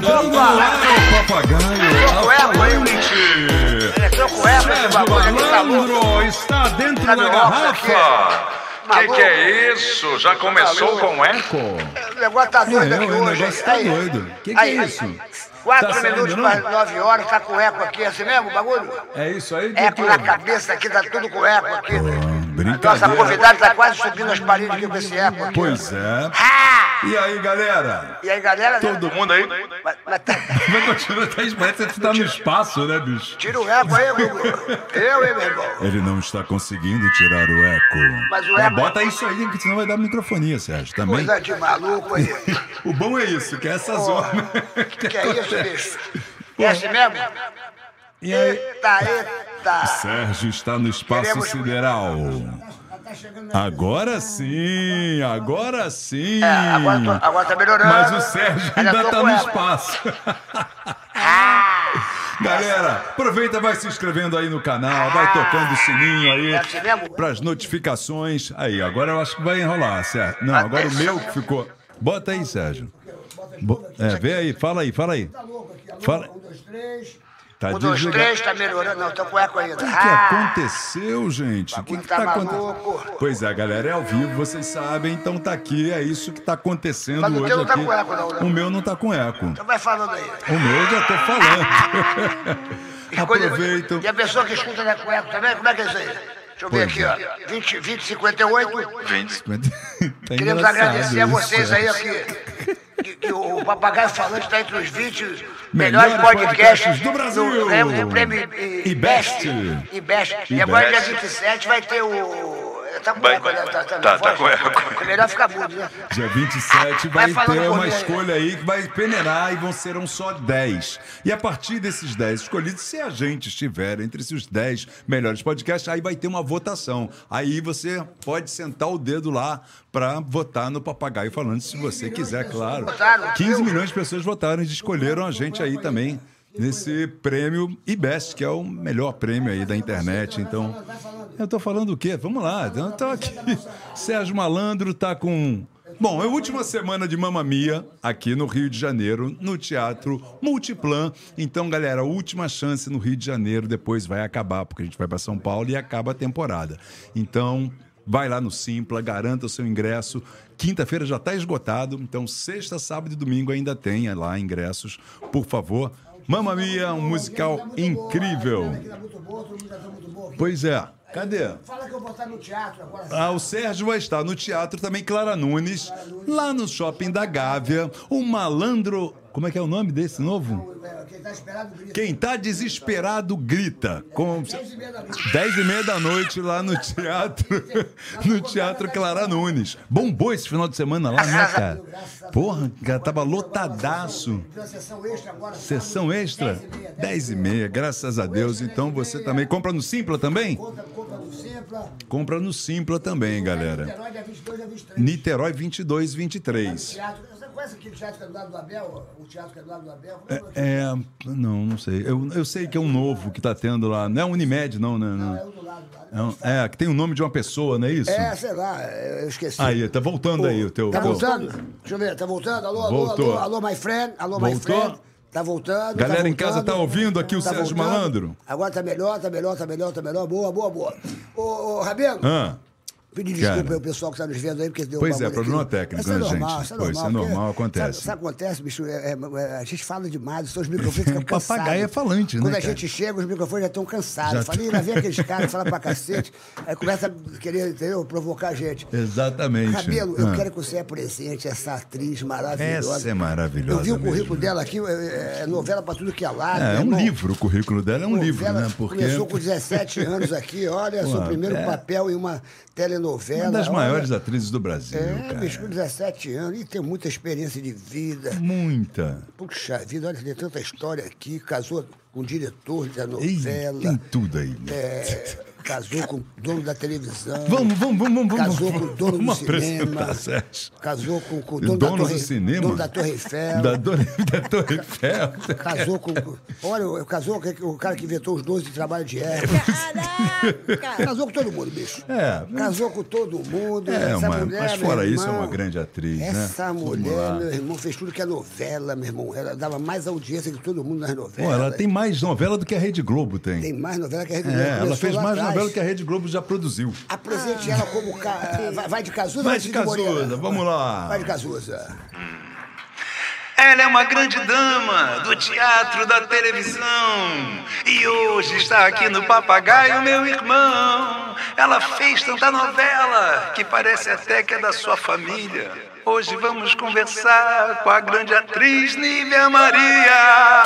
No ar o papagaio. Sérgio Malandro está dentro da garrafa. Que que é isso? Já começou com eco? O negócio tá doido É, aqui o hoje. negócio tá doido. Que que é isso? Quatro Tá saindo, minutos não? para nove horas, tá com eco aqui, é assim mesmo o bagulho? É isso aí? Que Eco na cabeça aqui, tá tudo com eco aqui. Nossa brincadeira. convidada tá quase subindo as paredes aqui com esse eco aqui. Pois é. Ah! E aí, galera? E aí, galera? Todo mundo aí? Mas, mas tá- Vai continuar, tá, parece que você tá no espaço, né, bicho? Tira o eco aí, Gugu. Eu, hein, meu irmão. Ele não está conseguindo tirar o eco. Mas o eco- bota isso aí, que senão vai dar microfonia, Sérgio, também. Coisa de maluco aí. O bom é isso, que é essa zona. Que que é isso, bicho? É assim mesmo? E aí? Eita, eita. Sérgio está no espaço Queremos- sideral. Agora sim, agora sim. É, agora, tô- agora tá melhorando. Mas o Sérgio Ainda tá no ela. espaço. Ah! Galera, aproveita, vai se inscrevendo aí no canal, vai tocando o sininho aí É assim para as notificações. Aí, agora eu acho que vai enrolar, Sérgio. Não, agora o meu que ficou. Bota aí, Sérgio. Bo- É, vê aí, fala aí, fala aí. Fala. Um, dois, três. Tá Um, dois, desligado. três, tá melhorando. Não, tô com eco ainda. O que, que Ah! aconteceu, gente? O que, que tá tá acontecendo? Pois é, galera, é ao vivo, vocês sabem, então tá aqui, é isso que tá acontecendo Mas o hoje teu não tá aqui. com eco, não, né? O meu não tá com eco. Então vai falando aí. O meu eu já tô falando. Aproveito. E a pessoa que escuta na cueca também, como é que é isso aí? Deixa eu ver aqui, é. ó. 20, 20 58. 20. Tá Queremos agradecer a vocês é. aí, ó, que, que- o Papagaio Falante está entre os 20 Melhores podcasts do Brasil. Ganhamos o prêmio E e Best. E Best. E E agora, Best. dia 27, vai ter o. Tá com Vai- eco, né? Tá, tá, tá- tá com eco. É melhor ficar mudo, né? Dia 27 vai, Vai ter uma escolha aí que vai peneirar e vão serão só 10. E a partir desses 10 escolhidos, se a gente estiver entre esses 10 melhores podcasts, aí vai ter uma votação. Aí você pode sentar o dedo lá para votar no Papagaio Falando, se você quiser, claro. votaram. 15 milhões de pessoas votaram e escolheram a gente aí também. Nesse prêmio IBEST, que é o melhor prêmio aí da internet. Então, eu tô falando o quê? Vamos lá, tô aqui. Sérgio Malandro tá com. Bom, é a última semana de Mamma Mia aqui no Rio de Janeiro, no Teatro Multiplan. Então, galera, última chance no Rio de Janeiro, depois vai acabar, porque a gente vai para São Paulo e acaba a temporada. Então, vai lá no Simpla, garanta o seu ingresso. Quinta-feira já está esgotado, então sexta, sábado e domingo ainda tem lá ingressos. Por favor, Mamma Mia, um musical incrível. Pois é, cadê? Fala que eu vou estar no teatro agora. Ah, o Sérgio vai estar no teatro também, Clara Nunes, lá no shopping da Gávea. O malandro. Como é que é o nome desse novo? Quem tá desesperado grita. Com 10 e meia da noite lá no teatro. No teatro Clara Nunes. Bombou esse final de semana lá, né, cara? Porra, cara, tava lotadaço. Sessão extra agora. Sessão extra? 10 e meia, graças a Deus. Então você também compra no Simpla também? Compra, no Simpla também, galera. Niterói, dia 22, dia 23. Niterói 22, 23. Teatro. Você conhece aquele teatro que é do lado do Abel? O teatro que é do lado do Abel? É que É, não, não sei. Eu, eu sei que é um novo que tá tendo lá. Não é Unimed, não, né? É Não. o do lado. É, um- é, que tem o nome de uma pessoa, não é isso? É, sei lá, eu esqueci. Aí, tá voltando aí o teu. Tá teu- voltando? Deixa eu ver, tá voltando? Alô, alô, Voltou. alô, alô, my friend, alô, my Voltou? friend. Tá voltando. Galera tá em casa tá ouvindo aqui o Sérgio voltando. Malandro? Agora tá melhor, tá melhor, tá melhor, tá melhor. Boa, boa, boa. Ô, ô Rabelo, Ah, pedir desculpa Cara. ao pessoal que tá nos vendo aí, porque deu Pois é, problema aqui. técnico, Isso é né, normal, gente? Isso é normal, isso é normal, acontece. Sabe, acontece, bicho? É- é- a gente fala demais, os seus microfones ficam O cansados. papagaio é falante, né, Quando a cara? gente chega, os microfones já estão cansados. Já falei, lá vem aqueles caras que falam pra cacete, aí começa a querer, entendeu, provocar a gente. exatamente. Rabelo, eu Ah. quero que você apresente essa atriz maravilhosa. Essa é maravilhosa. Eu vi o mesmo. currículo dela aqui, é, é novela pra tudo que é lado. É, é um irmão. livro, o currículo dela é um livro, Novela, né? Porque Começou com 17 anos aqui, olha, seu Pô, primeiro é. papel em uma telenovela. uma das olha. maiores atrizes do Brasil, É, cara. bicho, com 17 anos e tem muita experiência de vida. Muita. Puxa vida, olha, tem tanta história aqui, casou com o diretor da Ei, novela. tem tudo aí. né? É, casou com o dono da televisão. Vamos, vamos, vamos, vamos. Casou com o dono do cinema. Sérgio. Casou com, com o dono, Dono da do Torre, cinema? dono da Torre Eiffel. Da, Torre- da Torre Eiffel. Casou com. Olha, casou com o cara que inventou os 12 de trabalho de erva. Caraca! Casou com todo mundo, bicho. É. Casou com todo mundo. É, uma- mulher, mas fora isso, é irmão, uma grande atriz, né? Essa Vamos mulher, meu irmão, fez tudo que é novela, meu irmão. Ela dava mais audiência que todo mundo nas novelas. Pô, ela tem mais novela do que a Rede Globo tem. Tem mais novela que a Rede É, Globo. ela Começou fez mais atrás. Novela que a Rede Globo já produziu. Apresente ela como. Ca... Vai, vai de Cazuza Vai ou de? Cazuza, vamos lá. Vai de Cazuza. Ela é uma grande dama do teatro, da televisão. E hoje está aqui no Papagaio, meu irmão. Ela fez tanta novela que parece até que é da sua família. Hoje vamos conversar com a grande atriz Nívia Maria.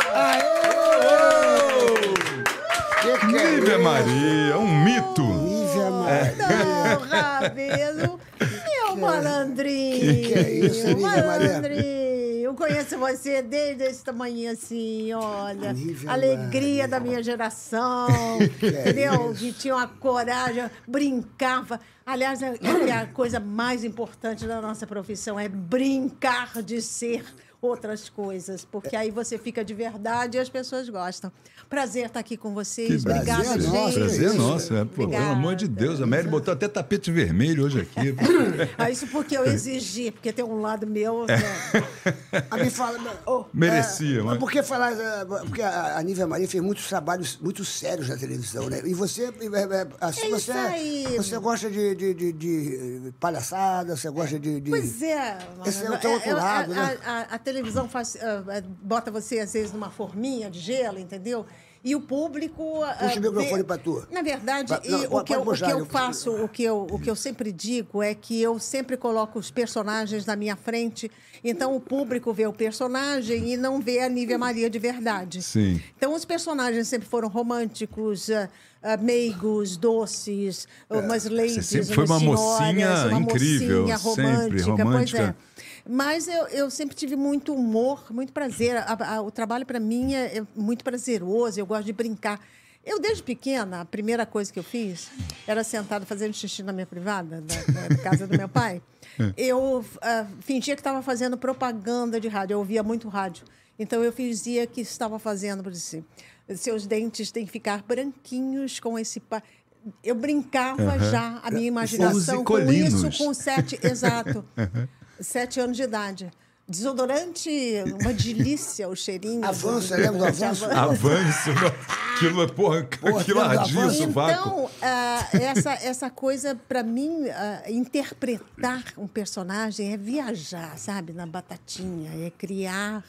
Que que é Lívia isso? Maria, um mito. Nívia Maria. Não, Rabelo. Meu malandrinho. Que que é isso, Nívia Maria? Malandrinho. Eu conheço você desde esse tamanho assim, olha. Nívia Alegria da minha geração. entendeu? Que tinha uma coragem, brincava. Aliás, é que a coisa mais importante da nossa profissão é brincar de ser outras coisas, porque aí você fica de verdade e as pessoas gostam. Prazer estar aqui com vocês. Que Obrigada, prazer gente. nosso, Prazer nosso, é. Pô, pelo amor de Deus, a Mary botou até tapete vermelho hoje aqui. Ah, isso porque eu exigi, porque tem um lado meu. É. né? A me fala. oh, Merecia, é, mas- Por que falar. Porque a a Nívia Maria fez muitos trabalhos muito sérios na televisão, né? E você. Assim, É você, isso aí. você gosta de, de, de- de palhaçada, você gosta de. de- Pois é. Esse é o teu outro a- lado, a, né? a- a televisão faz, ah, ah, bota você, às vezes, numa forminha de gelo, entendeu? E o público. ah, Puxa o microfone pra tu. Na verdade, e não, o, que eu, o puxar, que eu eu- faço, o que eu, o que eu sempre digo é que eu sempre coloco os personagens na minha frente. Então o público vê o personagem e não vê a Nívia Maria de verdade. Sim. Então, os personagens sempre foram românticos, ah, meigos, doces, umas ladies, sempre foi uma senhoras, mocinha uma incrível, mocinha sempre romântica, pois romântica. é. Mas eu, eu sempre tive muito humor, muito prazer. A- a- o trabalho, para mim, é, é muito prazeroso, eu gosto de brincar. Eu, desde pequena, a primeira coisa que eu fiz era sentada fazendo xixi na minha privada, da, da casa do meu pai. Eu ah, fingia que estava fazendo propaganda de rádio, eu ouvia muito rádio. Então, eu fingia que estava fazendo, por exemplo, seus dentes têm que ficar branquinhos com esse... Pa... Eu brincava já, a minha imaginação com isso, com sete, exato, sete anos de idade. Desodorante, uma delícia o cheirinho. Avanço, lembra do avanço? Avanço, aquilo, é- porra, Porra, aquilo aquilo ardia o avanço. sovaco. Então, ah, essa, essa coisa, para mim, ah, interpretar um personagem é viajar, sabe, na batatinha, é criar.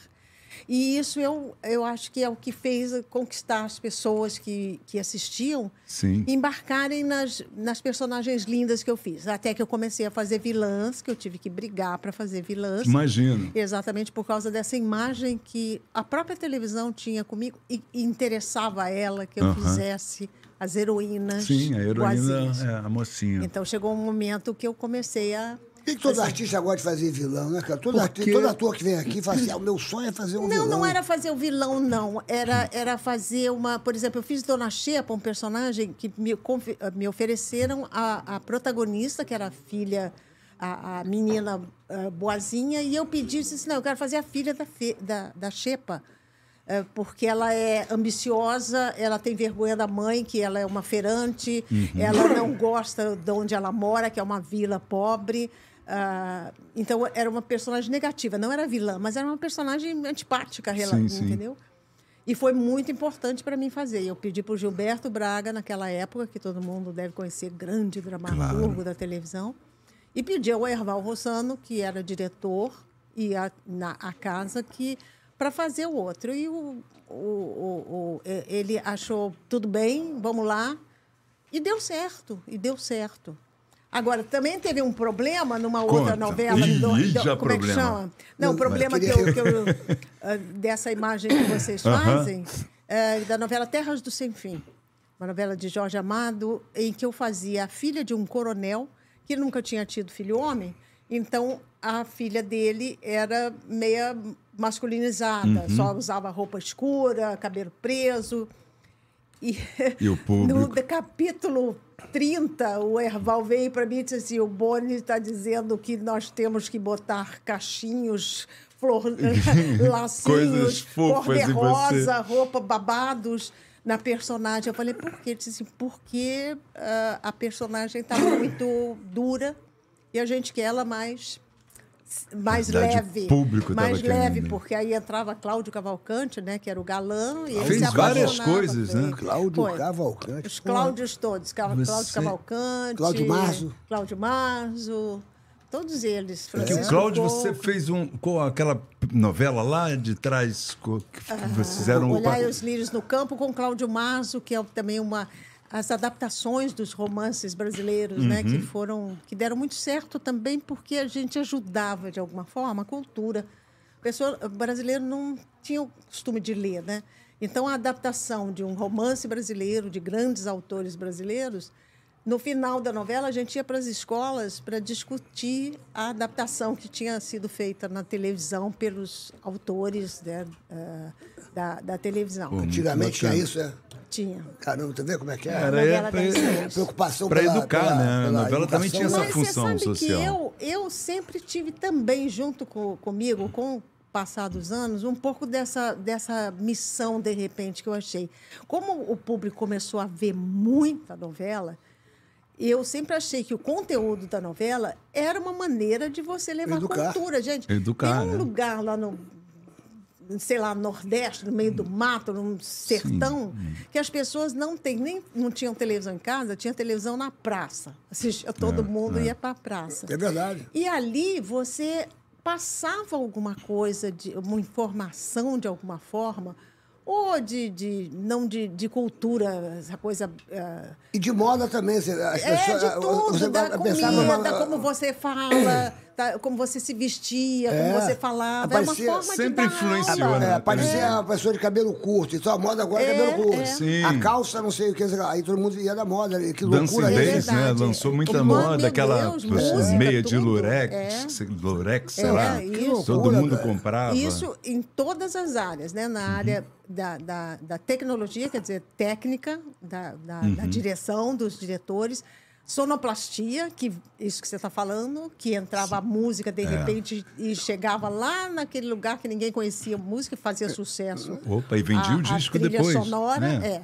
E isso eu, eu acho que é o que fez conquistar as pessoas que, que assistiam Sim. embarcarem nas, nas personagens lindas que eu fiz. Até que eu comecei a fazer vilãs, que eu tive que brigar para fazer vilãs. Imagino. Exatamente por causa dessa imagem que a própria televisão tinha comigo e e interessava a ela que eu Aham. fizesse as heroínas. Sim, a heroína é a mocinha. Então chegou um momento que eu comecei a. Por que que todo artista gosta de fazer vilão, né, cara? Todo, arti- Porque- todo ator que vem aqui fala assim: ah, o meu sonho é fazer um Não, vilão. não era fazer o vilão, não. Era, era fazer uma. Por exemplo, eu fiz Dona Xepa, um personagem que me, me ofereceram a, a protagonista, que era a filha, a, a menina ah, boazinha, e eu pedi, disse assim, não, eu quero fazer a filha da, fe- da, da Xepa. eh, Porque ela é ambiciosa, ela tem vergonha da mãe, que ela é uma feirante, ela não gosta de onde ela mora, que é uma vila pobre. Ah, então, era uma personagem negativa, não era vilã, mas era uma personagem antipática, Sim, sim. entendeu? E foi muito importante para mim fazer. Eu pedi para o Gilberto Braga, naquela época, que todo mundo deve conhecer, grande dramaturgo da televisão, e pedi ao Erval Rossano, que era diretor, e a, na a casa, que para fazer o outro. E o, o, o- o- ele achou tudo bem, vamos lá. E deu certo, e deu certo. Agora, também teve um problema numa outra Conta. novela. Ih, do- já como é que problema. chama? Não, o problema que eu, que eu, ah, dessa imagem que vocês fazem, é, da novela Terras do Sem Fim. Uma novela de Jorge Amado, em que eu fazia a filha de um coronel que nunca tinha tido filho homem. Então, a filha dele era meia masculinizada, só usava roupa escura, cabelo preso. E, E o público? No capítulo 30, o Erval veio para mim e disse assim: o Boni está dizendo que nós temos que botar cachinhos, flor, lacinhos, cor-de-rosa, roupa, babados na personagem. Eu falei, por quê? Ele disse assim, porque ah, a personagem está muito dura e a gente quer ela mais mais leve. o público tava mais leve, querendo. porque aí entrava Cláudio Cavalcante, né, que era o galã, e ele Fez se várias coisas, né? Cláudio Foi. Cavalcante. Os. Cláudios todos. Ca- Você- Cláudio Cavalcante. Cláudio Marzo. Cláudio Marzo. Todos eles. O Francisco Cláudio, Coco. você fez um com aquela novela lá de trás que vocês fizeram Olhar pa- os Lírios no Campo com Cláudio Marzo, que é também uma as adaptações dos romances brasileiros, né, Uhum. que foram que deram muito certo também porque a gente ajudava de alguma forma a cultura. O pessoa o brasileiro não tinha o costume de ler, né? Então a adaptação de um romance brasileiro de grandes autores brasileiros no final da novela, a gente ia para as escolas para discutir a adaptação que tinha sido feita na televisão pelos autores né, eh, da, da televisão. Muito Antigamente tinha isso, é? Tinha. Caramba, tu vê como é que é? Era novela é pra, A preocupação pra pela- educar, pela- né? A pela novela também tinha essa? Mas função você sabe social. que eu, eu sempre tive também, junto com, comigo, com o passar dos anos, um pouco dessa, dessa missão, de repente, que eu achei. Como o público começou a ver muita novela, eu sempre achei que o conteúdo da novela era uma maneira de você levar Educar. cultura, gente. Educar, Tem um né? lugar lá no sei lá, Nordeste, no meio do mato, num sertão, que as pessoas não têm, nem não tinham televisão em casa, tinha televisão na praça. Assistia, todo mundo ia para a praça. É verdade. E ali você passava alguma coisa, de, uma informação de alguma forma, ou de, de não de, de cultura, essa coisa. eh, E de moda também. As é, pessoas, de tudo, você da comida, como você fala, tá, como você se vestia, É, como você falava. aparecia- é uma forma sempre de influenciou, aula. né? É, parecia uma pessoa de cabelo curto. Então a moda agora é, É, cabelo curto. é. Sim. A calça, não sei o que. Aí todo mundo ia da moda. Que Dance loucura é essa? né? Lançou muita moda, Deus, aquela música, meia de tudo. lurex, É. lurex, sei É, lá. isso. Todo loucura, mundo cara. comprava. Isso em todas as áreas, né? Na área da, da, da tecnologia, quer dizer, técnica, da, da, da direção dos diretores, sonoplastia, que isso que você está falando, que entrava a música de repente e chegava lá naquele lugar que ninguém conhecia música e fazia sucesso. Opa, e vendia A- o disco a trilha depois. sonora, né? é.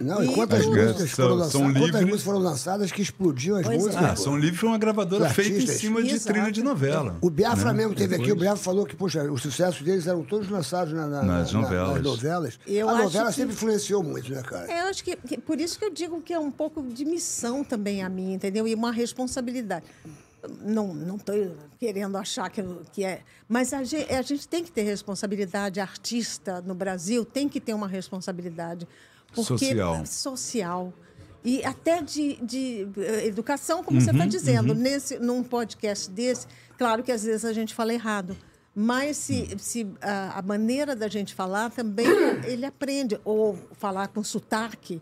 Não, e quantas músicas São- foram são lançadas? Quantas livres. músicas foram lançadas que explodiam as Pois é. músicas? Ah, Som Livre foi uma gravadora feita em cima de Exato. trilha de novela. O Biafra né? mesmo teve aqui, o Depois- Biafra falou que, poxa, os sucessos deles eram todos lançados na- na- Nas na- novelas. nas novelas. Eu a acho novela que- sempre influenciou muito, né, cara? É, eu acho que, que- por isso que eu digo que é um pouco de missão também a mim, entendeu? E uma responsabilidade. Não não estou querendo achar que, que é, mas a gente, a gente tem que ter responsabilidade. Artista no Brasil tem que ter uma responsabilidade porque Social. social e até de, de eh, educação, como você está dizendo, nesse num podcast desse, claro que às vezes a gente fala errado. Mas se, se a, a maneira da gente falar também ele aprende ou falar com sotaque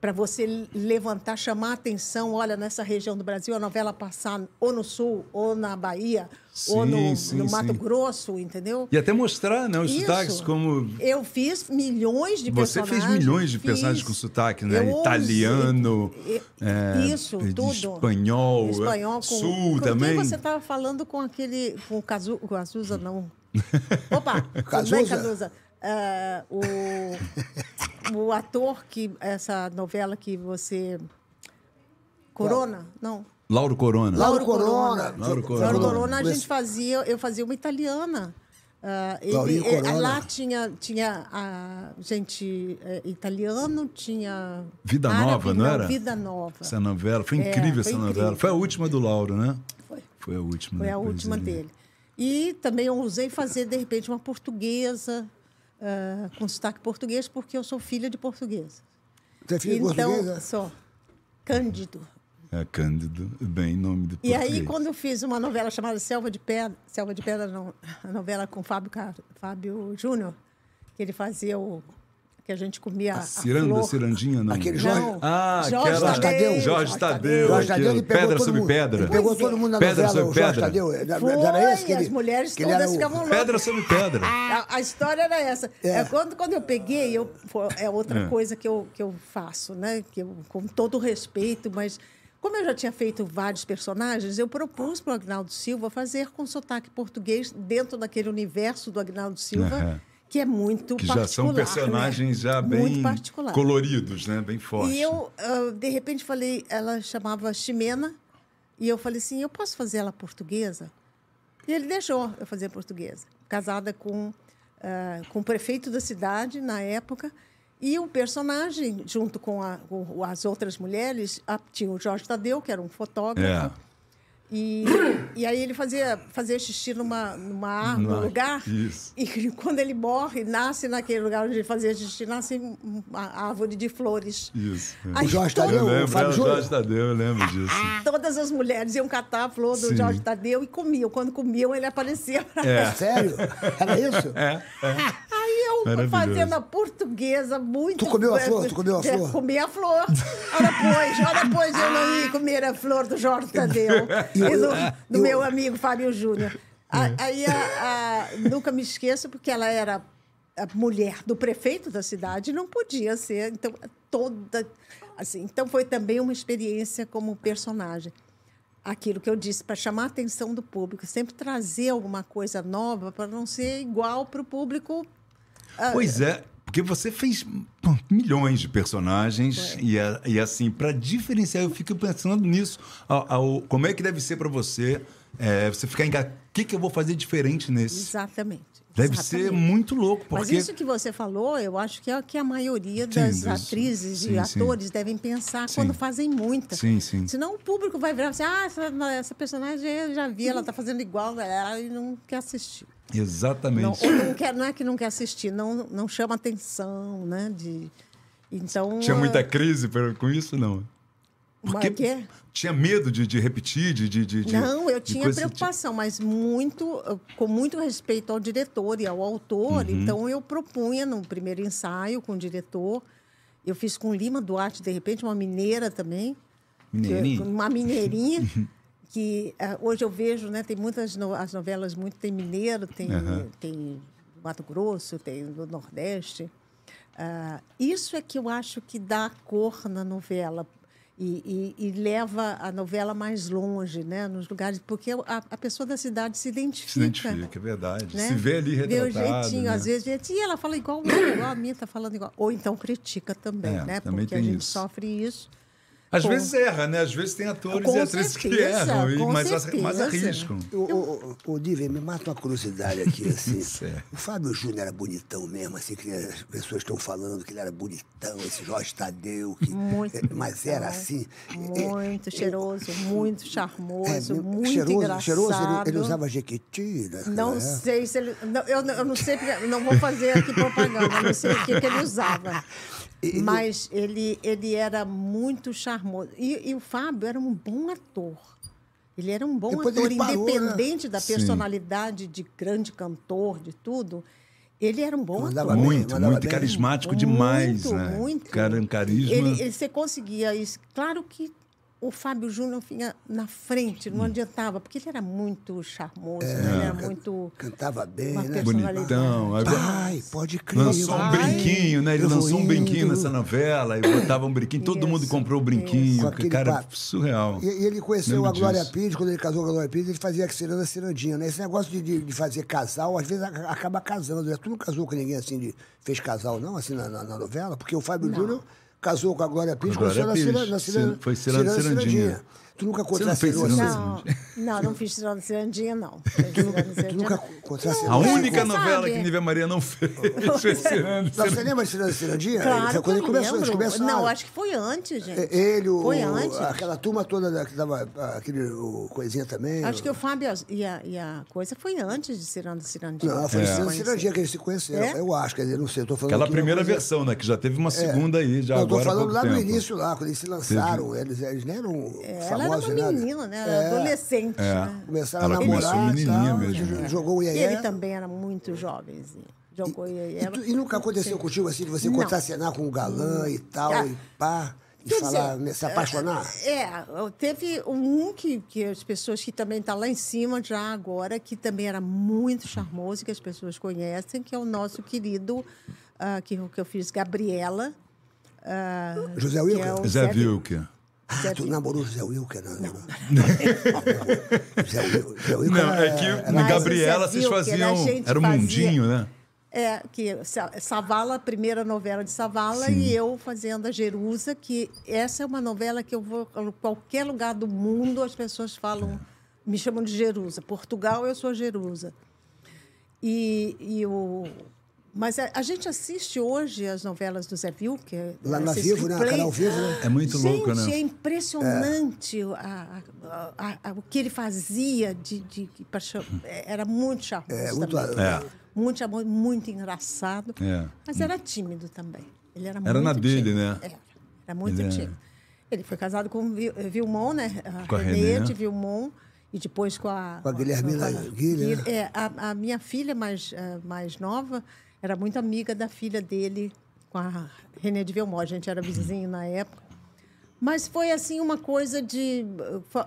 para você levantar, chamar a atenção. Olha, nessa região do Brasil a novela passar ou no sul ou na Bahia ou Sim, no, sim, no Mato sim. Grosso, entendeu? E até mostrar, né? Os Isso. sotaques como. Eu fiz milhões de Você personagens. fez milhões de fiz. personagens com sotaque, né? Eu Italiano, é, isso, tudo. espanhol, espanhol com, sul com também. Você estava falando com aquele, com o Cazu, Azusa, não. Opa, tudo bem, Cazuza? Ah, o, o ator que, essa novela que você... Corona? Não. Lauro Corona. Lauro Corona. Lauro Corona. Lauro Corona, a gente fazia, eu fazia uma italiana. Ah, ele- eh, Corona. lá tinha, tinha a gente eh, italiano, tinha. Vida árabe, Nova, não era? Vida Nova. Essa novela. Foi É, incrível foi essa incrível. novela. Foi a última do Lauro, né? Foi. Foi a última. Foi a última ele- dele. E também eu usei fazer, de repente, uma portuguesa, ah, com sotaque português, porque eu sou filha de portuguesa. Você é filho de então, portuguesa? sou. Cândido. É, Cândido. Bem, nome de E português. aí, quando eu fiz uma novela chamada Selva de Pedra, Selva de Pedra não, a novela com Fábio, Car- Fábio Júnior, que ele fazia o, que a gente comia a, a Ciranda, flor. cirandinha, não. Aquele Não, Jorge- Ah, Jorge aquela... Tadeu. Jorge Tadeu. Jorge Tadeu, ele pegou Pedra sobre pedra. Ele pegou todo é. mundo na Pedra novela, sobre pedra. Tadeu. Era, Foi, era esse que e ele, as mulheres que era todas o- ficavam loucas. Pedra sobre pedra. A, a história era essa. É. É, quando, quando eu peguei, eu, é outra É. coisa que eu, que eu faço, né? Que eu, com todo o respeito, mas como eu já tinha feito vários personagens, eu propus para o Agnaldo Silva fazer com sotaque português dentro daquele universo do Agnaldo Silva, Aham. Que é muito Que já particular. são personagens né? já bem coloridos, né? Bem fortes. E eu, ah, de repente, falei, ela chamava Ximena, e eu falei assim, eu posso fazer ela portuguesa? E ele deixou eu fazer portuguesa. Casada com, ah, com o prefeito da cidade, na época, e o personagem, junto com, a- com as outras mulheres, a- tinha o Jorge Tadeu, que era um fotógrafo, É. e, e aí ele fazia, fazia xixi numa, numa árvore, num lugar. isso. E quando ele morre, nasce naquele lugar onde ele fazia xixi, nasce uma árvore de flores. Isso. Aí O Jorge Tadeu, o lembro, Fábio é, o Júnior. Jorge Tadeu, eu lembro disso. Todas as mulheres iam catar a flor do Sim. Jorge Tadeu e comiam. Quando comiam, ele aparecia pra É. Sério? Era isso? É, Aí fazendo a portuguesa muito. Tu comeu a flor? Tu comeu a É, flor? Comi a flor. Ora, pois, ora, pois eu não ia comer a flor do Jorge Tadeu e do, do eu- meu amigo Fábio Júnior. A- Aí a- a- nunca me esqueço, porque ela era a mulher do prefeito da cidade, não podia ser. Então, toda. Assim, então, foi também uma experiência como personagem. Aquilo que eu disse, para chamar a atenção do público, sempre trazer alguma coisa nova para não ser igual para o público Pois é, porque você fez milhões de personagens e, é- e assim, para diferenciar, eu fico pensando nisso. Ao- ao- como é que deve ser para você é, você ficar enganado? O que, que eu vou fazer diferente nesse? Exatamente. Deve exatamente. ser muito louco, Mas porque... isso que você falou, eu acho que é o que a maioria das atrizes sim, e sim. atores devem pensar quando fazem muita. Sim, sim. Senão o público vai virar assim, ah, essa, essa personagem eu já vi, ela está fazendo igual ela e não quer assistir. Não, Exatamente. ou não, quer, não é que não quer assistir, não, não chama atenção, né? De, então, Tinha muita ah, crise por- com isso, não? Porque o quê? tinha medo de, de repetir, de, de, de- Não, eu tinha coisa- preocupação, mas muito, com muito respeito ao diretor e ao autor. Uhum. Então, eu propunha no primeiro ensaio com o diretor. Eu fiz com Lima Duarte, de repente, uma mineira também. Mineirinha? Que- Uma mineirinha. Que eh, hoje eu vejo, né? Tem muitas no- as novelas muito tem mineiro, tem tem Mato Grosso, tem do Nordeste. Ah, isso é que eu acho que dá cor na novela e, e- e leva a novela mais longe, né? Nos lugares porque a, a pessoa da cidade se identifica. Se identifica, é verdade. né? Se vê ali Vê o retratado. jeitinho, né? às vezes, vê, "Ih, ela fala igual, igual a minha está falando igual. Ou então critica também, É, né? também Porque a gente isso. sofre isso. Às Com- vezes erra, né? Às vezes tem atores Com e atrizes que certeza, erram, e- com mas, mas certeza. arriscam. O, o, o, me mata uma curiosidade aqui, assim. Certo. o Fábio Júnior era bonitão mesmo, assim, que as pessoas estão falando que ele era bonitão, esse Jorge Tadeu, que, Muito eh, mas era bonitão, assim. Muito cheiroso, muito charmoso, É, muito cheiroso, engraçado. cheiroso, ele, ele usava jequiti, né? Não É. sei se ele. Não, eu, não- eu não sei, porque- não vou fazer aqui propaganda, não sei o que, que ele usava. E- Mas ele, ele era muito charmoso. E, e o Fábio era um bom ator. Ele era um bom Depois ator, ele parou, né? independente da Sim. personalidade de grande cantor, de tudo. Ele era um bom Mandava ator. bem, Muito, mandava muito bem. carismático Muito, demais, né? muito. Cara, um carisma. Ele, ele- você conseguia isso. Claro que o Fábio Júnior vinha na frente, não adiantava, porque ele era muito charmoso, É. né? ele era muito. Cantava bem, né? Bonitão. Pai, pode crer. Lançou um brinquinho, né? Ele lançou um brinquinho indo. nessa novela e botava um brinquinho. Todo mundo Isso, comprou o Com brinquinho. aquele Cara, papo. surreal. E, e ele conheceu Lembro a Glória disso. Pires, quando ele casou com a Glória Pires, ele fazia a ciranda cirandinha, né? Esse negócio de, de, fazer casal, às vezes acaba casando, né? Tu não casou com ninguém assim, de, fez casal não, assim, na, na- na novela? Porque o Fábio Júnior casou com a Glória Pires, Glória conheceu na Pires. ciranda, na Sim, foi ciranda cirandinha. Tu nunca contracenou ciranda assim? Não, não, não fiz cirandinha, não. Ciranda Tu cirandinha, nunca não. contracenou? A única novela sabe. que Nívia Maria não fez foi Ciranda. Não, você lembra de ciranda cirandinha? Claro Foi que quando eu ele começou, eles lembro. começaram. Não, acho que foi antes, gente. É, Ele, o, Foi antes. aquela turma toda da- que tava, aquele o coisinha também. Acho que o Fábio e a, e a coisa foi antes de Ciranda Cirandinha. Não, foi É. ciranda cirandinha que eles se conheceram. É? Eu acho, quer dizer, não sei, eu tô falando Aquela primeira coisa- versão, né? Que já teve uma segunda aí, já Não, eu agora tô falando lá no início, lá, quando eles se lançaram. Eles, eles nem eram Ela era uma menina, né? Era É, adolescente. É. Né? Começaram Ela a namorar começou e menininha tal, mesmo. j- Jogou o E iê ele também era muito jovenzinho. Jogou e, E, ela- tu- e nunca aconteceu Sim. contigo assim, de você contracenar com um galã e tal, Ah. e pá, e Quer falar, dizer, se apaixonar? É, teve um que, que as pessoas que também está lá em cima já agora, que também era muito charmoso, que as pessoas conhecem, que é o nosso querido, ah, que, que eu fiz, Gabriela. ah, José que Wilker? é o Zé Vilker. Ah, tu namorou o José Wilker, não? Não. José José Wilker Não, é que era- na Mas Gabriela o Zé vocês faziam. Era um fazia- mundinho, né? É, que Sa- Savala, a primeira novela de Savala, e eu fazendo a Jerusa, que essa é uma novela que eu vou a qualquer lugar do mundo, as pessoas falam, me chamam de Jerusa. Portugal, eu sou Jerusa. E, e o... Mas a, a gente assiste hoje as novelas do Zé Vilker. Lá na Vivo, né? Canal Vivo, né? É muito Gente, louco, né? é impressionante a- a- a- a- o que ele fazia de, de. É, Era muito charmoso É, muito- também. É. Muito charmoso, muito engraçado. É. Mas era tímido também. Ele era, Era muito na dele, tímido. né? Era, era muito Ele é- tímido. Ele foi casado com Vi- Vilmon, né? Com a Renê Renê. de Vilmon. E depois com a... Com a Guilhermina Guilherme, né? É, a, a minha filha mais, eh, mais nova era muito amiga da filha dele com a Renê de Vilmon. A gente era vizinho na época. Mas foi assim uma coisa de.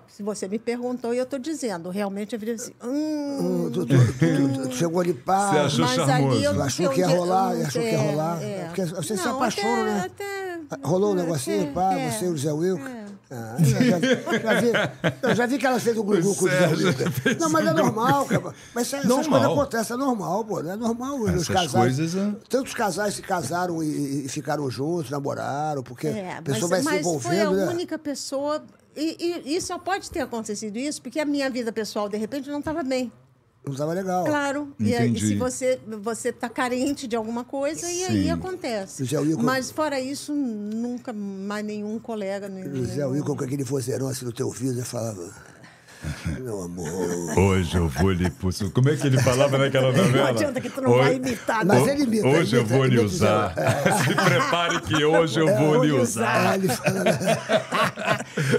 Se você me perguntou, e eu estou dizendo, realmente eu virei assim. Hum, Tu, tu- tu- tu chegou ali, pá, Você achou mas charmoso? ali eu achou que ia rolar, eu- achou que ia é, rolar. é. Porque você se Não, apaixona, até- né? até- Rolou um negocinho, é, pá, é, você e o Zé Wilker. Ah, eu já, já vi, eu já vi que ela fez o grupo com o Sérgio Não, mas é normal, cara. Mas essas Normal. coisas acontecem, é normal, pô. É normal os Essas casais. coisas, é. Tantos casais se casaram e, e ficaram juntos, namoraram, porque É, a pessoa mas, vai se mas foi a envolvendo, né? única pessoa. E, e, e só pode ter acontecido isso porque a minha vida pessoal, de repente, não estava bem. Não estava legal. Claro. E, aí, se você você está carente de alguma coisa, e aí acontece. Mas fora isso, nunca mais nenhum colega. Nenhum, O Zé Wilker, com aquele vozeirão assim no teu ouvido, ele falava... Meu amor... Hoje eu vou lhe pulso. Como é que ele falava naquela novela? adianta que tu não vai imitar, Mas Ho- ele imita, Hoje imita, eu vou lhe usar. Se prepare que hoje eu vou lhe usar.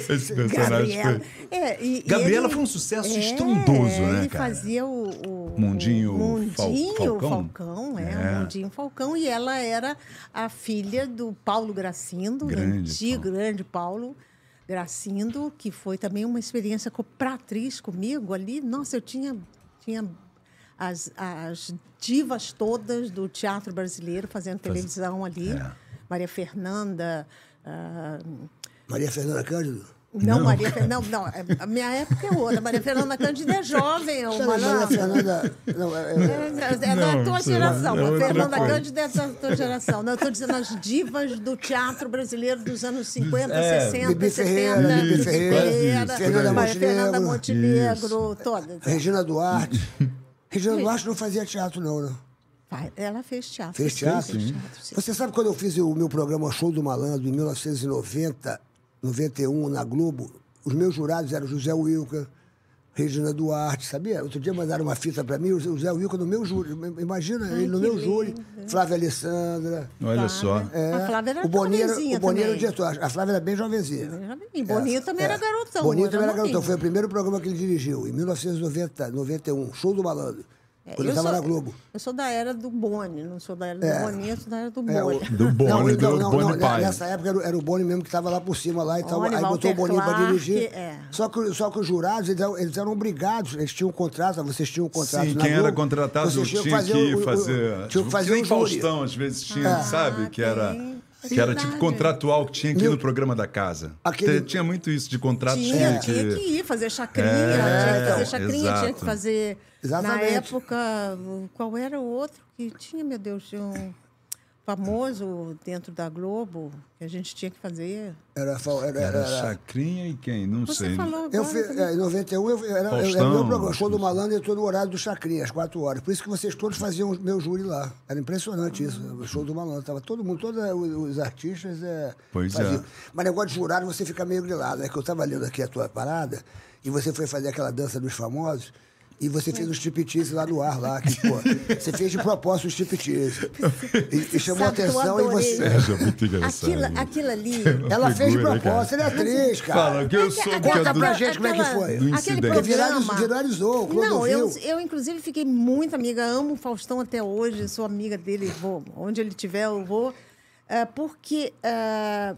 Esse personagem Gabriela. foi. É, e- Gabriela ele- foi um sucesso é, estrondoso, né, Ele cara? fazia o. o Mundinho o Fal- Mundinho Falcão? Falcão, é, É. o Mundinho Falcão. E ela era a filha do Paulo Gracindo, Grande antigo, Paulo. grande Paulo Gracindo, que foi também uma experiência para atriz comigo ali. Nossa, eu tinha. tinha as, as divas todas do teatro brasileiro fazendo televisão ali. É. Maria Fernanda. ah, Maria Fernanda Cândido? Não, Não. Maria Fernanda. Não, não, é- a minha época é outra. Maria Fernanda Cândida é jovem, ô Maria malandro. Fernanda... Não, é, é, É, é da Não, tua é- geração. é a outra Fernanda coisa. Cândida é da tua geração. Não, eu estou dizendo as divas do teatro brasileiro dos anos 50, É, 60, Bibi 70. Ferreira, Bibi Bibi Ferreira, Fernanda Maria Fernanda Montenegro. Montenegro, todas. Regina Duarte. Regina Duarte não fazia teatro, não, né? Ela fez teatro. Fez teatro? Fez teatro, sim. Você sabe quando eu fiz o meu programa Show do Malandro, em 1990, 91, na Globo, os meus jurados eram José Wilker, Regina Duarte, sabia? Outro dia mandaram uma fita pra mim, o José Wilker no meu júri. Imagina, ele no meu júri. lindo. Flávia Alessandra. Olha só. É, A Flávia era o Boninho o Boninho era o diretor. A Flávia era bem jovenzinha. E Boninho também era garotão. Boninho era também era garotão. Foi o primeiro programa que ele dirigiu, em 1991, Show do Malandro. É, quando eu estava sou- na Globo. Eu sou da era do Boni, não sou da era do É. Boninho, eu sou da era do É, o- Boni. Do Boni, do Boni pai. Nessa época era, o- era o Boni mesmo que estava lá por cima lá e tal. Boni, Aí botou o Walter Boninho para dirigir. é. Só, que, só que os jurados, eles eram, eles eram obrigados, eles tinham um contrato, vocês tinham um contrato Sim, na quem era Globo, contratado vocês tinha que o- o- fazer. Tinha tipo, que fazer que nem júri. Faustão, às vezes tinha, sabe? Que era. Que era tipo contratual que tinha Meu- no programa da casa. Aquele- Tinha muito isso de contrato. Tinha, tinha que ir fazer chacrinha, É, tinha que fazer então, chacrinha, tinha que exato. fazer. Na Exatamente. época, qual era o outro que tinha, meu Deus, tinha um famoso dentro da Globo que a gente tinha que fazer. Era, era, Era era- Chacrinha e quem? Não Você sei. falou eu agora. fiz, é, em 91, eu, era, eu, Faustão, meu programa, Show do Malandro, eu estou no horário do Chacrinha, às 4 horas. Por isso que vocês todos faziam o meu júri lá. Era impressionante isso, o Show do Malandro. Tava todo mundo, todos os, os artistas é, Pois faziam. é. Mas negócio de jurado, você fica meio grilado. É que eu estava lendo aqui a tua parada, e você foi fazer aquela dança dos famosos, E você fez um striptease lá no ar, lá, que, pô, você fez de propósito o striptease. E, e chamou Sabe atenção e você. É muito engraçado. Aquilo, aquilo ali. Ela fez de Figura, propósito, ela é atriz, cara. Fala que eu sou Aquela- Conta do- pra gente como é que aquela- foi. Do Aquele incidente. Porque viralizou, programa. viralizou, Não, eu, eu inclusive fiquei muito amiga, amo o Faustão até hoje, sou amiga dele, vou, onde ele estiver eu vou, é, porque é,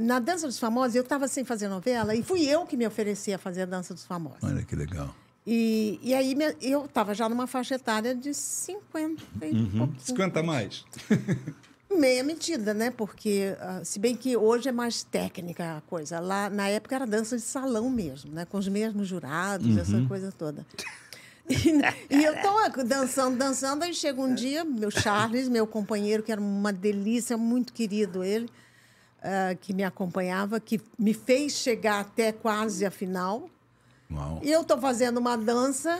na Dança dos Famosos eu estava sem fazer novela e fui eu que me ofereci a fazer a Dança dos Famosos. Olha que legal. E, e aí eu estava já numa faixa etária de 50 e Uhum. pouquinho. 50 mais. Meia metida, né? Porque, ah, se bem que hoje é mais técnica a coisa. Lá, na época, era dança de salão mesmo, né? Com os mesmos jurados, essa coisa toda. E, e eu tô dançando, dançando, aí chega um dia, meu Charles, meu companheiro, que era uma delícia, muito querido ele, ah, que me acompanhava, que me fez chegar até quase a final. Uau. E eu tô fazendo uma dança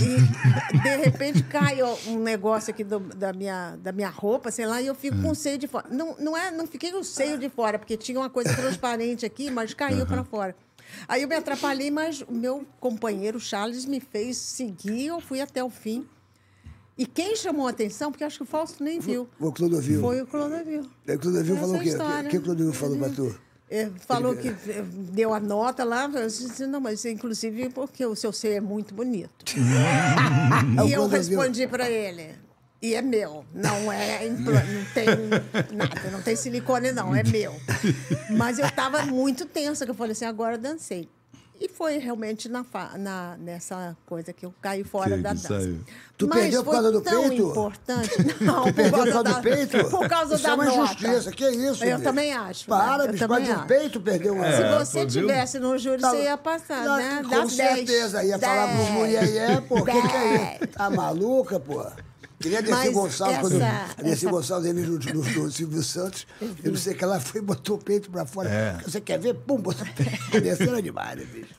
e de repente cai um negócio aqui do- da, minha, da minha roupa, sei lá, e eu fico com o seio de fora. Não, não, é, não fiquei com o seio de fora, porque tinha uma coisa transparente aqui, mas caiu para fora. Aí eu me atrapalhei, mas o meu companheiro Charles me fez seguir, eu fui até o fim. E quem chamou a atenção, porque acho que o Fausto nem viu, O Clodovil. foi o Clodovil. O Clodovil Essa falou o quê? história. O que o Clodovil falou pra tu? É, falou que eh, deu a nota lá, eu disse, não, mas inclusive porque o seu ser é muito bonito. É e eu respondi para ele, e é meu, não é impla- não tem nada, não tem silicone não, é meu. Mas eu estava muito tensa, que eu falei assim, agora eu dancei. E foi realmente na, na- nessa coisa que eu caí fora Que da dança. saiu. Tu Mas perdeu por causa do tão peito? importante. Não, por perdeu por causa causa da, do peito? Por causa isso da é uma nota. injustiça. Que isso, Eu bicho? também acho. Para, né? Bicho. Causa do acho. peito, perdeu uma... Se É, você viu? tivesse no júri, Tá- você ia passar, Não, né? Com 10. certeza. Ia falar pros 10. mulher, pô, o que, que é isso? Tá maluca, pô? Queria Dercy Mas Gonçalves, quando essa- a Dercy essa- Gonçalves ele no, no, no Silvio Santos, eu não sei o que ela foi e botou o peito pra fora. É. Você quer ver? Pum, botou o peito. Desceu demais, né, bicho?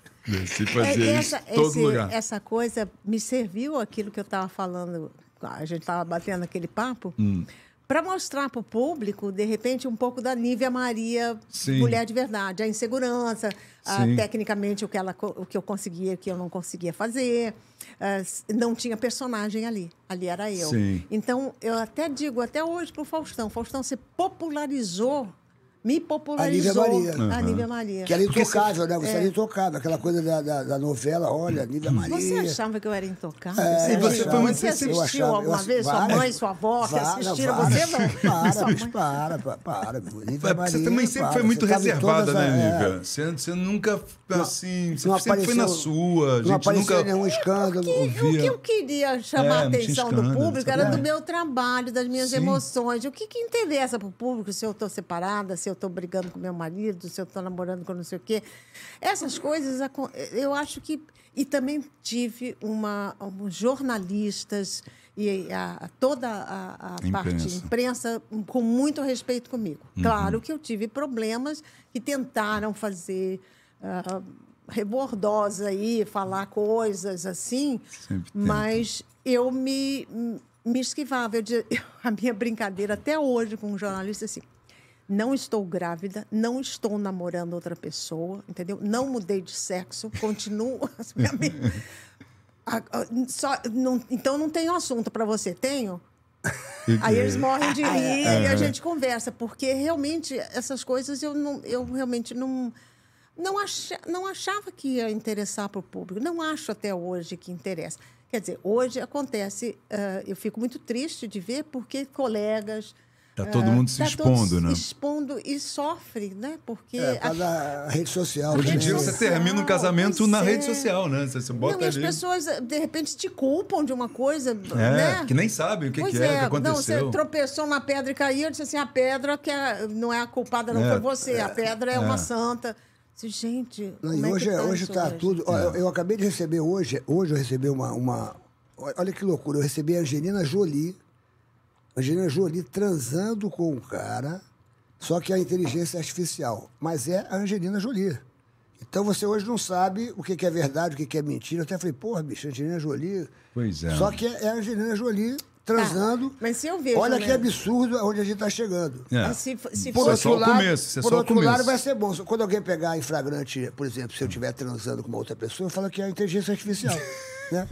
Se É, fazia isso essa, em todo esse- lugar. essa coisa me serviu aquilo que eu estava falando, a gente estava batendo aquele papo, Hum. Para mostrar para o público, de repente, um pouco da Nívia Maria, Sim. mulher de verdade, a insegurança, Sim. tecnicamente o que, ela, o que eu conseguia, o que eu não conseguia fazer. s- não tinha personagem ali, ali era eu. Sim. Então, eu até digo, até hoje para o Faustão, Faustão, você popularizou, me popularizou Maria. a Nívia Maria. Que era intocável, né? Você É. era intocável. Aquela coisa da, da, da novela, olha, Nívia Maria. Você achava que eu era intocável? É, E você eu foi muito- você assistiu achava, alguma eu vez? Sua várias- mãe, sua avó que assistiram? várias- Você não? Para, Sua para, para, para. Nívia É, Maria, Você também sempre para, foi muito você em reservada, todas né, a- é. Nívia? Você, você nunca, assim, você Não sempre foi na apareceu- sua. A Não gente apareceu nunca... nenhum escândalo. Que- o que eu queria chamar É, a não atenção do público era do É. meu trabalho, das minhas emoções. O que, que interessa para o público se eu estou separada, se eu estou brigando com meu marido, se eu estou namorando com não sei o quê. Essas coisas, eu acho que. E também tive uma, um, jornalistas e a, a- toda a, a parte Imprensa. imprensa com muito respeito comigo. Uhum. Claro que eu tive problemas que tentaram fazer. ah, rebordosa aí, falar coisas assim, mas eu me, me esquivava. Eu a minha brincadeira até hoje com um jornalista é assim, não estou grávida, não estou namorando outra pessoa, entendeu? Não mudei de sexo, continuo. Só, não- então não tenho assunto para você, tenho? Aí é? eles morrem de rir e a gente conversa, porque realmente essas coisas eu, não, eu realmente não, não, acha, não achava que ia interessar para o público. Não acho até hoje que interessa. Quer dizer, hoje acontece, ah, eu fico muito triste de ver, porque colegas. Tá todo mundo se tá expondo, né? expondo e sofre, né? Porque. É, a- da rede social. Hoje em também. dia você termina um casamento pois na é. rede social, né? Você, você bota não, e as ali. pessoas, de repente, te culpam de uma coisa, É, né? que nem sabem o que, Pois que é, o que Não, aconteceu. você tropeçou na pedra e caiu, eu disse assim, a pedra que é- não é a culpada, não É, foi você, a pedra é, é. uma santa. Disse, gente, Não, como e é hoje, que tá hoje tá tudo. Eu, eu acabei de receber hoje, hoje eu recebi uma, uma. Olha que loucura, eu recebi a Angelina Jolie. Angelina Jolie transando com um cara, só que a inteligência é artificial. Mas é a Angelina Jolie. Então você hoje não sabe o que é verdade, o que é mentira. Eu até falei, porra, bicho, Angelina Jolie. Pois é. Só que é a Angelina Jolie transando. Tá, mas se eu vejo, Olha né? que absurdo onde a gente está chegando. É. Mas se, se Por for- Isso é só o começo, por só o outro começo. lado, vai ser bom. Quando alguém pegar em flagrante, por exemplo, se eu estiver transando com uma outra pessoa, fala que é a inteligência artificial. Né?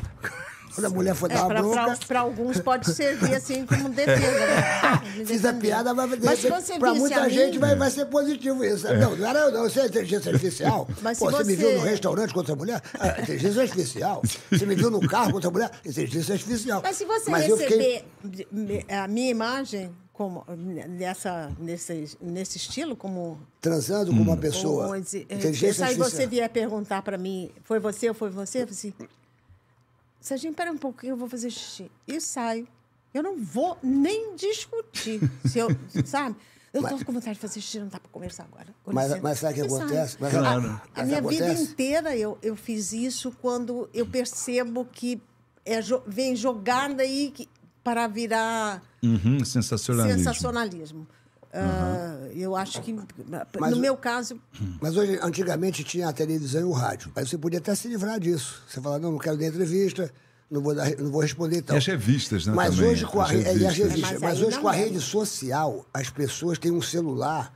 Quando a mulher for É, dar uma bronca. para alguns pode servir assim como defesa. Né? Fiz a piada, mas, Mas se você pra muita a mim- gente vai, vai ser positivo isso. Não, não era eu, não. Você é inteligência artificial. Mas Pô, se você me viu no restaurante com outra mulher? Ah, inteligência artificial. Você me viu no carro com outra mulher? Inteligência artificial. Mas se você Mas receber fiquei- a minha imagem como nessa, nesse, nesse estilo, como transando com uma pessoa. Ou, esse- é, inteligência aí você artificial. vier perguntar para mim, foi você ou foi você? Eu assim, Serginho, pera um pouquinho, eu vou fazer xixi. E saio. Eu não vou nem discutir. Se eu, sabe? Eu tô com vontade de fazer xixi, não dá para conversar agora. Com Mas- mas sabe o que acontece? Mas- A- Claro. A, Mas minha vida acontece? inteira eu, eu fiz isso quando eu percebo que é, vem jogada aí que- para virar Uhum, sensacionalismo. sensacionalismo. Ah, eu acho que, Mas no meu caso, Mas hoje, antigamente tinha a televisão e o rádio. Aí você podia até se livrar disso. Você fala, não, não quero dar entrevista, não vou, dar, não vou responder e tal. E as revistas, né, Mas também, hoje com a, as re- é, as revistas. revistas. Mas Mas, hoje com a deve. rede social, as pessoas têm um celular.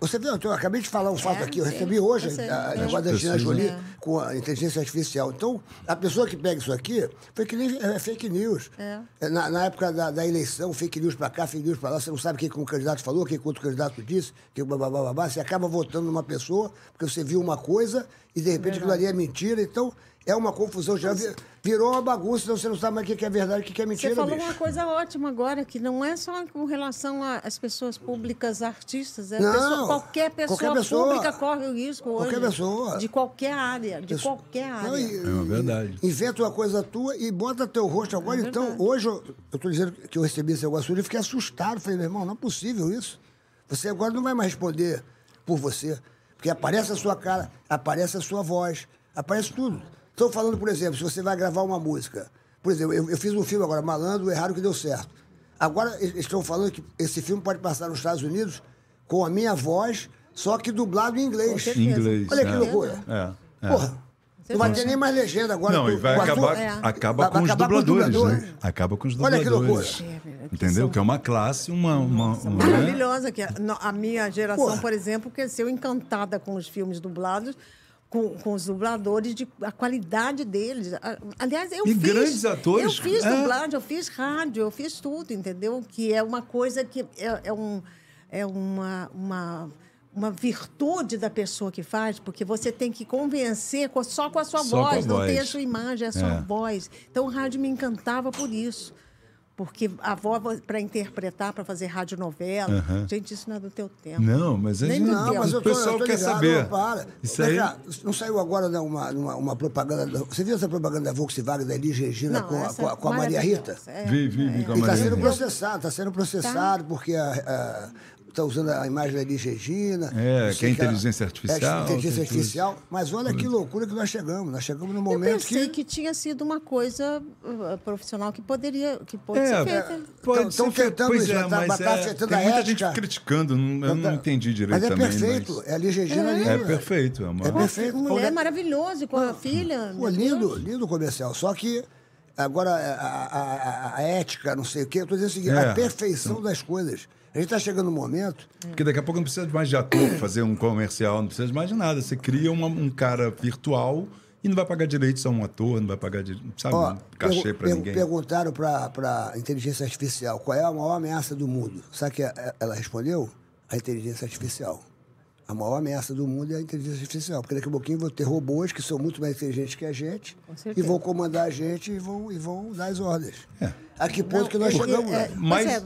Você viu, eu acabei de falar um fato É, aqui, eu sim. recebi hoje É. negócio da China Pessoas, Jolie né? com a inteligência artificial. Então, a pessoa que pega isso aqui foi que nem é, fake news. É. Na, na época da, da eleição, fake news pra cá, fake news pra lá, você não sabe o que, um candidato falou, o que, outro candidato disse, que babá, babá, você acaba votando numa pessoa porque você viu uma coisa e de repente aquilo ali é mentira. Então, é uma confusão. Já vi- virou uma bagunça, então você não sabe mais o que é verdade o que é mentira, Você falou bicho. uma coisa ótima agora, que não é só com relação às pessoas públicas artistas, é Não, pessoa- qualquer, pessoa qualquer pessoa. pública corre o risco hoje. Qualquer pessoa. De qualquer área, de Pessoa- qualquer Não, área. e- É uma verdade. Inventa uma coisa tua e bota teu rosto agora. É então, hoje, eu, tô dizendo que eu recebi esse negócio hoje e fiquei assustado. Falei, meu irmão, não é possível isso. Você agora não vai mais responder por você. Porque aparece a sua cara, aparece a sua voz, aparece tudo. Estou falando, por exemplo, se você vai gravar uma música. Por exemplo, eu, eu fiz um filme agora, Malandro, Errado que Deu Certo. Agora eles estão falando que esse filme pode passar nos Estados Unidos com a minha voz, só que dublado em inglês. Inglês. Olha que é. loucura. É, é. Porra, não vai ter nem mais legenda agora. Não, e vai acabar, É. acaba Vai- com os acabar com os dubladores, dubladores. né? Acaba com os Olha que dubladores. loucura. É, Entendeu? Que é uma classe, uma. uma, uma né? Maravilhosa, que a, a minha geração, Porra. por exemplo, cresceu encantada com os filmes dublados, com, com os dubladores, de, a qualidade deles. Aliás, eu E fiz. grandes atores, Eu fiz é. dublagem, eu fiz rádio, eu fiz tudo, entendeu? Que é uma coisa que é, é um, é uma, uma, uma virtude da pessoa que faz, porque você tem que convencer com- só com a sua Só com a voz, não tem a voz. sua imagem, é a sua É. voz. Então, o rádio me encantava por isso. Porque a voz para interpretar, para fazer radionovela. Gente, isso não é do teu tempo. Não, mas a Nem gente, Não, tempo. mas eu o pessoal tô quer ligado, saber. não, para. Isso aí. cá, não saiu agora né, uma, uma, uma propaganda. da- Você viu essa propaganda da Volkswagen da Elis Regina Não, com, a- com a, com a Maria Rita? É, Vi, vi, vi com a E está Maria sendo Rita. processado, está sendo processado porque está usando a imagem da Elis Regina. É, que é inteligência artificial, É, inteligência artificial. Mas olha que loucura que nós chegamos. Nós chegamos no Eu momento pensei que. que... tinha sido uma coisa uh, profissional que poderia, que pode É, ser feita. Pode Tão ser, tentando pois isso, é, tá- mas tá é, tem a muita ética. gente criticando, não- eu não entendi direito Mas é também. perfeito. mas- É a Elis Regina ali. É né? perfeito. É uma... É perfeito. Mulher maravilhosa, com a filha. Pô, lindo, Deus. lindo o comercial. Só que agora a, a- a- a ética, não sei o quê, eu tô dizendo o seguinte, É. a perfeição das coisas. A gente está chegando no momento. Porque daqui a pouco não precisa mais de ator fazer um comercial, não precisa mais de nada. Você cria uma- um cara virtual e não vai pagar direitos a um ator, não vai pagar, de, sabe, Ó, um cachê pergu- ninguém. Perguntaram para a inteligência artificial qual é a maior ameaça do mundo. Sabe que a- ela respondeu? A inteligência artificial. A maior ameaça do mundo é a inteligência artificial. Porque daqui a pouquinho vão ter robôs que são muito mais inteligentes que a gente e vão comandar a gente e vão, e vão dar as ordens. É. A que ponto Não, que nós porque, chegamos? é, né? Mas- é, ah,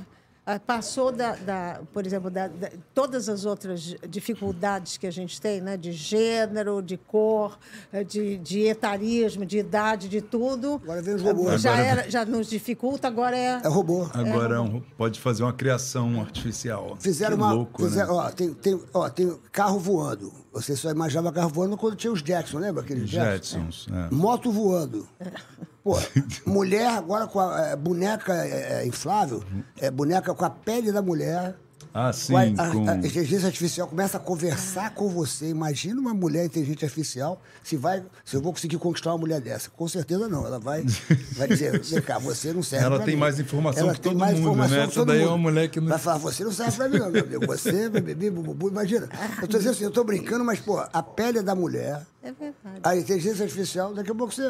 passou da, da- por exemplo, da, da- todas as outras dificuldades que a gente tem, né? De gênero, de cor, eh, de, de etarismo, de idade, de tudo. Agora vem os robôs. Já, Agora- era, já nos dificulta, agora é. É robô. Agora é um- pode fazer uma criação artificial. Fizeram que uma. louco, fizeram- né? ó, tem, tem, ó, tem carro voando. Você só imaginava carro voando quando tinha os Jackson, lembra aqueles Jackson? Jetsons. é. Moto voando. Pô, mulher agora com a é, boneca é, é, inflável, é, boneca com a pele da mulher. Ah, sim, Com a, a- com- a inteligência artificial começa a conversar com você. Imagina uma mulher inteligente artificial se vai, se eu vou conseguir conquistar uma mulher dessa. Com certeza não. Ela vai, vai dizer, vem cá, você não serve Ela pra tem mim. mais informação Ela que tem todo mais mundo, informação né? que Essa todo daí é mundo. uma mulher que não- Vai falar, você não serve pra mim não, meu amigo. Você, bebê, bubu, imagina. Eu tô dizendo assim, eu tô brincando, mas, pô, a pele é da mulher. É verdade. A inteligência artificial, daqui a pouco você.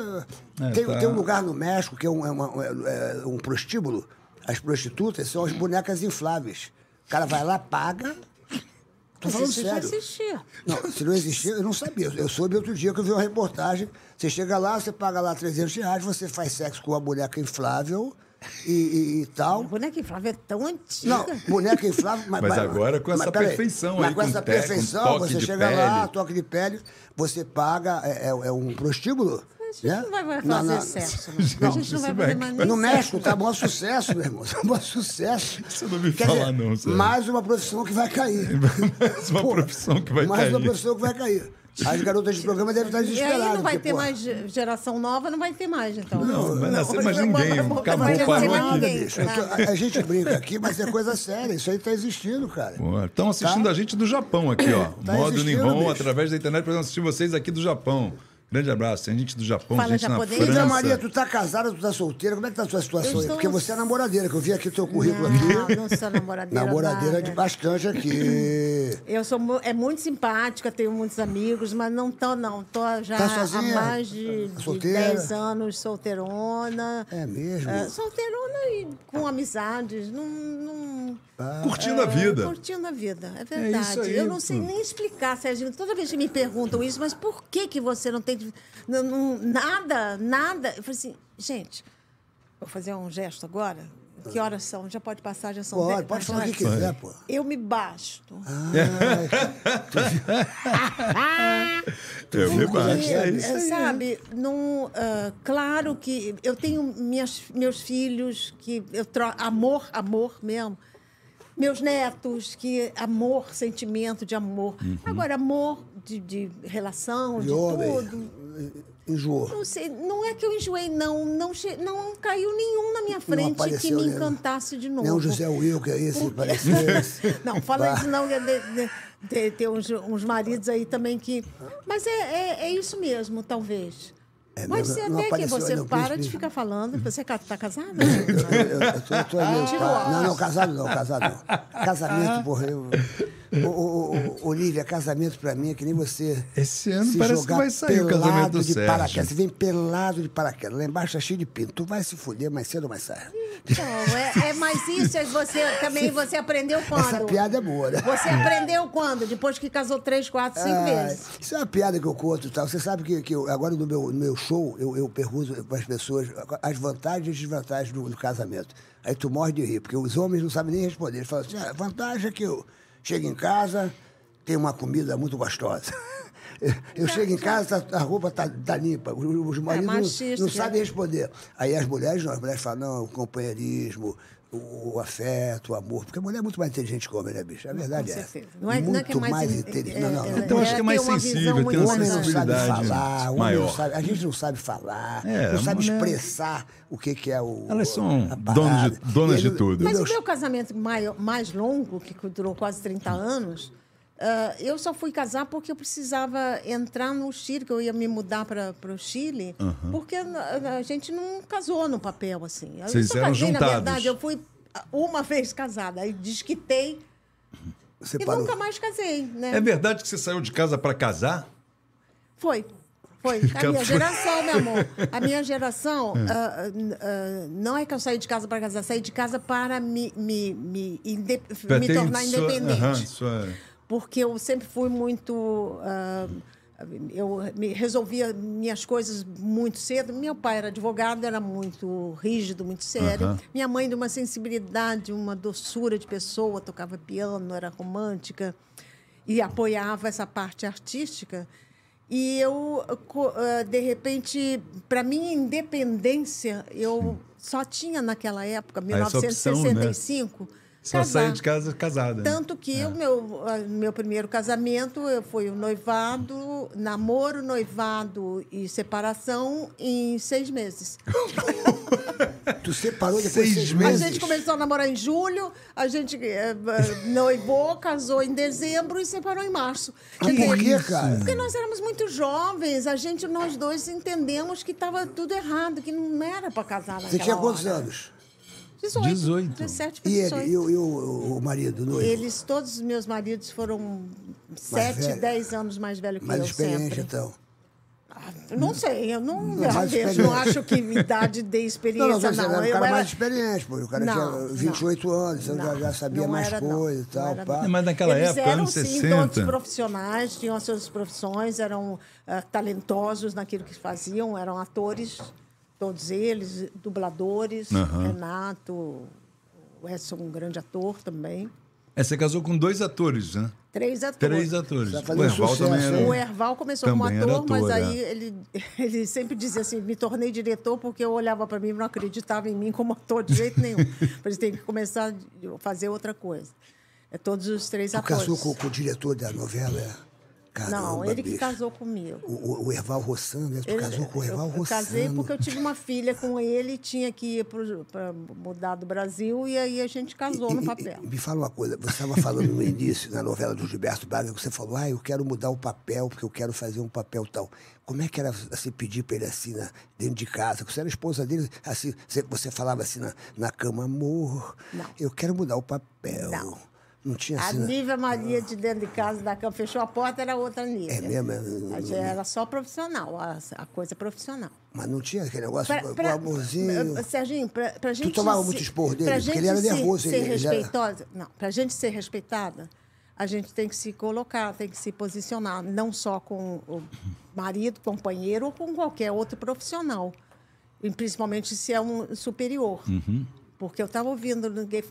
É, tem, tá. tem um lugar no México que é um, é uma- é- é um prostíbulo. As prostitutas são as bonecas infláveis. O cara vai lá, paga. Tô Mas falando isso já sério. existia. Não, se não existia, eu não sabia. Eu soube outro dia que eu vi uma reportagem. Você chega lá, você paga lá 300 reais, você faz sexo com a boneca inflável e, e- e A tal. boneca inflável é tão antiga. Não, boneca inflável. Mas, Mas agora com essa peraí, perfeição mas aí, com com essa perfeição, toque você de chega lá, pele. toque de pele, você paga, é, é- é um prostíbulo. A gente né? não vai mais fazer sexo. Não. Gente, a gente não vai fazer mais No. México tá maior sucesso, meu irmão. Tá maior sucesso. Você não me Quer fala dizer, não, sério. Mais uma profissão que vai cair. Mais uma profissão que vai mais cair. uma profissão que vai cair. As garotas de programa devem estar E aí desesperadas. não vai porque, ter pô, mais ge- geração nova, não vai ter mais, então. Não, vai nascer mais Não, ninguém. não Acabou, nascer parou mais aqui. ninguém, nada. a, gente brinca aqui, mas é coisa séria. Isso aí tá existindo, cara. Estão assistindo Tá? a gente do Japão aqui, ó. Tá Modo Nihon, através da internet, para assistir vocês aqui do Japão. Grande abraço. Tem gente do Japão, Fala gente japonês? na França. Maria, tu tá casada, tu tá solteira, como é que tá a tua situação aí? Porque você é namoradeira, que eu vi aqui teu currículo Não, aqui. não sou namoradeira. Namoradeira de nada. bastante aqui. Eu sou é muito simpática, tenho muitos amigos, mas não tô, não. Tô já Tá há sozinha? mais de, de Solteira? 10 anos solteirona. É mesmo? É, solteirona e com amizades. Não, não- Curtindo a vida. Curtindo a vida, é verdade. isso aí, eu não sei pô. nem explicar, Serginho. Toda vez que me perguntam isso, mas por que, que você não tem. Não- não- nada, nada. Eu falei assim, gente, vou fazer um gesto agora. Que horas são? Já pode passar, já são Pode, pode falar o que quiser, pô. Eu me basto. Eu me baixo. É isso sabe, não, ah, claro que eu tenho minhas, meus filhos que eu tro amor, amor mesmo. Meus netos, que amor, sentimento de amor. Uhum. Agora, amor de, de relação, de, De homem. tudo. Enjoou. Não sei, não é que eu enjoei, não. Não, não caiu nenhum na minha frente que me encantasse de novo. Nem o José Wilker aí, se parecesse. Não, fala Bah. isso não, de- tem uns, uns maridos aí também que. Mas é, é, é isso mesmo, talvez. É Pode ser Não até que você ainda o para príncipe? de ficar falando. Você está casada? Eu, eu, eu tô, eu tô ali, Tirou pá. a Não, não, casado não, casado não. Casamento, porra, eu. Ô, ô, ô, Olivia, casamento pra mim é que nem você. Esse ano se parece que vai sair o casamento pelado do de Sérgio. paraquedas. Você vem pelado de paraquedas. Lá embaixo tá cheio de pinto. Tu vai se fuder mais cedo ou mais tarde. Então, é, é mais isso. é Você também você aprendeu quando? Essa piada é boa, né? Você aprendeu quando? Depois que casou três, quatro, cinco Ah, vezes. Isso é uma piada que eu conto e tal. Você sabe que, que eu- agora no meu, no meu show eu, eu pergunto para as pessoas as vantagens e desvantagens do, do casamento. Aí tu morre de rir, porque os homens não sabem nem responder. Eles falam assim: ah, a vantagem é que eu chego em casa, tem uma comida muito gostosa. Eu chego em casa, tá- a roupa tá, tá limpa. Os, os maridos não- machista, não, já. sabem responder. Aí as mulheres não, as mulheres falam, não, o companheirismo, o, o afeto, o amor. Porque a mulher é muito mais inteligente que o homem, né, bicho? A verdade Com é. certeza. Não é, não é que é Muito mais. in- inteligente. é- Não, não, é- não. Então, acho que é mais tem uma sensível, visão tem muito O uma homem não mais- sabe falar, o homem maior. não sabe, a gente não sabe falar, É, não sabe mulher- expressar o que, que é o. Elas são donas de- donas de tudo. Mas o meu casamento mai- mais longo, que durou quase 30 anos, ah, eu só fui casar porque eu precisava entrar no Chile, que eu ia me mudar para o Chile, porque a, a gente não casou no papel, assim. Eu Vocês só eram casei, juntados. Na verdade, eu fui uma vez casada, aí desquitei e nunca mais casei, né? É verdade que você saiu de casa para casar? Foi. Foi. A minha geração, meu amor. A minha geração, ah, ah, não é que eu saí de casa para casar, saí de casa para me, me, me, me tornar sua- independente. aham, sua- Porque eu sempre fui muito. ah, eu resolvia minhas coisas muito cedo. Meu pai era advogado, era muito rígido, muito sério. Aham. Minha mãe, de uma sensibilidade, uma doçura de pessoa, tocava piano, era romântica e apoiava essa parte artística. E eu, ah, de repente, para minha independência, eu só tinha naquela época, essa opção, né? 1965, Só casar. saiu de casa casada. né? Tanto que o meu, ah, meu primeiro casamento eu- foi o noivado, namoro, noivado e separação em seis meses. Tu separou depois Seis de seis meses. A gente começou a namorar em julho, a gente eh, eh, noivou, casou em dezembro e separou em março. Quer por quê, cara? Porque nós éramos muito jovens, a gente, nós dois entendemos que estava tudo errado, que não era para casar naquela Você tinha quantos hora. anos? 18. 18. 17 para E 18. ele, e o, e o, o marido, o noivo? Eles, todos os meus maridos foram 7, velho. 10 anos mais velho que Mais eu experiente, sempre. então. Eu Não sei, eu não, Não, eu mais não acho que idade de Não, experiência, não, não. você era um Eu cara era- mais experiente, pô. O cara Não, tinha 28 anos, então não, já, sabia não mais era, não, coisas e não tal. era, pá. não. Mas naquela Eles época, eram, anos sim, 60. todos profissionais, tinham as suas profissões, eram ah, talentosos naquilo que faziam, eram atores, todos eles, dubladores, Renato, o Edson, um grande ator também. É, você casou com dois atores, né? Três atores. Três atores. O Erval sucesso, também era. O Erval começou como Também ator, era ator, mas aí é. ele, ele sempre dizia assim: me tornei diretor porque eu olhava para mim e não acreditava em mim como ator de jeito nenhum. Mas tem que começar a fazer outra coisa. É todos os três Tu atores. casou com, com o diretor da novela? Caramba, não, ele que bicho. casou comigo. O, o, Erval Rossano? Tu Ele- casou com o Erval eu, eu Rossano. casei porque eu tive uma filha com ele, tinha que ir para mudar do Brasil e aí a gente casou E- no e- papel. e me fala uma coisa, você estava falando no início, na novela do Gilberto Braga, que você falou, ah, eu quero mudar o papel, porque eu quero fazer um papel tal. Como é que era assim, pedir para ele assim, na- dentro de casa? Você era esposa dele, assim, você, você falava assim na, na cama, amor, Não. eu quero mudar o papel. Não. Não tinha A assim. né? Nívia Maria de dentro de casa da cama fechou a porta, era outra Nívia. É mesmo? É, A gente era só profissional, a, a coisa profissional. Mas não tinha aquele negócio, Pra- o pra- amorzinho. Serginho, pra, pra gente. tomava se- muito esporro dele? Porque ele era se- nervoso, Ser ele- ele era- respeitosa. Não, pra gente ser respeitada, a gente tem que se colocar, tem que se posicionar, não só com o marido, companheiro ou com qualquer outro profissional. E principalmente se é um superior. Porque eu estava ouvindo, ninguém-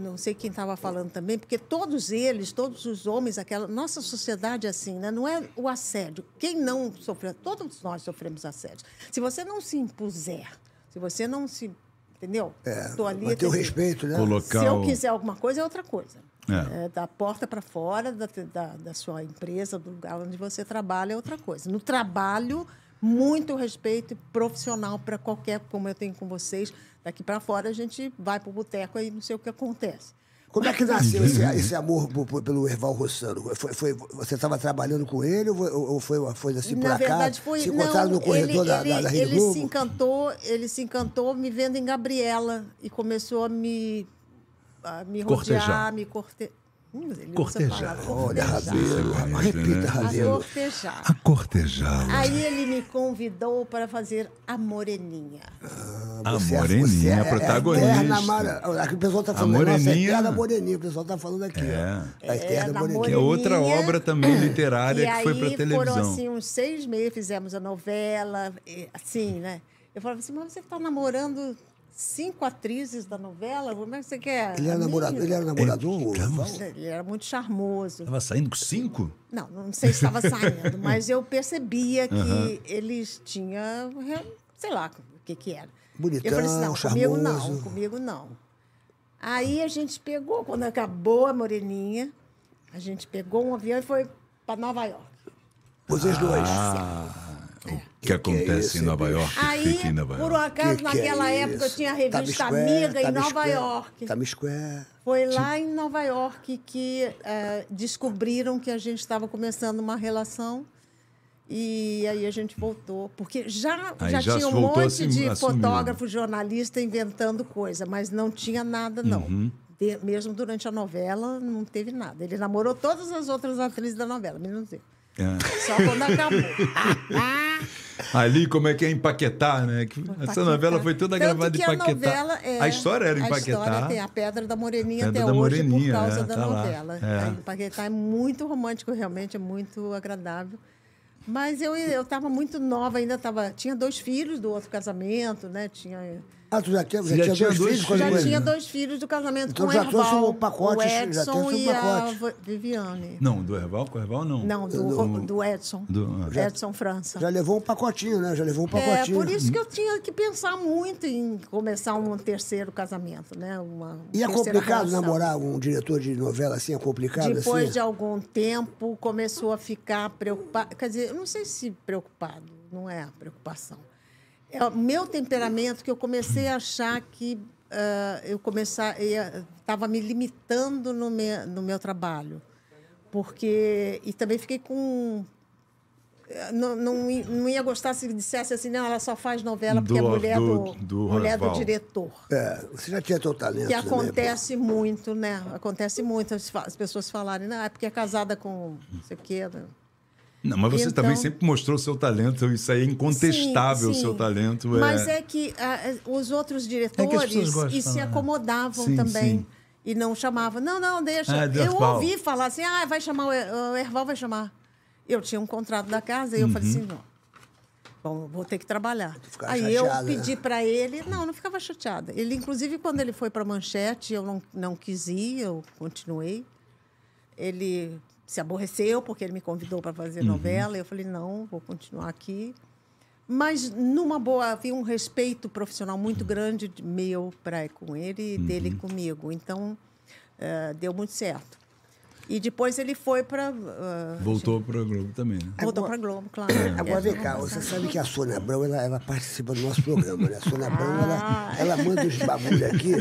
não sei quem estava falando também, porque todos eles, todos os homens, aquela nossa sociedade é assim, né? não é o assédio. Quem não sofreu, todos nós sofremos assédio. Se você não se impuser, se você não se, entendeu? É, Tô ali, manter o respeito, né? Colocar Se eu quiser alguma coisa, é outra coisa. É. É, da porta para fora da, da, da sua empresa, do lugar onde você trabalha, é outra coisa. No trabalho, muito respeito profissional para qualquer, como eu tenho com vocês. Daqui para fora, a gente vai para o boteco e não sei o que acontece. Como é que nasceu esse, esse amor pelo Erval Rossano? Foi, foi- você estava trabalhando com ele ou foi- ou foi uma coisa assim por Na acaso? verdade, foi. Se não, encontraram no corredor ele, da, ele, da, da Rede ele Globo? se encantou, ele se encantou me vendo em Gabriela e começou a me, a me Cortejar. rodear, me corte... Hum, ele usa a Cortejar. Olha, conhece, repita, né? A cortejar. A cortejá-la. Aí ele me convidou para fazer a moreninha. A Você é- moreninha, você é- a protagonista. É eterna Mara- aqui o pessoal está A falando, nossa, moreninha- eterna moreninha. O pessoal está falando aqui. É. ó. A eterna na moreninha. Que é outra obra também literária que foi pra televisão. foram assim uns seis meses, fizemos a novela, assim, né? Eu falava assim, mas você está namorando cinco atrizes da novela? Como é que você quer? Ele era minha?" ele era namorador? Erval? Ele era muito charmoso. Tava saindo com cinco? Não, não sei se estava saindo, mas eu percebia que eles tinham, sei lá o que que era. Bonitão, eu falei assim, não, comigo não, charmoso. comigo não. Aí a gente pegou, quando acabou a Moreninha, a gente pegou um avião e foi para Nova York. Vocês dois. O que acontece isso, em Nova York? Aí, fica em Nova por um York. acaso, Que que é naquela época, tinha a revista Square, Amiga em Nova Square, York. Times Square. Foi lá em Nova York que descobriram que a gente estava começando uma relação. E aí a gente voltou. Porque já, Aí já, já tinha um monte assim, de fotógrafo, jornalista inventando coisa, mas não tinha nada, não. Uhum. De- mesmo durante a novela, não teve nada. Ele namorou todas as outras atrizes da novela, menos eu. É. Só quando acabou. Ali, como é que é empaquetar, né? Que Essa novela foi toda Tanto gravada em novela é- A história era em A história tem a Pedra da Moreninha Pedra até da hoje Moreninha, por causa é, da tá lá. novela. É. Aí, Paquetá é muito romântico, realmente, é muito agradável. Mas eu eu estava muito nova, ainda tava, tinha dois filhos do outro casamento, né? Tinha, Ah, tu já tinha, já Já tinha tinha dois dois filhos? já tinha dois filhos do casamento Então com já o trouxe Erval, um pacote, o já Edson trouxe um e a pacote. Va- Viviane. Não, do Erval com o Erval, não. Não, do, do Edson. Do- Edson França. Já levou um pacotinho, né? Já levou um É, pacotinho. por isso que eu tinha que pensar muito em começar um terceiro casamento, né? Uma E é complicado relação. namorar um diretor de novela assim? É complicado Depois assim? de algum tempo, começou a ficar preocupado. Quer dizer, eu não sei se preocupado, não é a preocupação. É o meu temperamento que eu comecei a achar que ah, eu estava me limitando no meu, no meu trabalho. Porque. E também fiquei com. Não, não, i- não ia gostar se dissesse assim, não, ela só faz novela porque é Do- mulher do- do, do mulher do diretor. É, você já tinha teu talento Que pô. acontece muito, né? Acontece muito as pessoas falarem, não, é porque é casada com não sei o quê. né? Não, mas você Então- também sempre mostrou o seu talento, isso aí é incontestável, o Sim, seu sim. talento. Mas é que ah, os outros diretores pessoas gostam e se falar. acomodavam Sim, também. sim. E não chamavam. Não, não, deixa. Ah, eu Erval. ouvi falar assim, ah, vai chamar, o Er- o Erval vai chamar. Eu tinha um contrato da casa e eu falei Uhum. assim, não. Bom, vou ter que trabalhar. Aí eu chateada, pedi né? para ele, não, não ficava chateada. Ele, inclusive, quando ele foi para Manchete, eu não, não quis ir, eu continuei. Ele se aborreceu porque ele me convidou para fazer novela. Eu falei, não, vou continuar aqui. Mas, numa boa, havia um respeito profissional muito grande de- meu para com ele e dele comigo. Então, eh, deu muito certo. E depois ele foi para. Voltou para o Globo também, né? voltou para Globo, claro. Agora É, vem cá, você sabe que a Sônia Abrão, ela, ela participa do nosso programa, né? A Sônia Abrão, Ah. ela, ela manda os bagulho aqui.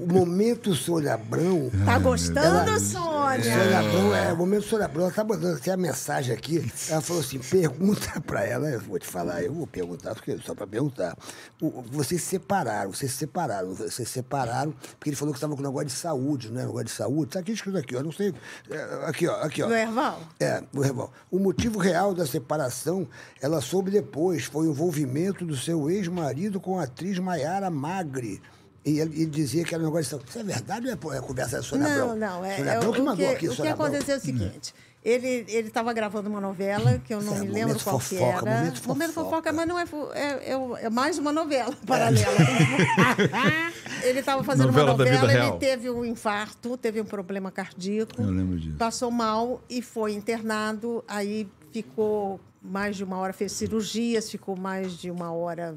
O momento Sônia Abrão. Tá gostando, Ela- Sônia? Sônia Abrão, é, o momento Sônia Abrão, ela tá mandando até a mensagem aqui. Ela falou assim: pergunta pra ela, eu vou te falar, eu vou perguntar, porque só pra perguntar. O- vocês se separaram, vocês se separaram, vocês se separaram, porque ele falou que estava com negócio de saúde, né? Negócio de saúde. Tá aqui escrito aqui, ó. Não sei. É, aqui, ó, aqui, ó. Do Erval? É, o Reval. O motivo real da separação, ela soube depois, foi o envolvimento do seu ex-marido com a atriz Maiara Magre. E ele, ele dizia que era um negócio de... Isso é verdade ou é, é conversa da Sônia Não, Abrão? não. É, Sônia é Abrão que o mandou que, aqui, o que Sônia Abrão. aconteceu é o seguinte. Ele estava gravando uma novela que eu não É, me momento lembro qual que fofoca, era. momento fofoca. fofoca, mas não é, é, é, é mais uma novela paralela. ele estava fazendo Novela uma novela, real. ele teve um infarto, teve um problema cardíaco. Eu lembro disso. Passou mal e foi internado. Aí ficou mais de uma hora, fez cirurgias, ficou mais de uma hora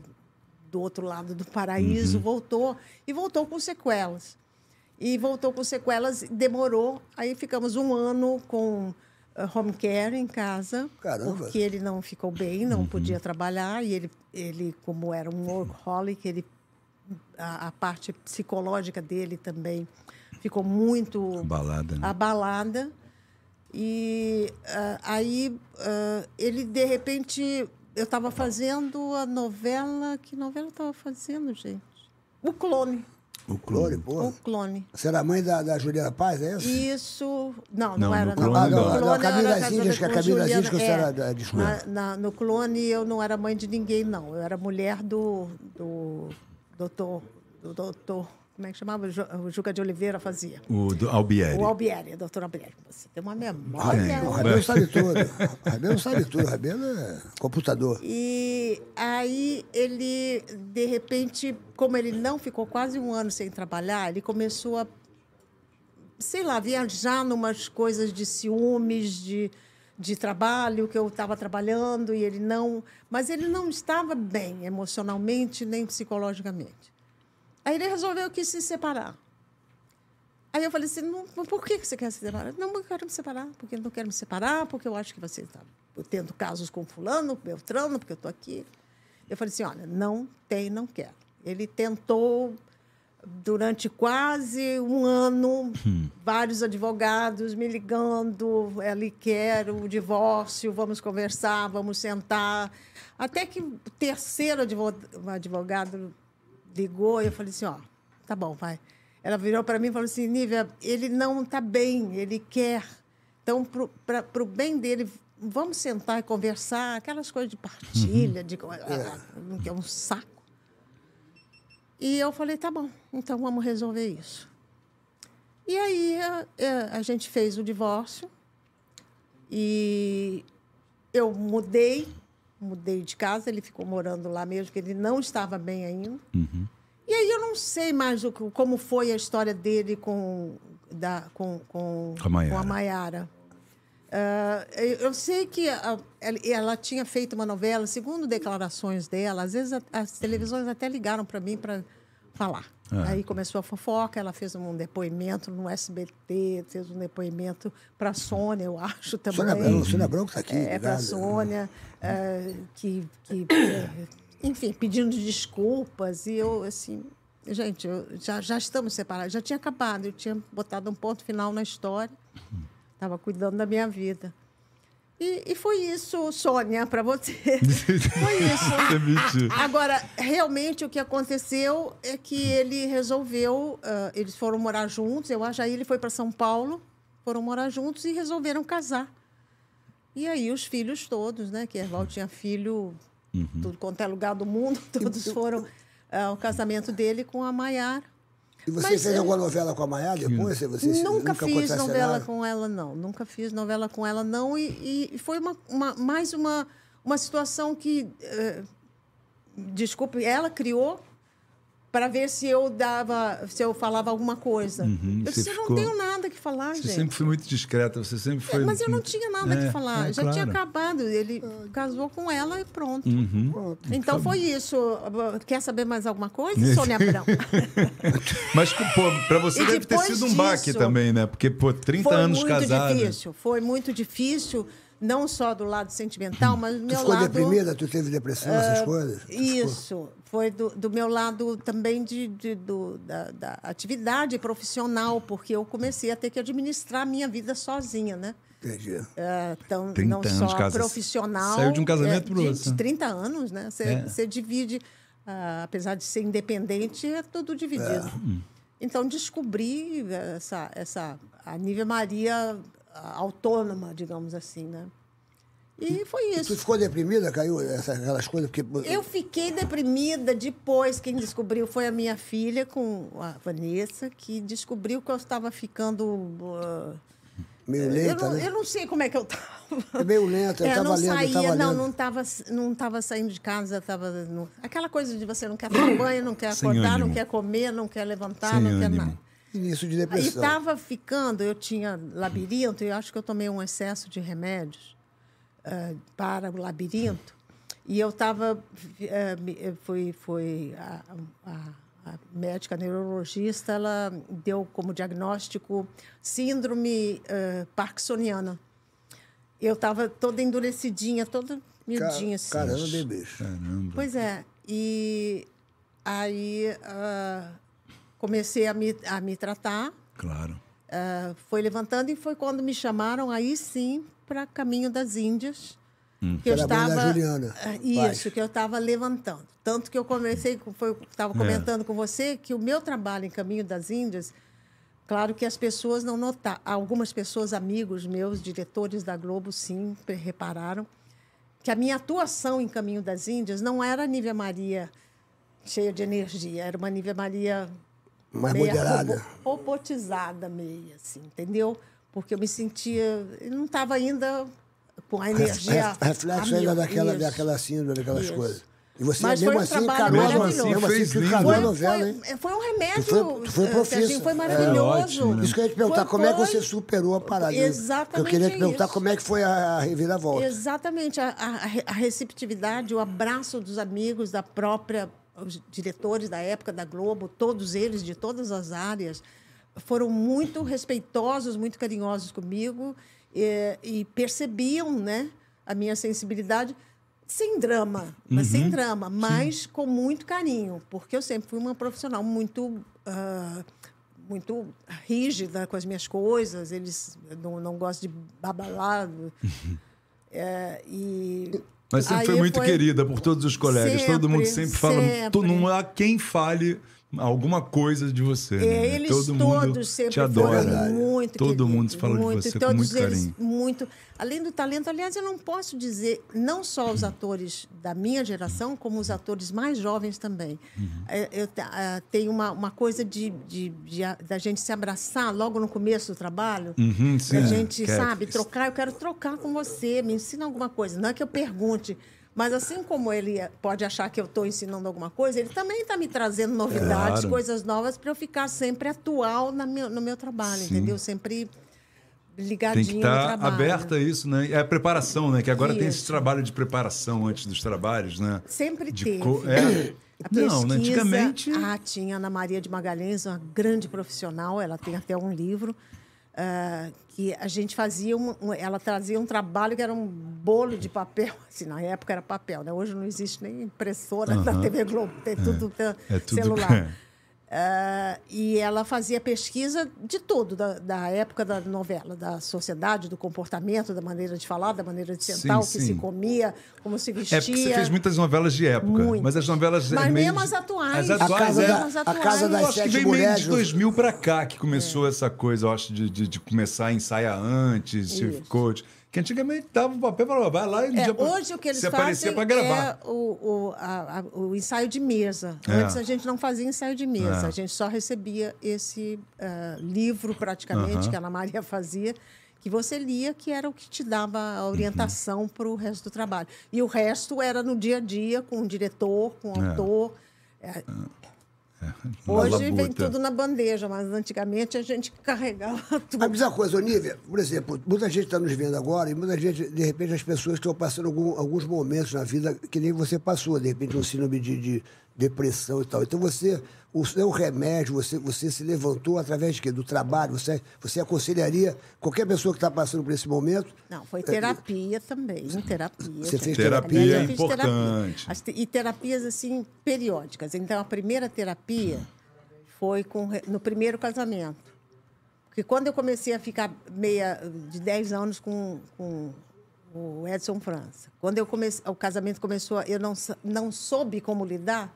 do outro lado do paraíso, voltou e voltou com sequelas. E voltou com sequelas, demorou. Aí ficamos um ano com home care em casa, Caramba. porque ele não ficou bem, não podia trabalhar. E ele, ele, como era um workaholic, ele, a, a parte psicológica dele também ficou muito Balada, né? abalada. E ah, aí ah, ele, de repente, eu estava fazendo a novela. Que novela estava fazendo, gente? O Clone. O Clone, pô. O Clone. Você era mãe da, da Juliana Paz, é isso? Isso. Não, Não, não, era. no Clone não, não. não, Clone Camila das Índias, que a Camila das Índias que você é. era da- desculpa. Na- na- no Clone eu não era mãe de ninguém, não. Eu era mulher do, do doutor. Do doutor. Como é que chamava? O Juca de Oliveira fazia. O do Albieri. O Albieri, o doutor Albieri. Você tem uma Ah, memória. O Rabelo sabe tudo. O Rabelo sabe tudo. O Rabelo é computador. E aí ele, de repente, como ele não ficou quase um ano sem trabalhar, ele começou a, sei lá, viajar numas coisas de ciúmes, de, de trabalho, que eu estava trabalhando e ele não. Mas ele não estava bem emocionalmente nem psicologicamente. Aí ele resolveu que se separar. Aí eu falei assim, não, por que você quer se separar? Não, eu quero me separar, porque eu não quero me separar, porque eu acho que você está tendo casos com fulano, Beltrano, porque eu estou aqui. Eu falei assim, olha, não tem, não quero. Ele tentou durante quase um ano, vários advogados me ligando, ele quer o divórcio, vamos conversar, vamos sentar. Até que o terceiro advo- advogado ligou e eu falei assim, ó, tá bom, vai. Ela virou para mim e falou assim, Nívia, ele não está bem, ele quer. Então, para o bem dele, vamos sentar e conversar, aquelas coisas de partilha, de, ah, que é um saco. E eu falei, tá bom, então vamos resolver isso. E aí a, a- a gente fez o divórcio e eu mudei, mudei de casa, ele ficou morando lá mesmo, porque ele não estava bem ainda. E aí eu não sei mais o que- como foi a história dele com, da, com, com, Com a Maiara. Ah, eu sei que a- ela, ela tinha feito uma novela, segundo declarações dela, às vezes a- as televisões até ligaram para mim para falar. Ah. Aí começou a fofoca, ela fez um depoimento no SBT, fez um depoimento para a Sônia, eu acho também. Sônia Branco, Sônia Branco está aqui. É, para a. Sônia, eh, que, que, eh, enfim, pedindo desculpas. E eu, assim, gente, eu, já, já estamos separados. Já tinha acabado, eu tinha botado um ponto final na história. Estava cuidando da minha vida. E, e foi isso, Sônia, para você. foi isso. Agora, realmente o que aconteceu é que ele resolveu, uh, eles foram morar juntos, eu acho, aí ele foi para São Paulo, foram morar juntos e resolveram casar. E aí os filhos todos, né? Que Erval tinha filho, uhum. tudo quanto é lugar do mundo, todos foram ao uh, casamento dele com a Maiara. E você Mas, fez é... alguma novela com a Maia depois? Você, você nunca, nunca fiz novela com ela, não. Nunca fiz novela com ela, não. E, e foi uma, uma, mais uma, uma situação que, uh, desculpe, ela criou para ver se eu dava, se eu falava alguma coisa. Uhum, eu disse, ficou... não tenho nada que falar, você gente. sempre foi muito discreta, você sempre foi. É, mas eu não tinha nada é, que falar, é, já claro. tinha acabado. Ele casou com ela e pronto. Uhum. pronto. Então Acabou. foi isso. Quer saber mais alguma coisa, Sônia Abrão? mas para você e deve ter sido um baque também, né? Porque pô, 30 anos casada. Foi muito difícil. Foi muito difícil não só do lado sentimental, mas do meu tu ficou lado... deprimida? Tu teve depressão, essas uh, coisas? Isso. Foi do, do, meu lado também de, de do, da, da, atividade profissional, porque eu comecei a ter que administrar a minha vida sozinha, né? Entendi. Uh, então, não só casa. profissional... Saiu de um casamento é, para outro. De 30 anos, né? Você, é. divide... Uh, apesar de ser independente, é tudo dividido. É. Então, descobri essa, essa... A Nívia Maria autônoma, digamos assim, né? E foi isso. Tu ficou deprimida, caiu essas, aquelas coisas? Porque... Eu fiquei deprimida depois. Quem descobriu foi a minha filha, com a Vanessa, que descobriu que eu estava ficando. Uh, meio lenta, eu não, né? eu não sei como é que eu estava. É meio lenta, eu estava é, lendo, saía, tava não, lendo. não estava não tava saindo de casa, estava aquela coisa de você não quer tomar banho, não quer acordar, não quer comer, não quer levantar, Sem não ânimo. quer nada. Início de depressão. E estava ficando, eu tinha labirinto, e acho que eu tomei um excesso de remédios uh, para o labirinto. E eu estava. Uh, foi foi a, a, a, médica neurologista, ela deu como diagnóstico síndrome uh, parkinsoniana. Eu estava toda endurecidinha, toda miudinha. assim. Caramba, bebê. Caramba. Pois é. E aí. Uh, comecei a me, a me tratar. Claro. Uh, foi levantando e foi quando me chamaram aí sim para Caminho das Índias. Hum. Que eu estava Juliana. Uh, isso, que eu estava levantando. Tanto que eu comecei, estava é. comentando é. com você que o meu trabalho em Caminho das Índias, claro que as pessoas não notaram, algumas pessoas, amigos meus, diretores da Globo, sim, repararam que a minha atuação em Caminho das Índias não era a Nívia Maria cheia de energia, era uma Nívia Maria mais moderada. robotizada meio, assim, entendeu? Porque eu me sentia. Eu não estava ainda com a energia. Reflexo ainda daquela, daquela síndrome, daquelas isso. coisas. E você Mas mesmo foi um assim encarou, mesmo assim, mesmo fez assim, foi, a novela, foi, hein? Foi um remédio. Tu foi, tu foi profissa. foi maravilhoso. É, ótimo, né? Isso que eu ia te perguntar, foi, como é que você superou a parada? Exatamente. Eu queria te perguntar isso. como é que foi a reviravolta. Exatamente. A, a, a receptividade, o abraço dos amigos, da própria. Os diretores da época da Globo, todos eles, de todas as áreas foram muito respeitosos, muito carinhosos comigo e, e percebiam, né, a minha sensibilidade sem drama, mas sem Uhum. drama, mas com muito carinho, porque eu sempre fui uma profissional muito ah, muito rígida com as minhas coisas. Eles não, não gostam de babalado. É, e Mas sempre aí foi muito foi- querida por todos os colegas. Todo mundo Sempre, sempre fala. sempre. Não há quem fale alguma coisa de você. É, né? eles Todo todos mundo sempre te adora. muito Todo queridos, mundo fala muito, de você com todos muito eles carinho. muito além do talento aliás eu não posso dizer não só os atores da minha geração como os atores mais jovens também Uhum. É, eu te- ah, tem uma, uma coisa de, de, de a- da gente se abraçar logo no começo do trabalho Uhum, sim. da gente Quero- sabe trocar eu quero trocar com você me ensina alguma coisa não é que eu pergunte mas assim como ele pode achar que eu estou ensinando alguma coisa, ele também está me trazendo novidades, Claro. coisas novas para eu ficar sempre atual na meu, no meu trabalho, Sim. entendeu? Sempre Tem ligadinho que no estar trabalho. aberta a isso, né? É a preparação, né? Que agora tem esse Isso. trabalho de preparação antes dos trabalhos, né? Sempre De teve. co- é. A Não, né? pesquisa- antigamente. Ah, tinha Ana Maria de Magalhães, uma grande profissional, ela tem até um livro. Ah, que a gente fazia, um, um- ela trazia um trabalho que era um bolo de papel, assim, na época era papel, né? Hoje não existe nem impressora na TV Globo, tem tudo, tem É tudo- celular. Ah, e ela fazia pesquisa de tudo, da, da época da novela, da sociedade, do comportamento, da maneira de falar, da maneira de sentar, Sim, o que se sim. comia, como se vestia. É porque você fez muitas novelas de época, Muitas. mas as novelas Mas é meio mesmo as atuais. As A atuais, casa é. da- As a atuais. casa Eu das acho que veio meio mulheres. de 2000 pra cá que É. começou essa coisa, eu acho, de, de, de começar a ensaiar antes, se Isso. ficou. Que antigamente dava o papel falava, vai lá e um É, pra- hoje o que eles fazem pra gravar. é o, o, a- a- o ensaio de mesa. É. Antes a gente não fazia ensaio de mesa, É. a gente só recebia esse ah, livro praticamente que a Ana Maria fazia, que você lia, que era o que te dava a orientação Uhum. para o resto do trabalho. E o resto era no dia a dia, com o diretor, com o É. autor. É, Hoje vem tudo na bandeja, mas antigamente a gente carregava tudo. A mesma coisa, Olivia, por exemplo, muita gente está nos vendo agora e muita gente, de repente, as pessoas estão passando algum- alguns momentos na vida que nem você passou, de repente, um síndrome de, de depressão e tal. Então, você, o seu remédio, você, você se levantou através de quê? Do trabalho, você, você aconselharia qualquer pessoa que está passando por esse momento? Não, foi terapia também. Terapia. Você fez terapia? Eu é fiz importante. As te- E terapias, assim, periódicas. Então, a primeira terapia foi com, no primeiro casamento. Porque quando eu comecei a ficar meia de 10 anos com, com o Edson França, quando eu comecei, o casamento começou, eu não, não soube como lidar,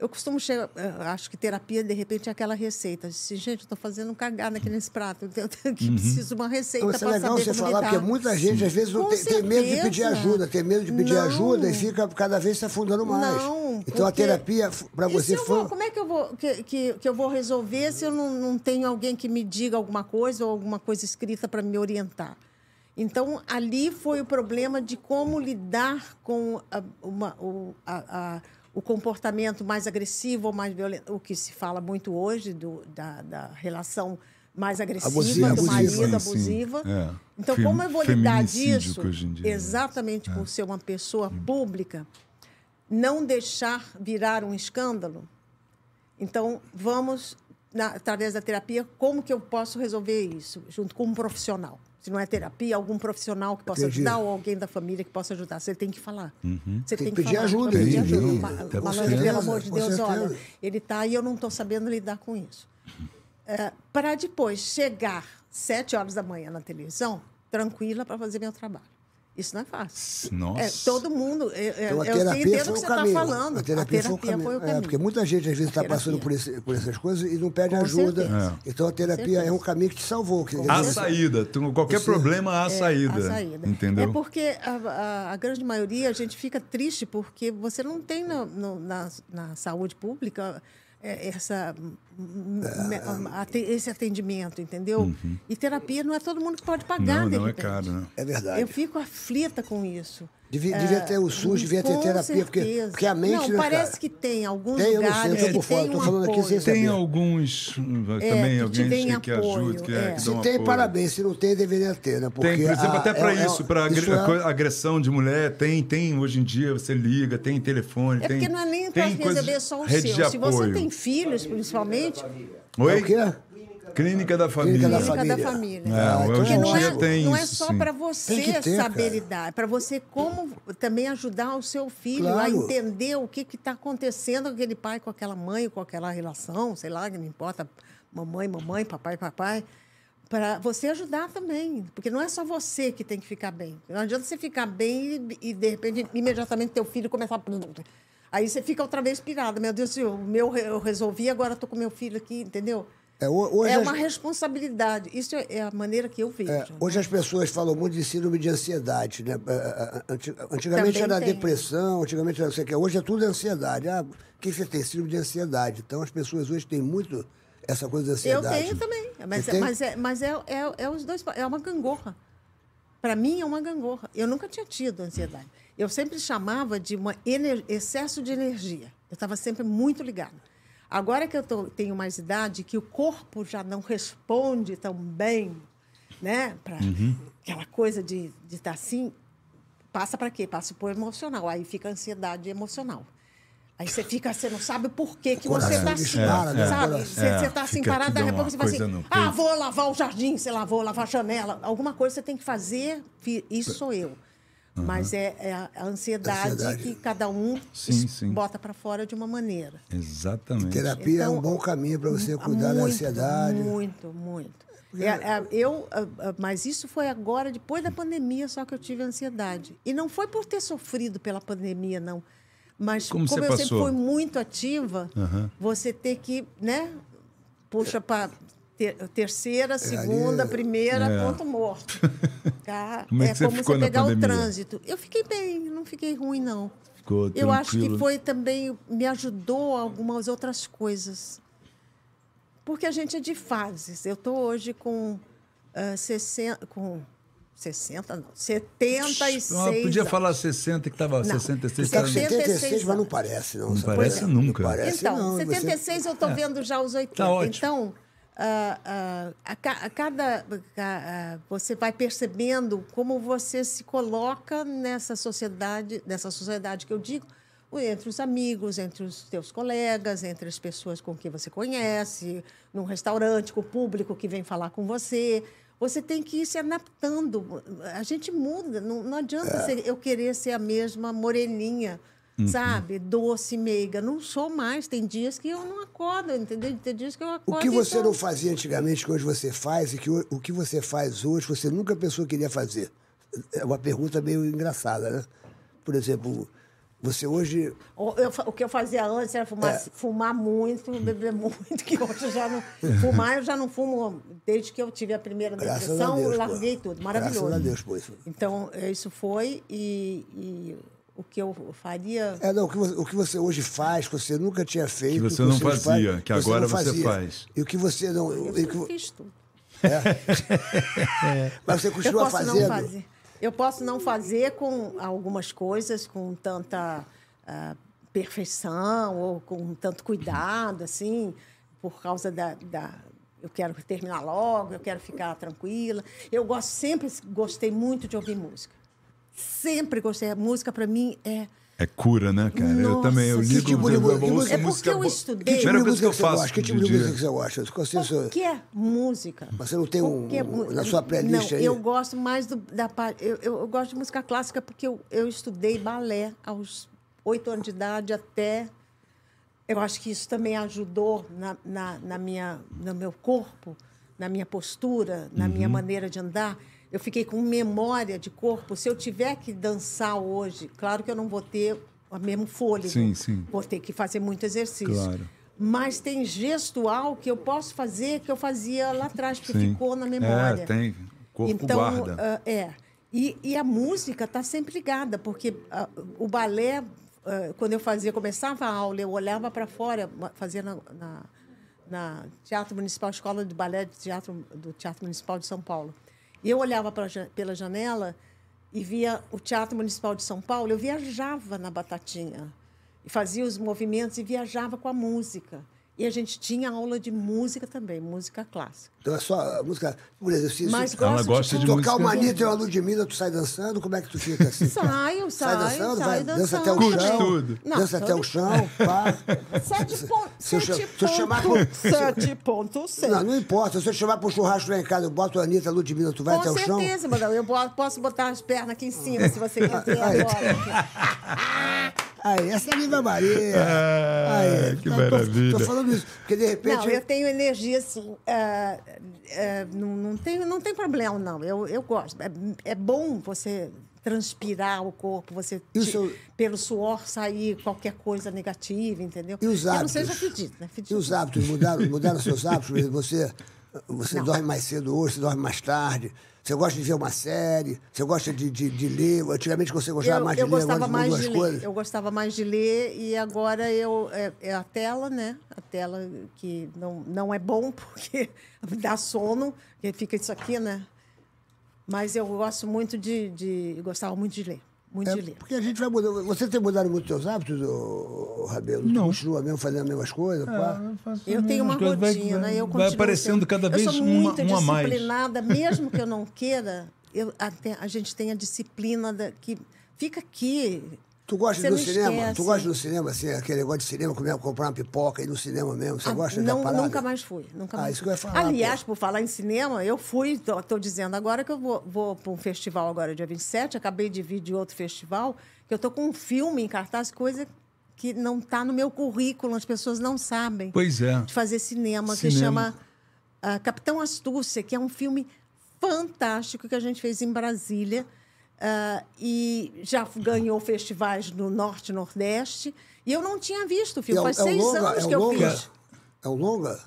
eu costumo chegar, eu acho que terapia, de repente, é aquela receita. Disse, gente, eu estou fazendo um cagada aqui nesse prato. Eu tenho que preciso de uma receita Então, é para legal saber você como falar, porque muita gente, às vezes, tem, tem medo de pedir ajuda, tem medo de pedir Não. ajuda e fica cada vez se afundando mais. Não, então, a porque- terapia, para você, foi... vou- como é que eu vou que, que, que eu vou resolver se eu não, não tenho alguém que me diga alguma coisa ou alguma coisa escrita para me orientar? Então, ali foi o problema de como lidar com a- uma- o, a- a- o comportamento mais agressivo ou mais violento, o que se fala muito hoje do, da, da relação mais agressiva Abusiva, do marido, Sim, sim. abusiva. É. Então, Fem- como eu vou lidar disso, dia, né? exatamente por ser uma pessoa pública, não deixar virar um escândalo. Então, vamos, na- através da terapia, como que eu posso resolver isso? Junto com um profissional. Se não é terapia, algum profissional que possa Entendi. ajudar ou alguém da família que possa ajudar. Você tem que falar. Você Tem tem, que pedir falar. ajuda, Pedir ajuda. tem. Malandro, certeza, pelo amor de Deus, olha, ele está e eu não estou sabendo lidar com isso. para depois chegar sete horas da manhã na televisão, tranquila para fazer meu trabalho. Isso não é fácil. Nossa. É, todo mundo. é, é, Então, a eu terapia entendo o foi que o você está caminho. falando. A terapia, foi o caminho. É, porque muita gente, às vezes, está terapia. passando por, esse- por essas coisas e não pede Com ajuda. certeza. Então, a terapia certeza. é um caminho que te salvou. Que, Há saída. Tu- Qualquer Você- problema, há saída. É, a saída. Entendeu? É porque a, a- a grande maioria a gente fica triste porque você não tem no- no- na, na saúde pública é, essa, esse atendimento, entendeu? E terapia não é todo mundo que pode pagar, Uhum. Não, não é caro, né? É verdade. Eu fico aflita com isso. Devia, devia ter o SUS, devia ter terapia, porque, porque a mente. Não, né, parece cara? que tem alguns Tem, eu não sei, eu lugares tem um aqui apoio. sem saber. Tem alguns também, que alguém que, que ajuda, que, é. que Se tem, apoio. parabéns. Se não tem, deveria ter, né? Porque Tem, por exemplo, a- até para é- é- isso, para é- agressão de mulher, tem, tem hoje em dia, você liga, tem telefone, É tem. porque não é nem para tem resolver só o rede seu. Se você tem filhos, principalmente, Oi? É o quê? Clínica da família. Clínica da clínica da família. família. É, Porque é não é, tem não é só para você ter, saber cara. lidar, é para você como também ajudar o seu filho a Claro. entender o que está acontecendo com aquele pai, com aquela mãe, com aquela relação, sei lá, que não importa, mamãe, mamãe, papai, papai, para você ajudar também, porque não é só você que tem que ficar bem. Não adianta você ficar bem e, e, de repente imediatamente teu filho começar a Aí você fica outra vez pirada. Meu Deus, o meu eu resolvi, agora estou com meu filho aqui, entendeu? É, ho- hoje é as- uma responsabilidade. Isso é é a maneira que eu vejo. É, hoje as pessoas falam muito de síndrome de ansiedade, né? É, é, anti- Antigamente Também era tem. depressão, antigamente era não sei o que. Hoje é tudo ansiedade. Ah, o que você tem? Síndrome de ansiedade. Então as pessoas hoje têm muito essa coisa da eu ansiedade. tenho também. Mas, tem? mas, é, mas é, é, é os dois. É uma gangorra. Para mim, é uma gangorra. Eu nunca tinha tido ansiedade. Eu sempre chamava de um excesso de energia. Eu estava sempre muito ligada. Agora que eu tô- tenho mais idade, que o corpo já não responde tão bem, né? Para aquela coisa de estar assim, passa para quê? Passa para o emocional. Aí fica a ansiedade emocional. Aí você fica, você não sabe por que, que você está assim. dispara, né? Sabe? Coração. Você É, está assim fica parado, aqui, daí a pouco você vai assim, ah, vou lavar o jardim, sei lá, vou lavar a janela. Alguma coisa você tem que fazer, isso sou eu. Mas é, é a ansiedade, Ansiedade. que cada um Sim, sim. bota para fora de uma maneira. Exatamente. Terapia é um Então, bom caminho para você cuidar da muito, ansiedade. Muito, muito. É, é, eu, ah, ah, mas isso foi agora, depois da pandemia, só que eu tive ansiedade. E não foi por ter sofrido pela pandemia, não. Mas Como como, você eu sempre passou? fui muito ativa, você ter que, né? Puxa para terceira, segunda, ali- primeira, É. ponto morto. Tá? Como é que é você como ficou você na pegar o pandemia? trânsito. Eu fiquei bem, não fiquei ruim, não. Ficou Eu acho que foi também, me ajudou algumas outras coisas. Porque a gente é de fases. Eu estou hoje com, ah, 60, com 60, não, 76 Ah, podia anos. falar 60 que estava 66. Você tá com tá- 76, mas não parece, não. Não Você parece nunca. Não parece, Então, não. Você- 76 eu estou vendo já os 80. Tá ótimo. Então, ah, ah, a, a cada. a- a- você vai percebendo como você se coloca nessa sociedade, nessa sociedade que eu digo, entre os amigos, entre os teus colegas, entre as pessoas com quem você conhece, num restaurante, com o público que vem falar com você. Você tem que ir se adaptando. A gente muda. Não, não adianta ser- eu querer ser a mesma moreninha sabe? Doce, meiga. Não sou mais. Tem dias que eu não acordo, entendeu? Tem dias que eu O acordo. que e você tô- não fazia antigamente, que hoje você faz, e que o o que você faz hoje, você nunca pensou que iria fazer? É uma pergunta meio engraçada, né? Por exemplo, você hoje. O, eu o que eu fazia antes era fumar, É. fumar muito, beber muito, que hoje eu já não. Fumar eu já não fumo desde que eu tive a primeira Graças a depressão, Deus, eu pô. larguei tudo. Maravilhoso. Graças a Deus por isso. Então, é, isso foi e, e o que eu faria. É, não, o que, você, o que você hoje faz, que você nunca tinha feito. Que você não hoje fazia, que você agora você fazia. faz. E o que você não. Eu e que- fiz tudo. mas você Eu continua posso fazendo. não fazer. Eu posso não fazer com algumas coisas com tanta ah, perfeição ou com tanto cuidado, assim, por causa da, da- Eu quero terminar logo, eu quero ficar tranquila. Eu gosto, sempre gostei muito de ouvir música. Sempre gostei. A música, para mim, é. É cura, né, cara? eu Nossa, também, eu que ligo... tipo de eu música? É porque eu estudei- Que tipo de que música eu que você faço gosta? Que tipo de dia. música que você gosta? Qualquer música. Você não tem um, um- mu- na sua playlist não, aí? eu gosto mais do, da parte. Eu, eu, eu gosto de música clássica porque eu, eu estudei balé aos oito anos de idade até. Eu acho que isso também ajudou na, na, na minha, no meu corpo, na minha postura, na minha Uhum. maneira de andar. Eu fiquei com memória de corpo. Se eu tiver que dançar hoje, claro que eu não vou ter o mesmo fôlego. Sim, sim. Vou ter que fazer muito exercício. Claro. Mas tem gestual que eu posso fazer que eu fazia lá atrás, Sim. ficou na memória. É, tem. O corpo então, guarda. ah, é. E, e a música está sempre ligada, porque ah, o balé, ah, quando eu fazia, começava a aula, eu olhava para fora, fazia na, na, na Teatro Municipal, Escola de Balé de Teatro, do Teatro Municipal de São Paulo. Eu olhava pra, pela janela e via o Teatro Municipal de São Paulo, eu viajava na Batatinha. Fazia os movimentos e viajava com a música. E a gente tinha aula de música também, música clássica. Então é só música. Por se, Mas gosto gosta de tudo. tocar uma Anitta e uma Ludmilla, tu sai dançando, como é que tu fica assim? Saio, Sai saio, dançando, saio vai, dançando. dança até o chão. tudo. Não, dança até o de- chão, pá. Sete ponto, Se eu sete cha- se eu chamar ponto, pro- sete ponto seis. Não, não importa. Se eu te chamar pro churrasco lá em casa, eu boto a Anitta, a Ludmilla, tu vai Com até o chão? certeza, madame. Eu posso botar as pernas aqui em cima, se você quiser Aí. agora. Aí, essa é a Viva Maria. Ah, Aí, que tô- maravilha. Tô, tô falando isso, porque de repente... Não, eu tenho energia, assim. ah, ah, não, não, tem, não tem problema, não. Eu, eu gosto. É, é bom você transpirar o corpo, você E te- seu- pelo suor sair qualquer coisa negativa, entendeu? E os Que não hábitos? seja fedido, né? E Fedido. os hábitos? Mudaram, mudaram seus hábitos? Você, você Não. dorme mais cedo hoje, você dorme mais tarde. Você gosta de ver uma série, você gosta de, de, de ler. Antigamente você gostava eu, mais de eu ler, gostava mais de as ler. coisas. Eu gostava mais de ler e agora eu é, é a tela, né? A tela que não, não é bom porque dá sono, porque fica isso aqui, né? Mas eu gosto muito de, de eu gostava muito de ler, muito É, de ler. porque a gente vai mudando. Você tem mudado muito seus hábitos, ô, ô, Rabelo? Tu Não. continua mesmo fazendo as mesmas coisas? pá? Eu tenho uma Coisas, vai- rotina, vai- eu Vai aparecendo sendo- cada vez eu sou uma, muito uma a mais. disciplinada, mesmo que eu não queira, eu, a, a gente tem a disciplina da, que fica aqui. Tu gosta do cinema? esquece. Tu gosta do cinema, assim, aquele negócio de cinema, comer, comprar uma pipoca e ir no cinema mesmo? Você Ah, gosta não, da parada? Nunca mais fui. Nunca Ah, mais isso fui. que eu ia falar, Aliás, pô. por falar em cinema, eu fui, tô, tô dizendo agora que eu vou, vou para um festival agora, dia 27, acabei de vir de outro festival, que eu tô com um filme em cartaz, coisa que não está no meu currículo, as pessoas não sabem. Pois é. De fazer cinema, que Cinema. chama ah, Capitão Astúcia, que é um filme fantástico que a gente fez em Brasília. Ah, e já ganhou festivais no Norte e Nordeste. E eu não tinha visto o E filme. é, Faz é seis longa, anos é que eu longa? fiz. É um longa?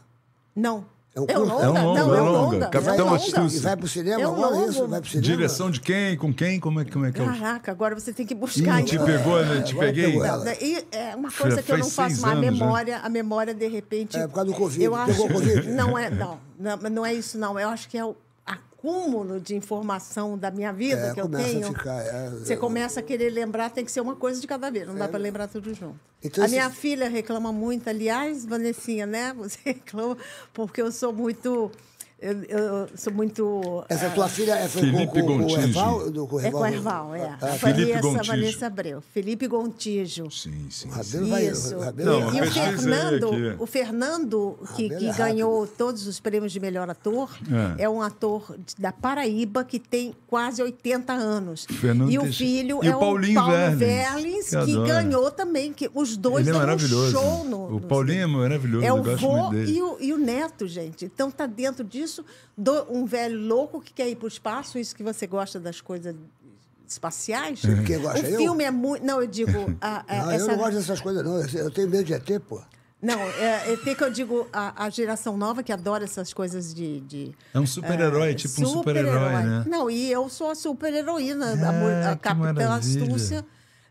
Não. É um É um longa? É um longa, Não, é é um um longa. longa. Capitão é longa. Astúcia. E vai pro cinema? É um Olha longo. isso, vai pro cinema. Direção de quem? Com quem? Como é, como é que é o. Caraca, agora você tem que buscar. Ih, te então. pegou, né? Te agora peguei. Não, e é uma coisa que eu não faço mais. A né? memória, a memória, de repente. É, por causa do Covid. Eu Pegou acho, Covid? Não é, não, não, mas não é isso, não. Eu acho que é o acúmulo de informação da minha vida É, que eu tenho. ficar, é, você é. começa a querer lembrar, tem que ser uma coisa de cada vez, não dá para lembrar tudo junto. Então, a minha filha reclama muito, aliás, Vanessinha, né? Você reclama porque eu sou muito. Eu, eu sou muito. Essa tua filha é, foi Felipe com, com, com o Gontijo. Erval? Do, com o É com Erval? Erval, é. Ah, A Felipe Vanessa, Gontijo. Vanessa Abreu. Felipe Gontijo. Sim, sim. O Rabelo vai... Isso. o Rabelo Não, e, eu e o pesquisei Fernando, o Fernando que, que é ganhou todos os prêmios de melhor ator, É. é, um ator da Paraíba que tem quase 80 anos. Fernando e o filho E é o Paulinho Paulo Verlins, Verlins, que que, ganhou também. Que os dois Ele é dão um maravilhoso. show no. o no Paulinho é maravilhoso, é o vô e o, e o neto, gente. Então tá dentro disso do- um velho louco que quer ir para o espaço, isso que você gosta das coisas espaciais. Quem gosta, o eu? filme é muito. Não, eu digo. a- a- Não, essa... eu não gosto dessas coisas, não. Eu tenho medo de ET, pô. Não, é, é que eu digo a, a geração nova que adora essas coisas de. de É um super-herói, tipo um super-herói, né? Não, e eu sou a super-heroína, a, mu- a que Capitã. Astúcia,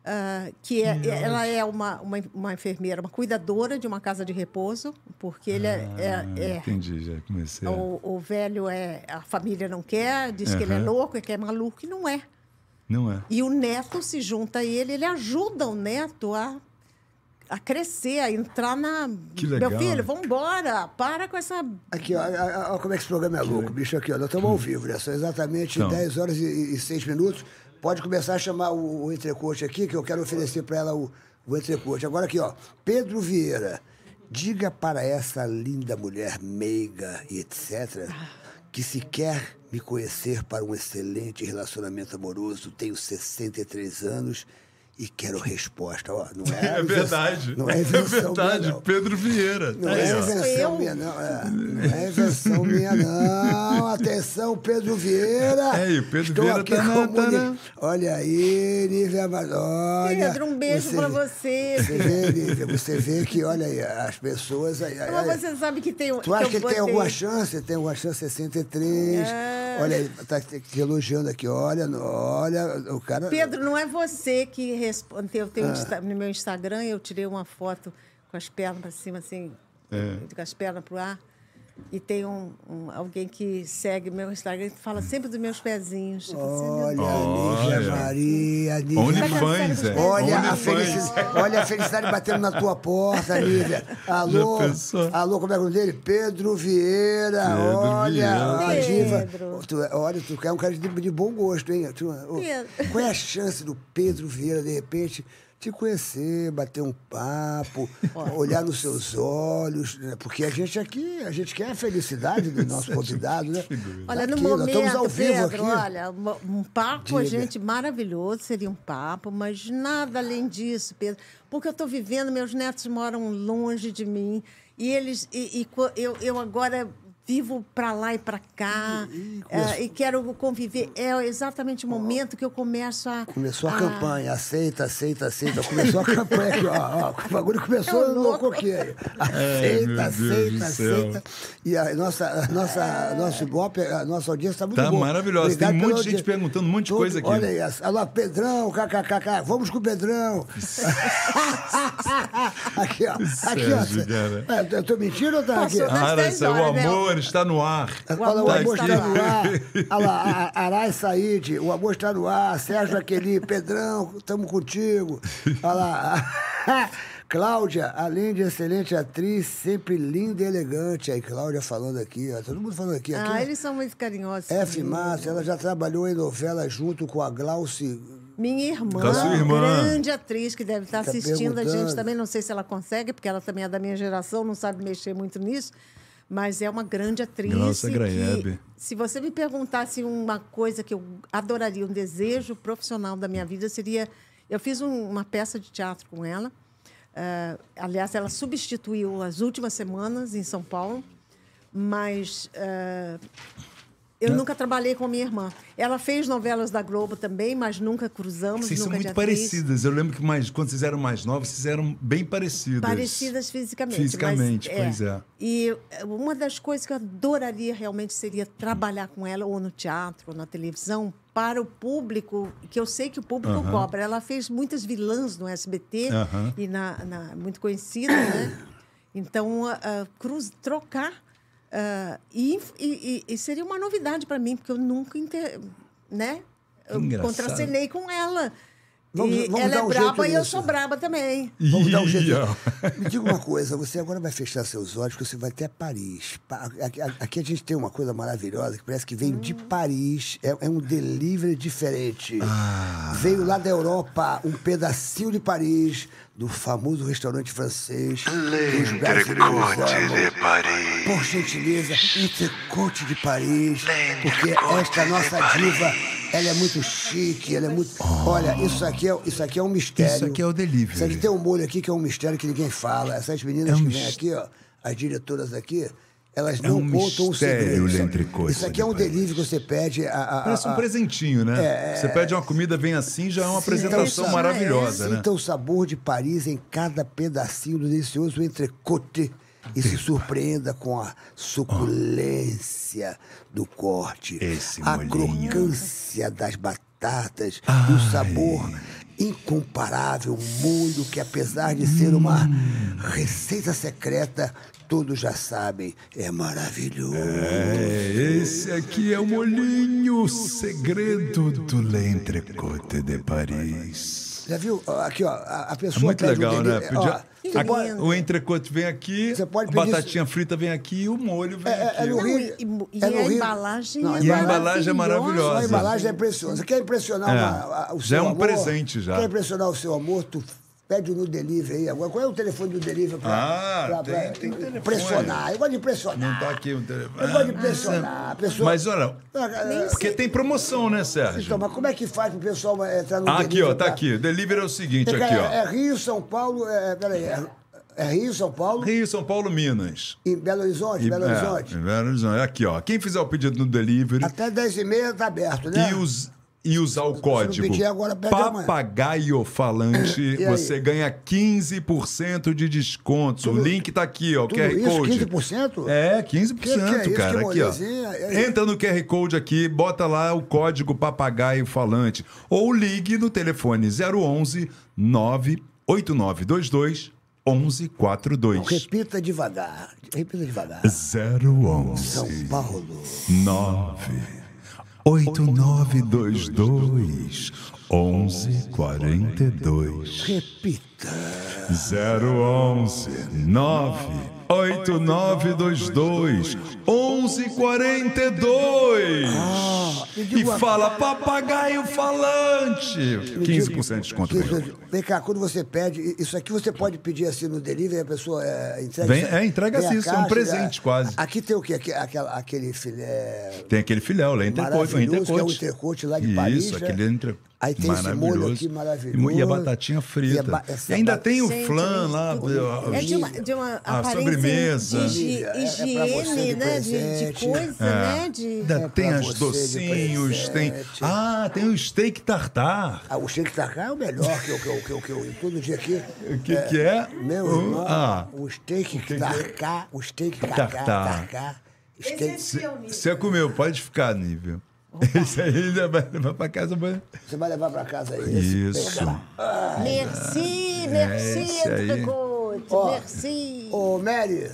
ah, que é, ela é uma, uma, uma enfermeira, uma cuidadora de uma casa de repouso, porque ele é. é- Ah, é- Entendi, já comecei. o, o velho é. A família não quer, diz que ele é louco, que é maluco, e não é. Não é. E o neto se junta a ele, ele ajuda o neto a, a crescer, a entrar na. Que legal, Meu filho, vamos embora, para com essa. Aqui, ó, como é que esse programa é louco, bicho. Aqui, ó, nós estamos ao vivo, né? São exatamente Então. 10 horas e, e 6 minutos. Pode começar a chamar o, o entrecote aqui, que eu quero oferecer para ela o, o entrecote. Agora aqui, ó. Pedro Vieira, diga para essa linda mulher meiga e etc. que se quer me conhecer para um excelente relacionamento amoroso, tenho 63 anos e quero resposta. Ó, não é, É verdade. Não é É invenção minha, verdade. não. Pedro Vieira. Não é ó. invenção eu. minha, não. É, não é invenção minha, não. Atenção, Pedro Vieira. É, o Pedro Estou Vieira aqui tá tá o Moni- na- Olha aí, Nívia, olha. Pedro, um beijo pra você. Você vê, Nívia, você vê que, olha aí, as pessoas... Aí, aí, Mas você sabe que tem. Tu acha que, ele tem alguma chance? Tem alguma chance 63. É. Olha aí, tá te elogiando aqui. Olha, olha, o cara... Pedro, não é você que Eu Ah. tenho Insta- no meu Instagram, eu tirei uma foto com as pernas para cima, assim, É. com as pernas para o ar. E tem um, um- alguém que segue meu Instagram que fala sempre dos meus pezinhos. Falo assim, Olha, Olha. Maria, Nívia... OnlyFans, é. Olha a, OnlyFans. felicidade, olha a felicidade batendo na tua porta, Lívia. Alô, Já pensou? alô, como é o nome dele? Pedro Vieira. Pedro olha, a Vieira. diva. Pedro. Tu, olha, tu é um cara de, de bom gosto, hein? Tu, ô, Pedro. qual é a chance do Pedro Vieira, de repente, te conhecer, bater um papo, olhar nos seus olhos? né? Porque a gente aqui, a gente quer a felicidade do nosso convidado, né? Olha, no Aqui, nós estamos ao momento, vivo Pedro, aqui. olha, um papo, Diga. gente, maravilhoso, seria um papo, mas nada além disso, Pedro. Porque eu estou vivendo, meus netos moram longe de mim, e eles. E, e eu, eu agora vivo para lá e para cá, eh, e quero conviver. É exatamente o momento que eu começo a. Começou a campanha, aceita, aceita, aceita. Começou a campanha aqui, ó, ó. O bagulho começou É um meu Aceita, do aceita, aceita. E a nossa, a nossa, nosso Ibope, a nossa audiência está muito Tá boa. maravilhosa. Obrigado Tem muita gente audiência. perguntando um monte de Todo- coisa aqui. Olha aí, alô, Pedrão, kkkk, vamos com o Pedrão. aqui, ó. Aqui, Sérgio, ó. É, Eu tô mentindo ou tá aqui? Passou das Ara, 10 o né? Amor está no ar. O Olha, o amor amor está no ar. Olha lá, a- Arai Said, o amor está no ar. Sérgio Aqueli, Pedrão, estamos contigo. Olha lá. Cláudia, além de excelente atriz, sempre linda e elegante. Aí, Cláudia falando aqui, ó. Todo mundo falando aqui. aqui Ah, eles são muito carinhosos. F. Márcia, ela já trabalhou em novela junto com a Glauci. Minha irmã, irmã. grande atriz, que deve estar Tá assistindo a gente também. Não sei se ela consegue, porque ela também é da minha geração, não sabe mexer muito nisso. Mas é uma grande atriz. Que, Graeb. se você me perguntasse uma coisa que eu adoraria, um desejo profissional da minha vida, seria. Eu fiz um- uma peça de teatro com ela. Ah, aliás, ela substituiu as últimas semanas em São Paulo, mas ah, eu nunca trabalhei com a minha irmã. Ela fez novelas da Globo também, mas nunca cruzamos. Vocês são nunca de muito parecidas. Eu lembro que mais, quando vocês eram mais novos, vocês eram bem parecidas. Parecidas fisicamente. Fisicamente, mas, pois é. E uma das coisas que eu adoraria realmente seria trabalhar com ela, ou no teatro, ou na televisão, para o público, que eu sei que o público cobra. Ela fez muitas vilãs no SBT, e na, na- muito conhecida, né? Então, ah, cruz, trocar. Ah, e, e- e- e seria uma novidade para mim, porque eu nunca. Inter, né? Eu Engraçado. contracenei com ela. Vamos- e vamos ela dar é um braba jeito e eu sou braba também. Vamos dar um jeito. Me diga uma coisa, você agora vai fechar seus olhos, porque você vai até Paris. Pa- Aqui, a gente tem uma coisa maravilhosa que parece que vem de Paris. É, é um delivery diferente. Ah. Veio lá da Europa um pedacinho de Paris, do famoso restaurante francês. brasileiros amam. Paris. Por gentileza, entrecote de Paris, porque esta nossa diva, ela é muito chique, ela é muito. Olha, isso aqui é, isso aqui é um mistério. Isso aqui é o delivery. Isso aqui tem um molho aqui que é um mistério que ninguém fala. Essas meninas É um que vêm aqui, ó, as diretoras aqui, elas É não um contam o segredo. Isso- aqui é um delivery que você pede. A, a, Parece um a- presentinho, né? Você pede uma comida, vem assim, já é uma apresentação Sinta o- maravilhosa, né? Sinta o sabor de Paris em cada pedacinho do delicioso entrecote e se surpreenda com a suculência do corte, Esse a crocância das batatas e o sabor incomparável molho que apesar de ser uma receita secreta, todos já sabem, é maravilhoso. É, esse aqui é o molhinho, o segredo do l'entrecôte de Paris. Já viu? Aqui, ó, a, pessoa É muito pede um legal, né? Podia- ó, A- pode- o entrecote vem aqui, Você pode a batatinha frita vem aqui e o molho vem É, é, aqui. é no Não, Rio- e, é no a Rio- embalagem Não, é e a embalagem é maravilhosa. A embalagem é preciosa. Você quer impressionar É. uma- a- o Já seu é um amor? presente, já. Quer impressionar o seu amor? Tu pede no delivery aí. Agora, qual é o telefone do delivery pra, Ah, pra- pra tem- tem telefone. impressionar? Eu gosto de impressionar. Não tá aqui o telefone. Eu gosto de impressionar. A pessoa... Mas olha, Ah, porque tem promoção, né, Então, Sérgio? mas como é que faz pro pessoal entrar no Ah, delivery? aqui, ó, tá pra- aqui. Delivery é o seguinte, É, aqui, ó. é Rio, São Paulo... É, peraí, é, é Rio, São Paulo Rio, São Paulo, Minas. e Belo Horizonte? E- Belo é, Horizonte. Belo Horizonte. Aqui, ó. Quem fizer o pedido no delivery Até 10h30 tá aberto, né? e, us- e usar o código agora. Papagaio Falante, você ganha 15% de desconto. o link tá aqui, ó. tudo QR isso, Code. 15%? É, 15%, Que que é cara. Aqui, ó. Entra no QR Code aqui, bota lá o código Papagaio Falante. Ou ligue no telefone 011 98922 1142. Repita devagar. Repita devagar. 011 São Paulo. 9 8922 1142 Repita. 011 9 8922 1142 me e fala papagaio falante 15% de desconto Isso, vem. Cá, quando você pede, isso aqui você pode pedir assim no delivery, a pessoa é, entrega. Vem- isso- é, entrega assim, isso é um presente é, quase. Aqui tem o quê? Aqui, aquela, aquele filé. tem aquele filé o Maravilhoso, que é o entrecote lá de isso Paris, né? aquele entre Aí tem esse molho aqui maravilhoso. e a batatinha E a frita ba- e, ainda tem o Gente, flan lá É de uma, de uma a sobremesa. de É- é higiene, né? De, de coisa, né? De... Ainda É tem as docinhos, tem. Ah, tem o steak tartar. Ah, o shake tartar é o melhor que eu, que eu, que eu, que eu todo dia aqui. O que que é? Meu O- irmão, Ah, o steak tartar, o steak Tartar. tartar, tartar, steak... você comeu, pode ficar, nível. Esse aí já vai levar pra casa. vai- Você vai levar pra casa aí. Isso. Merci, merci, esse aí. Entrecote, Ó, merci. Ô, Mary,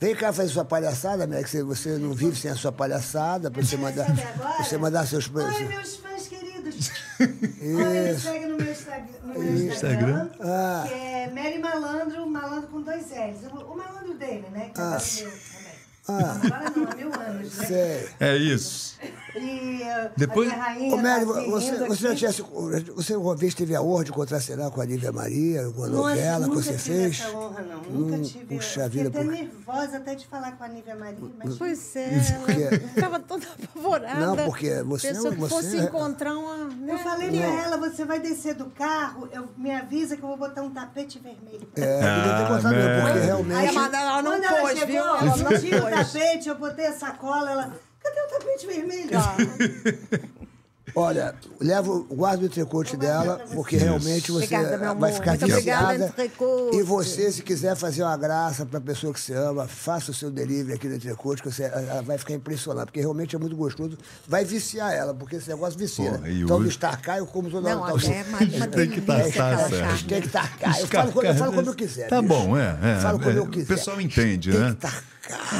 vem cá fazer sua palhaçada, Mary, que você, não vive sem a sua palhaçada, pra você mandar, agora? você mandar seus... Oi, meus fãs queridos. Olha, me segue no meu, Instagram, no meu Instagram, Ah. que é Mary Malandro, malandro com dois L's. O, o malandro dele, né? Que é Ah. brasileiro também. Agora não, há mil anos, né? Sei. É isso. E Depois- a minha rainha Ô, Mary, tá você, você já aqui. tinha. se- Você uma vez teve a honra de contracenar com a Nívia Maria, alguma Nossa, novela que nunca você tive fez? Essa honra, não. Nunca Hum, tive. puxa eu fiquei vida, até por- nervosa até de falar com a Nívia Maria, mas Pois é, Porque- ela estava toda apavorada. Não, porque você- Pensou que você- fosse encontrar uma... né? eu falei pra ela, você vai descer do carro, eu, me avisa que eu vou botar um tapete vermelho. É, devia ter Ah, contado porque. Aí realmente. a Madalena ela não Quando ela pôs, chegou, viu? ela Ela não tinha o pôs. tapete, eu botei a sacola, ela... Cadê o tapete vermelho? Olha, leva, guarda o entrecote dela, porque realmente você Obrigada, vai ficar Muito obrigada, viciada. entrecote. E você, se quiser fazer uma graça para a pessoa que você ama, faça o seu delivery aqui no entrecote, que você, ela vai ficar impressionada, porque realmente é muito gostoso. Vai viciar ela, porque esse negócio vicia. Porra, e então, hoje- do Starcar, eu como toda Não, hora. até é mais uma Tem que Sérgio. carne. Tem que tarcar. Eu falo, quando- eu falo quando eu quiser. Tá bicho. bom, é. é Falo quando é, eu quiser. O pessoal entende, Tem né? que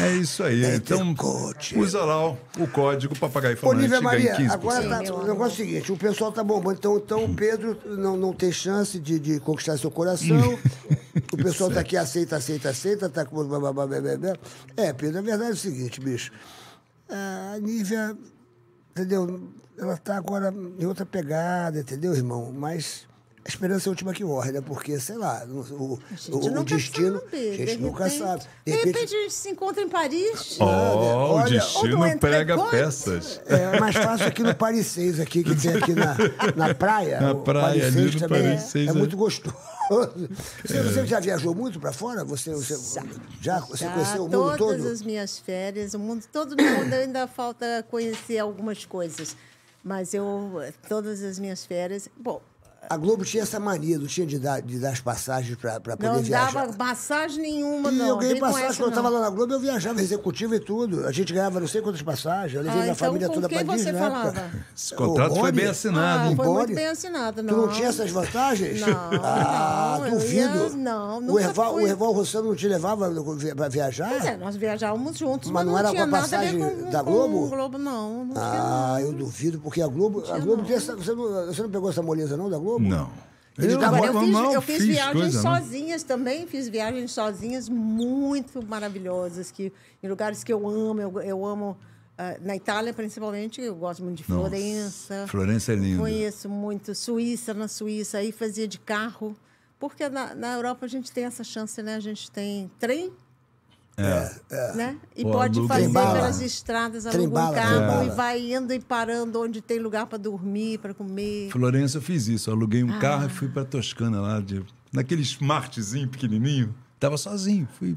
É isso aí. É então, usa lá o, o código Papagaio Falante ganha Maria, 15%. agora tá, o negócio é o seguinte, o pessoal tá bombando, então, então o Pedro não, não tem chance de, de conquistar seu coração, o pessoal tá aqui, aceita, aceita, aceita, tá com... É, Pedro, a verdade é o seguinte, bicho, a Nívia, entendeu, ela tá agora em outra pegada, entendeu, irmão, mas... A esperança é a última que morre, né? Porque, sei lá, o, o, o- o destino. sabe. a gente de nunca repente- sabe. De repente a gente se encontra em Paris. Ó, o Olha, destino ou do prega peças. É mais fácil aqui no Paris 6, aqui, que tem aqui na, na praia. Na O praia, Paris ali 6 no também Paris é, 6, é é. muito gostoso. Você, você já viajou muito para fora? Você, você já, você Já, conheceu o mundo todas todo? as minhas férias, o mundo todo no mundo ainda falta conhecer algumas coisas. Mas eu, todas as minhas férias. Bom, A Globo tinha essa mania, não tinha de dar, de dar as passagens para poder não viajar. dava massagem nenhuma, E não. eu ganhei passagem essa, quando eu estava não. lá na Globo, eu viajava executivo e tudo. A gente ganhava não sei quantas passagens, eu levei Ah, minha então família com toda quem para você Disney. época. falava? Esse contrato O foi bem assinado. Ah, foi Boni? muito bem assinado, Tu não. não tinha essas vantagens? Não, ah, não, eu duvido. ia- não, o nunca Erval, fui. o Erval Rossano não te levava para viajar? Pois é, nós viajávamos juntos, Mas mas, não não, era tinha com a nada a ver passagem com, da com Globo? o Globo, não. Não Ah, não. eu duvido, porque a Globo. A Globo tem essa, você, não, você não pegou essa moleza, não, da Globo? Não. Eles Eu, davam- Agora, eu fiz, eu fiz viagens coisa, né? sozinhas também, fiz viagens sozinhas muito maravilhosas, que, em lugares que eu amo, eu, eu amo. ah, na Itália, principalmente, eu gosto muito de Nossa, Florença. Florença é lindo. Conheço muito. Suíça, na Suíça, aí fazia de carro. Porque na, na Europa a gente tem essa chance, né? A gente tem trem, É. né? E Pô, pode fazer pelas estradas, aluga um carro e vai indo e parando onde tem lugar para dormir, para comer. Florença eu fiz isso. Eu aluguei um Ah. carro e fui pra Toscana lá, de, naquele smartzinho pequenininho. Tava sozinho. Fui.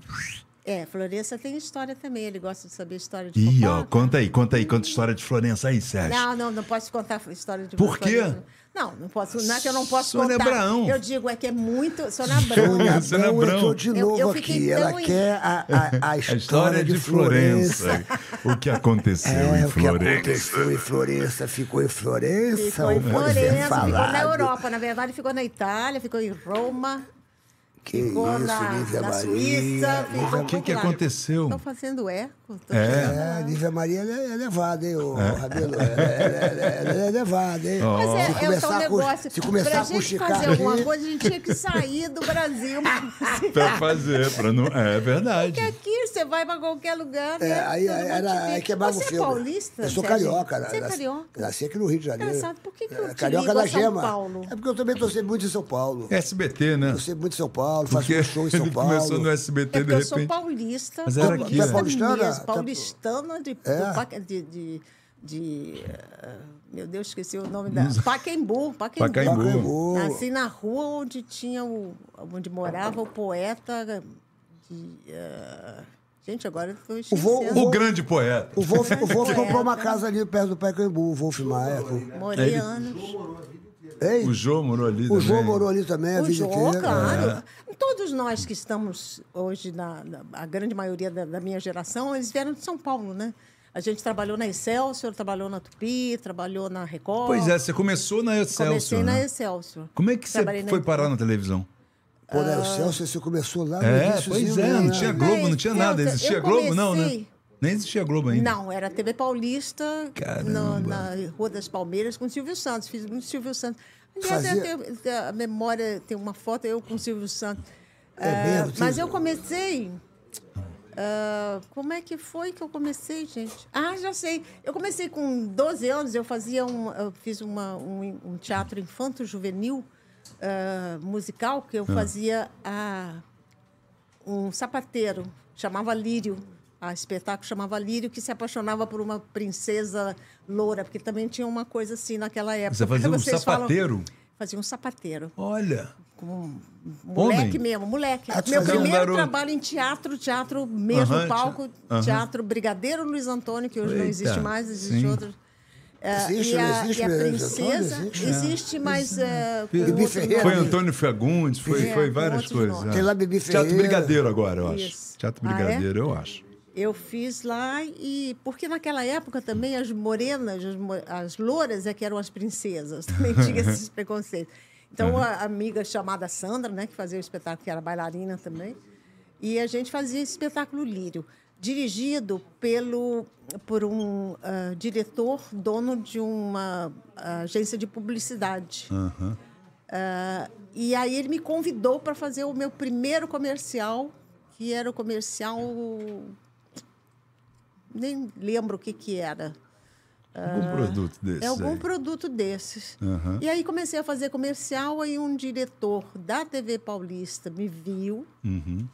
É, Florença tem história também. Ele gosta de saber história de Ih, ó, conta aí, conta aí, conta a história de Florença aí, Sérgio. Não, não, não posso contar a história de Por quê? Florença. Não, não posso. Não é que eu não posso Sônia contar. Abraão. Eu digo é que é muito. Sônia Abrão. Sônia Abrão de Eu- novo eu fiquei aqui. tão Ela em- quer a, a, a A história, história de Florença. o que aconteceu É, em o que Florença. aconteceu em Florença ficou em Florença. Ficou em Florença, ficou na Europa. Na verdade, ficou na Itália, ficou em Roma, Que ficou isso, na, Lívia na Maria. Suíça. O que que aconteceu? Estou fazendo eco. É. É, lá. Lívia Maria ela é, é levada, hein, ô Rabelo? Ela, ela- ela- ela é levada, hein? Mas é, Se é o começar a cus- negócio. Se começar pra a gente fazer alguma coisa, a gente tinha que sair do Brasil. Pra fazer, pra não. É verdade. Porque aqui você vai para qualquer lugar. É, né? aí, Todo aí, mundo era, aí vê. queimava Você o é filme. paulista? Eu sou carioca. Você é carioca? Nasci aqui no Rio de Janeiro. Engraçado, por que que eu te Carioca da São Gema. Paulo? É porque eu também torci muito em São Paulo. SBT, né? Torci muito em São Paulo, faço um show em São Paulo. começou no SBT É de porque eu sou repente. paulista. Mas era aqui, né? Tá paulistana? Tá- paulistana de, É? de, de, de, ah, meu Deus, esqueci o nome da Pacaembu, Pacaembu. Pacaembu. Pacaembu. Nasci na rua onde tinha o, onde morava o poeta de, ah, gente, agora eu estou esquecendo. vô- O grande poeta. O Wolf, o Wolf Poeta. comprou uma casa ali perto do Pacaembu, o Wolf Maia. Morei anos. Ei, O Jô morou ali o também. João morou ali também a O vida Jô, inteira. claro. É. Todos nós que estamos hoje, na, na- a grande maioria da, da minha geração, eles vieram de São Paulo, né? A gente trabalhou na Excelsior, trabalhou na Tupi, trabalhou na Record. Pois é, você começou na Excelsior. Comecei na né? Excelsior. Como é que você Trabalhei na- foi parar na televisão? Pô, né, o Celso, você começou lá no É, pois é, mesmo, não né? tinha Na Globo, não tinha nada. Excelsior, Existia Globo, não, né? Nem existia Globo ainda. Não, era TV Paulista, no- na Rua das Palmeiras, com o Silvio Santos. Fiz muito Silvio Santos. Aliás, Fazia- tenho- a memória tem uma foto eu com o Silvio Santos. É Ah, mesmo? mas Tem- eu comecei Ah, como é que foi que eu comecei, gente? Ah, já sei. Eu comecei com 12 anos, eu fazia um, eu fiz uma, um, um teatro infanto-juvenil ah, musical, que eu fazia a, um sapateiro, chamava Lírio. A espetáculo chamava Lírio, que se apaixonava por uma princesa loura, porque também tinha uma coisa assim naquela época. Você fazia um Vocês falam- sapateiro? Fazia um sapateiro. Olha. Com moleque Homem? mesmo, moleque. Ah, Meu fazia um primeiro garoto. trabalho em teatro, teatro mesmo, palco, teatro Brigadeiro Luiz Antônio, que hoje não Eita, existe mais, existe sim. outro. É, Existe, e, a, não existe e a princesa Antônio? Existe. existe, mas é, com Bibi outro Ferreira. nome. Foi Antônio Fagundes, foi, É, foi várias coisas. é. Tem lá Bibi Teatro. Brigadeiro agora, eu acho. Isso. Teatro Ah, é? Brigadeiro, eu acho. Eu fiz lá e porque naquela época também as morenas, as, as louras é que eram as princesas, também tinha esses preconceitos. Então a amiga chamada Sandra, né, que fazia o espetáculo, que era bailarina também, e a gente fazia esse espetáculo lírio, dirigido pelo por um ah, diretor dono de uma ah, agência de publicidade. Ah, e aí ele me convidou para fazer o meu primeiro comercial, que era o comercial. Nem lembro o que, que era. Algum produto desse. É algum aí. produto desses. Aham. E aí comecei a fazer comercial, aí um diretor da TV Paulista me viu Uhum.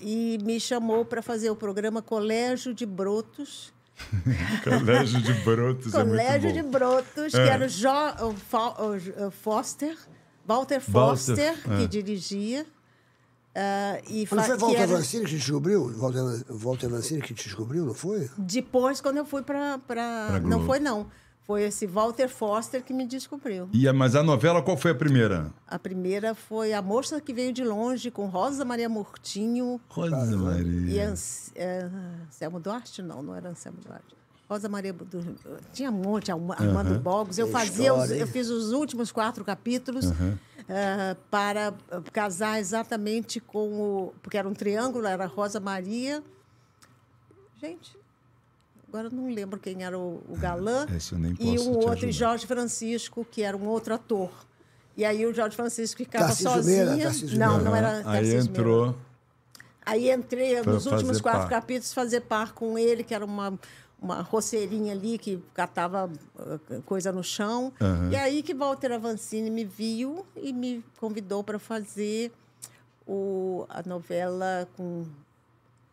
e me chamou para fazer o programa Colégio de Brotos. Colégio de Brotos Colégio é de. Brotos, que É. era o, jo, o, Foster, Walter Walter, Foster, que é. dirigia. Ah, e Não foi Walter era- Vancini que te descobriu? Walter, Walter Vancini que te descobriu, não foi? Depois, quando eu fui para. Pra Não foi, não. Foi esse Walter Foster que me descobriu. E a, mas a novela, qual foi a primeira? A primeira foi A Moça que Veio de Longe, com Rosa Maria Murtinho Rosa e Maria. Ans, é, Anselmo Duarte? Não, não era Anselmo Duarte. Rosa Maria. Du- Tinha um monte, Arma- Armando Bogos. Eu, fazia os- eu fiz os últimos quatro capítulos ah, para ah, casar exatamente com o. Porque era um triângulo, era Rosa Maria. Gente, agora eu não lembro quem era o, o galã. Esse eu nem e posso um te outro, ajudar. e Jorge Francisco, que era um outro ator. E aí o Jorge Francisco ficava Tarcísio sozinho. Meira, Tarcísio não, Meira. não era Aí Tarcísio Meira. entrou. Aí entrei Pra nos últimos quatro par. capítulos fazer par com ele, que era uma, uma roceirinha ali que catava ah, coisa no chão. E aí que Walter Avancini me viu e me convidou para fazer o, a novela com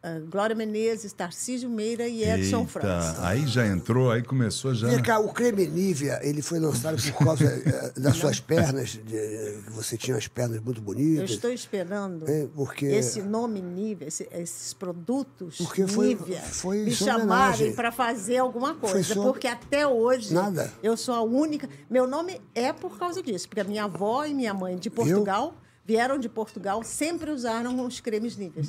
ah, Glória Menezes, Tarcísio Meira e Edson França. Eita, aí já entrou, aí começou já. Vem cá, o creme Nivea, ele foi lançado por causa eh, das suas pernas, de- que você tinha as pernas muito Eu bonitas. estou esperando É, porque- esse nome Nivea, esse- esses produtos Porque foi- Nivea, foi me chamarem para fazer alguma coisa. sua- Porque até hoje Nada. eu sou a única. Meu nome é por causa disso, porque a minha avó e minha mãe de Portugal. Vieram de Portugal, sempre usaram os cremes Nivea.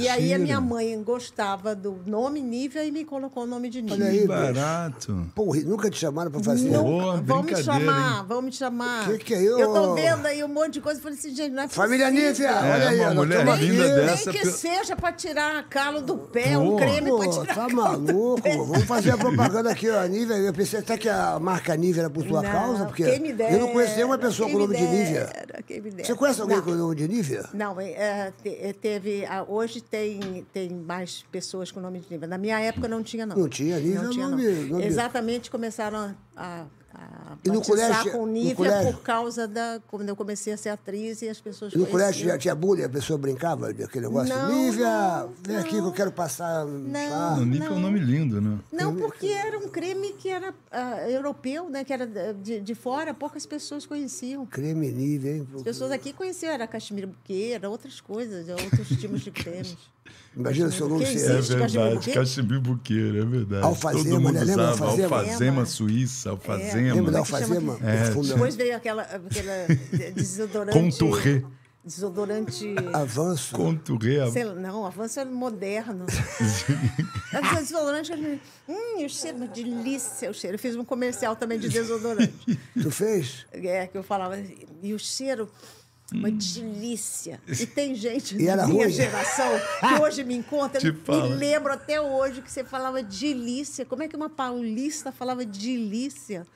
E aí a minha mãe gostava do nome Nivea e me colocou o nome de Olha Nivea. aí, Que bicho. barato. Pô, nunca te chamaram pra fazer? Pô, vão me chamar, hein? vão me chamar. Que que é isso? Eu tô vendo aí um monte de coisa. Falei assim, gente, não é Família. Nívia, É, olha aí. uma mulher estamos linda aqui. dessa. Nem que seja para tirar calo do pé, um Pô. creme Pô, para tirar tá calo do maluco? Vamos fazer a propaganda aqui, ó. Nívea. Eu pensei até que a marca Nívea era por tua Não, causa, porque quem me dera, eu não conheço nenhuma pessoa com o me nome de Nívea. dera, quem me dera. Você conhece alguém Não. nome de Nívea? Não, é, te- é, teve. Hoje tem, tem mais pessoas com nome de Nívea. Na minha época não tinha, não. Não tinha, Nívea Não é tinha, nome- não. nome- Exatamente começaram a, a E no colégio- com no Nívea colégio? por causa da. Quando eu comecei a ser atriz e as pessoas E no colégio já tinha bullying, a pessoa brincava daquele negócio? Não, Nívea, não, vem aqui que eu quero passar. Não. O Nico é um nome lindo, né? Não, porque era um creme que era ah, europeu, né? Que era de, de fora, poucas pessoas conheciam. Creme Nívea, hein? As pessoas aqui conheciam, era cachemira buquê, era outras coisas, outros tipos de cremes. Imagina o seu nome Quem ser. existe? É verdade, cachemir buqueiro, é verdade. Alfazema, Todo mundo né? Lembra usava alfazema? alfazema suíça, alfazema. Lembra da Como é que chama alfazema? É, Perfume- Depois veio aquela, aquela desodorante. Contouré. Desodorante. Avanço. Contouré. Sei não, avanço é moderno. É desodorante. Hum, o cheiro, uma delícia o cheiro. Eu fiz um comercial também de desodorante. Tu fez? É, que eu falava, e o cheiro, uma delícia. E tem gente E da minha ruim? geração que hoje me encontra, me fala. lembro até hoje que você falava delícia. Como é que uma paulista falava delícia?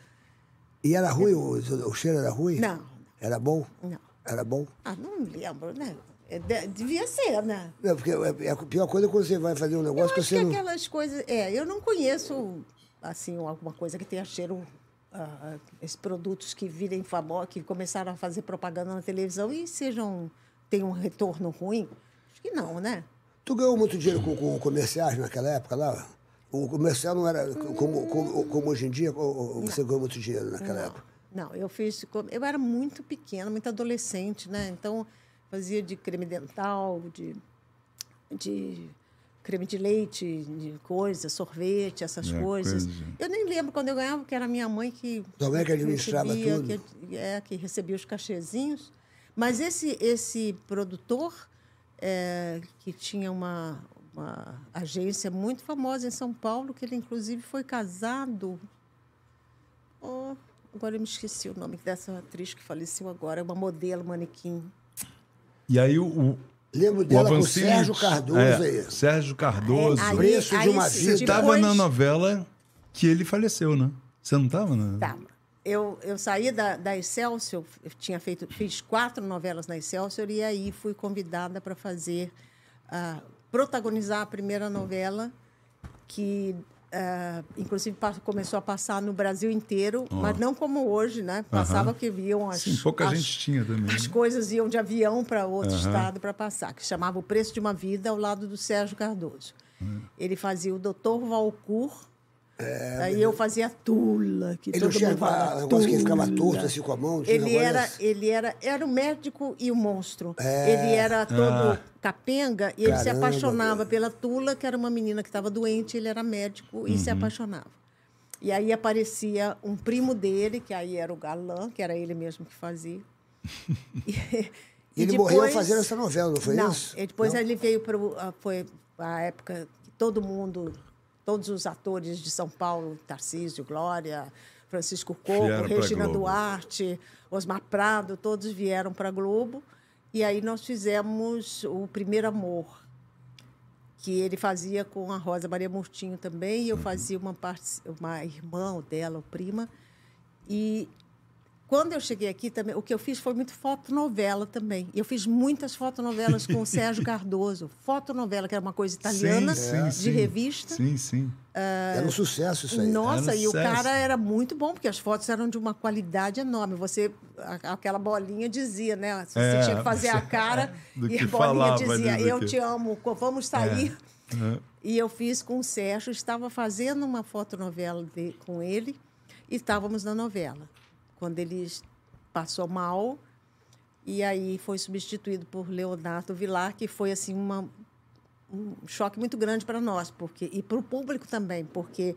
E era ruim? O, o cheiro era ruim? Não. Era bom? Não. Era bom? Ah, não lembro, né? É, de- devia ser, né? Não, porque é- é a pior coisa é quando você vai fazer um Eu negócio que acho você que não. aquelas coisas. É, eu não conheço assim alguma coisa que tenha cheiro. Ah, esses produtos que virem famosos, que começaram a fazer propaganda na televisão e sejam. tenham um retorno ruim. Acho que não, né? Tu ganhou muito dinheiro com, com comerciais naquela época lá? O comercial não era como, como, como hoje em dia, você ganhou muito dinheiro naquela Não, época? não, eu fiz. Eu era muito pequena, muito adolescente, né? Então, fazia de creme dental, de, de creme de leite, de coisa, sorvete, essas É, coisas. coisa. Eu nem lembro quando eu ganhava, porque era minha mãe que. Tua mãe que administrava recebia, tudo? Que, é, que recebia os cachezinhos. Mas esse, esse produtor, é, que tinha uma, uma agência muito famosa em São Paulo, que ele inclusive foi casado. Oh, agora eu me esqueci o nome dessa atriz que faleceu agora, é uma modelo, manequim. E aí o, Lembro dela com o Sérgio Cardoso é, aí. Sérgio Cardoso. Aí- Preço de uma vida. Você estava na novela que ele faleceu, né? Você não estava? Né? Tá. Eu, eu saí da, da Excelsior, eu tinha feito, fiz quatro novelas na Excelsior e aí fui convidada para fazer, ah, protagonizar a primeira novela, que ah, inclusive começou a passar no Brasil inteiro, mas não como hoje, né? Passava que viam as, Sim, pouca as, gente tinha também. as né? coisas iam de avião para outro estado para passar, que chamava O Preço de uma Vida, ao lado do Sérgio Cardoso. Ele fazia o Doutor Valcourt, aí eu fazia a Tula, que Ele todo mundo fala, um negócio que ele ficava Tula. torto assim com a mão? Ele era, desse? ele era, era o médico e o monstro. É. Ele era todo capenga e ele se Caramba, apaixonava velho. pela Tula, que era uma menina que estava doente, ele era médico e se Uhum. apaixonava. E aí aparecia um primo dele, que aí era o galã, que era ele mesmo que fazia. E, E ele morreu fazendo essa novela, não foi não, isso? e depois Não? ele veio para foi a época que todo mundo, todos os atores de São Paulo, Tarcísio, Glória, Francisco Coco, Regina. Duarte, Osmar Prado, todos vieram para a Globo. E aí nós fizemos o Primeiro Amor, que ele fazia com a Rosa Maria Murtinho também, e eu fazia uma, parte, uma irmã dela, ou prima. E quando eu cheguei aqui também, o que eu fiz foi muito fotonovela também. Eu fiz muitas fotonovelas com o Sérgio Cardoso. Fotonovela, que era uma coisa italiana, Sim, sim, de sim. revista. Sim, sim. Era um sucesso isso aí. Nossa, Era e o cara era muito bom, porque as fotos eram de uma qualidade enorme. Você, aquela bolinha dizia, né? Você É, tinha que fazer a cara e a bolinha falava, dizia, né, eu que- te amo, vamos sair. É. E eu fiz com o Sérgio, estava fazendo uma fotonovela de- com ele e estávamos na novela. Quando ele passou mal, e aí foi substituído por Leonardo Vilar, que foi assim uma, um choque muito grande para nós, porque e para o público também, porque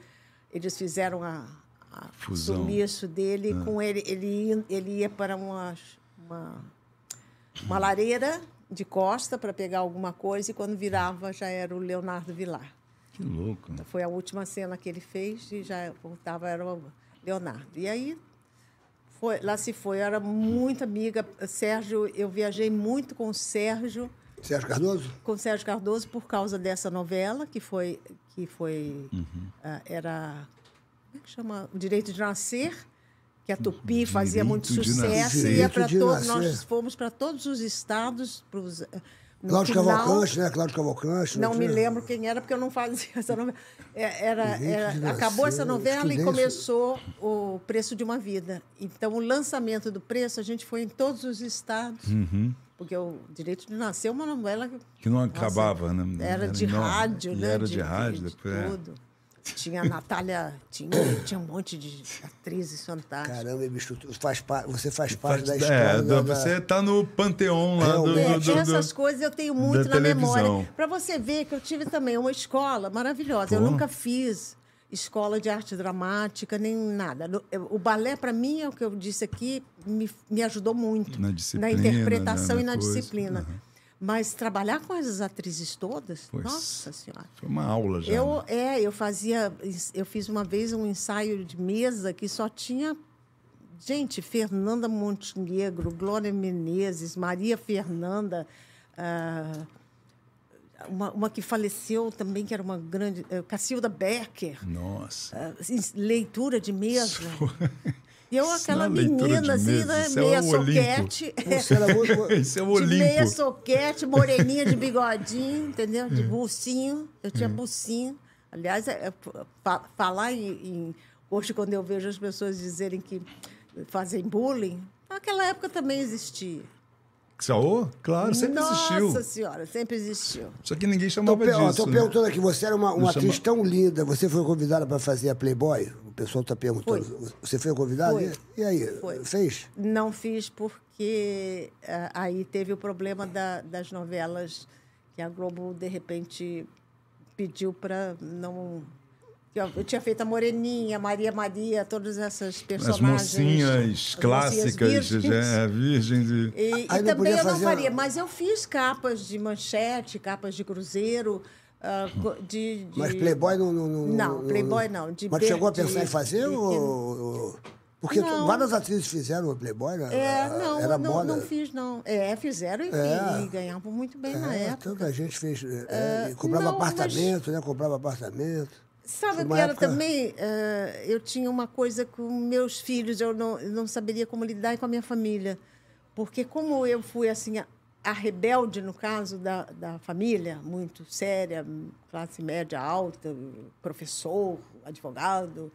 eles fizeram a, a Fusão. sumiço dele com ele, ele ia, ele ia para uma, uma uma lareira de costa para pegar alguma coisa e quando virava já era o Leonardo Vilar. Que louco. Então, foi a última cena que ele fez e já voltava era o Leonardo. E aí foi, lá se foi, eu era muito amiga. Sérgio, eu viajei muito com o Sérgio, Sérgio Cardoso? com o Sérgio Cardoso por causa dessa novela que foi que foi ah, era como é que chama o Direito de Nascer que a Tupi fazia muito sucesso e ia para todos Nascer. nós fomos para todos os estados pros, no Cláudio final- Cavalcante, né? Cláudio Cavalcante. não me lembro quem era, porque eu não fazia essa novela. É, Era, era- de acabou essa novela e começou o Preço de uma Vida. Então, o lançamento do Preço, a gente foi em todos os estados. Porque o Direito de Nascer é uma novela que não acabava, né? era de enorme. rádio, E né? Era de, rádio, de depois. é. tudo. Tinha a Natália, tinha, tinha um monte de atrizes fantásticas. Caramba, bicho, tu faz par- você faz parte Faz- da história. é, da- da- você tá no panteão lá do, Realmente. do, do- É, essas coisas eu tenho muito na memória. televisão. Para você ver que eu tive também uma escola maravilhosa. Eu Pô. nunca fiz escola de arte dramática, nem nada. Eu- O balé, para mim, é o que eu disse aqui, me, me ajudou muito. Na disciplina, interpretação né, e na na coisa. disciplina. Aham. Mas trabalhar com as atrizes todas, Pois. nossa senhora. Foi uma aula já. Eu, né? é, eu fazia. Eu fiz uma vez um ensaio de mesa que só tinha. Gente, Fernanda Montenegro, Glória Menezes, Maria Fernanda, ah, uma, uma que faleceu também, que era uma grande. eh, Cacilda Becker, Nossa. assim, leitura de mesa. E eu, Isso aquela é menina, assim, né, isso é meia o Olimpo. soquete. Você era muito... Esse é o De meia Olimpo. soquete, moreninha de bigodinho, entendeu? É. De bucinho. Eu tinha bucinho. Aliás, é- é- fa- falar em, em- Hoje, quando eu vejo as pessoas dizerem que fazem bullying, naquela época também existia. Caô? Claro, sempre Nossa existiu. senhora, sempre existiu. Só que ninguém Tô, chamava ó, disso. tô né? perguntando aqui, você era uma, uma atriz chama- tão linda, você foi convidada para fazer a Playboy? O pessoal está perguntando. Você foi convidada? Foi. E, e aí, Foi. fez? Não fiz porque ah, aí teve o problema da- das novelas que a Globo, de repente, pediu para não. Eu, eu tinha feito a Moreninha, Maria Maria, todas essas As personagens. mocinhas as clássicas, mocinhas virgens. virgens e... E, Aí e não também podia eu não faria, mas eu fiz capas de manchete, capas de cruzeiro, ah, co- de, de- Mas Playboy não. Não, não, Não, Playboy não, de mas chegou a de- pensar em fazer? de- ou, Porque Não. várias atrizes fizeram o Playboy, né? É, não, era não, moda. não fiz, não. É, fizeram e, É. e ganhavam muito bem na É, época. tanta gente fez. é, comprava não, mas- apartamento, né? Comprava apartamento. Sabe era época- também? eh, eu tinha uma coisa com meus filhos, eu não, eu não saberia como lidar com a minha família. Porque como eu fui assim, a, a rebelde, no caso da, da família, muito séria, classe média alta, professor, advogado,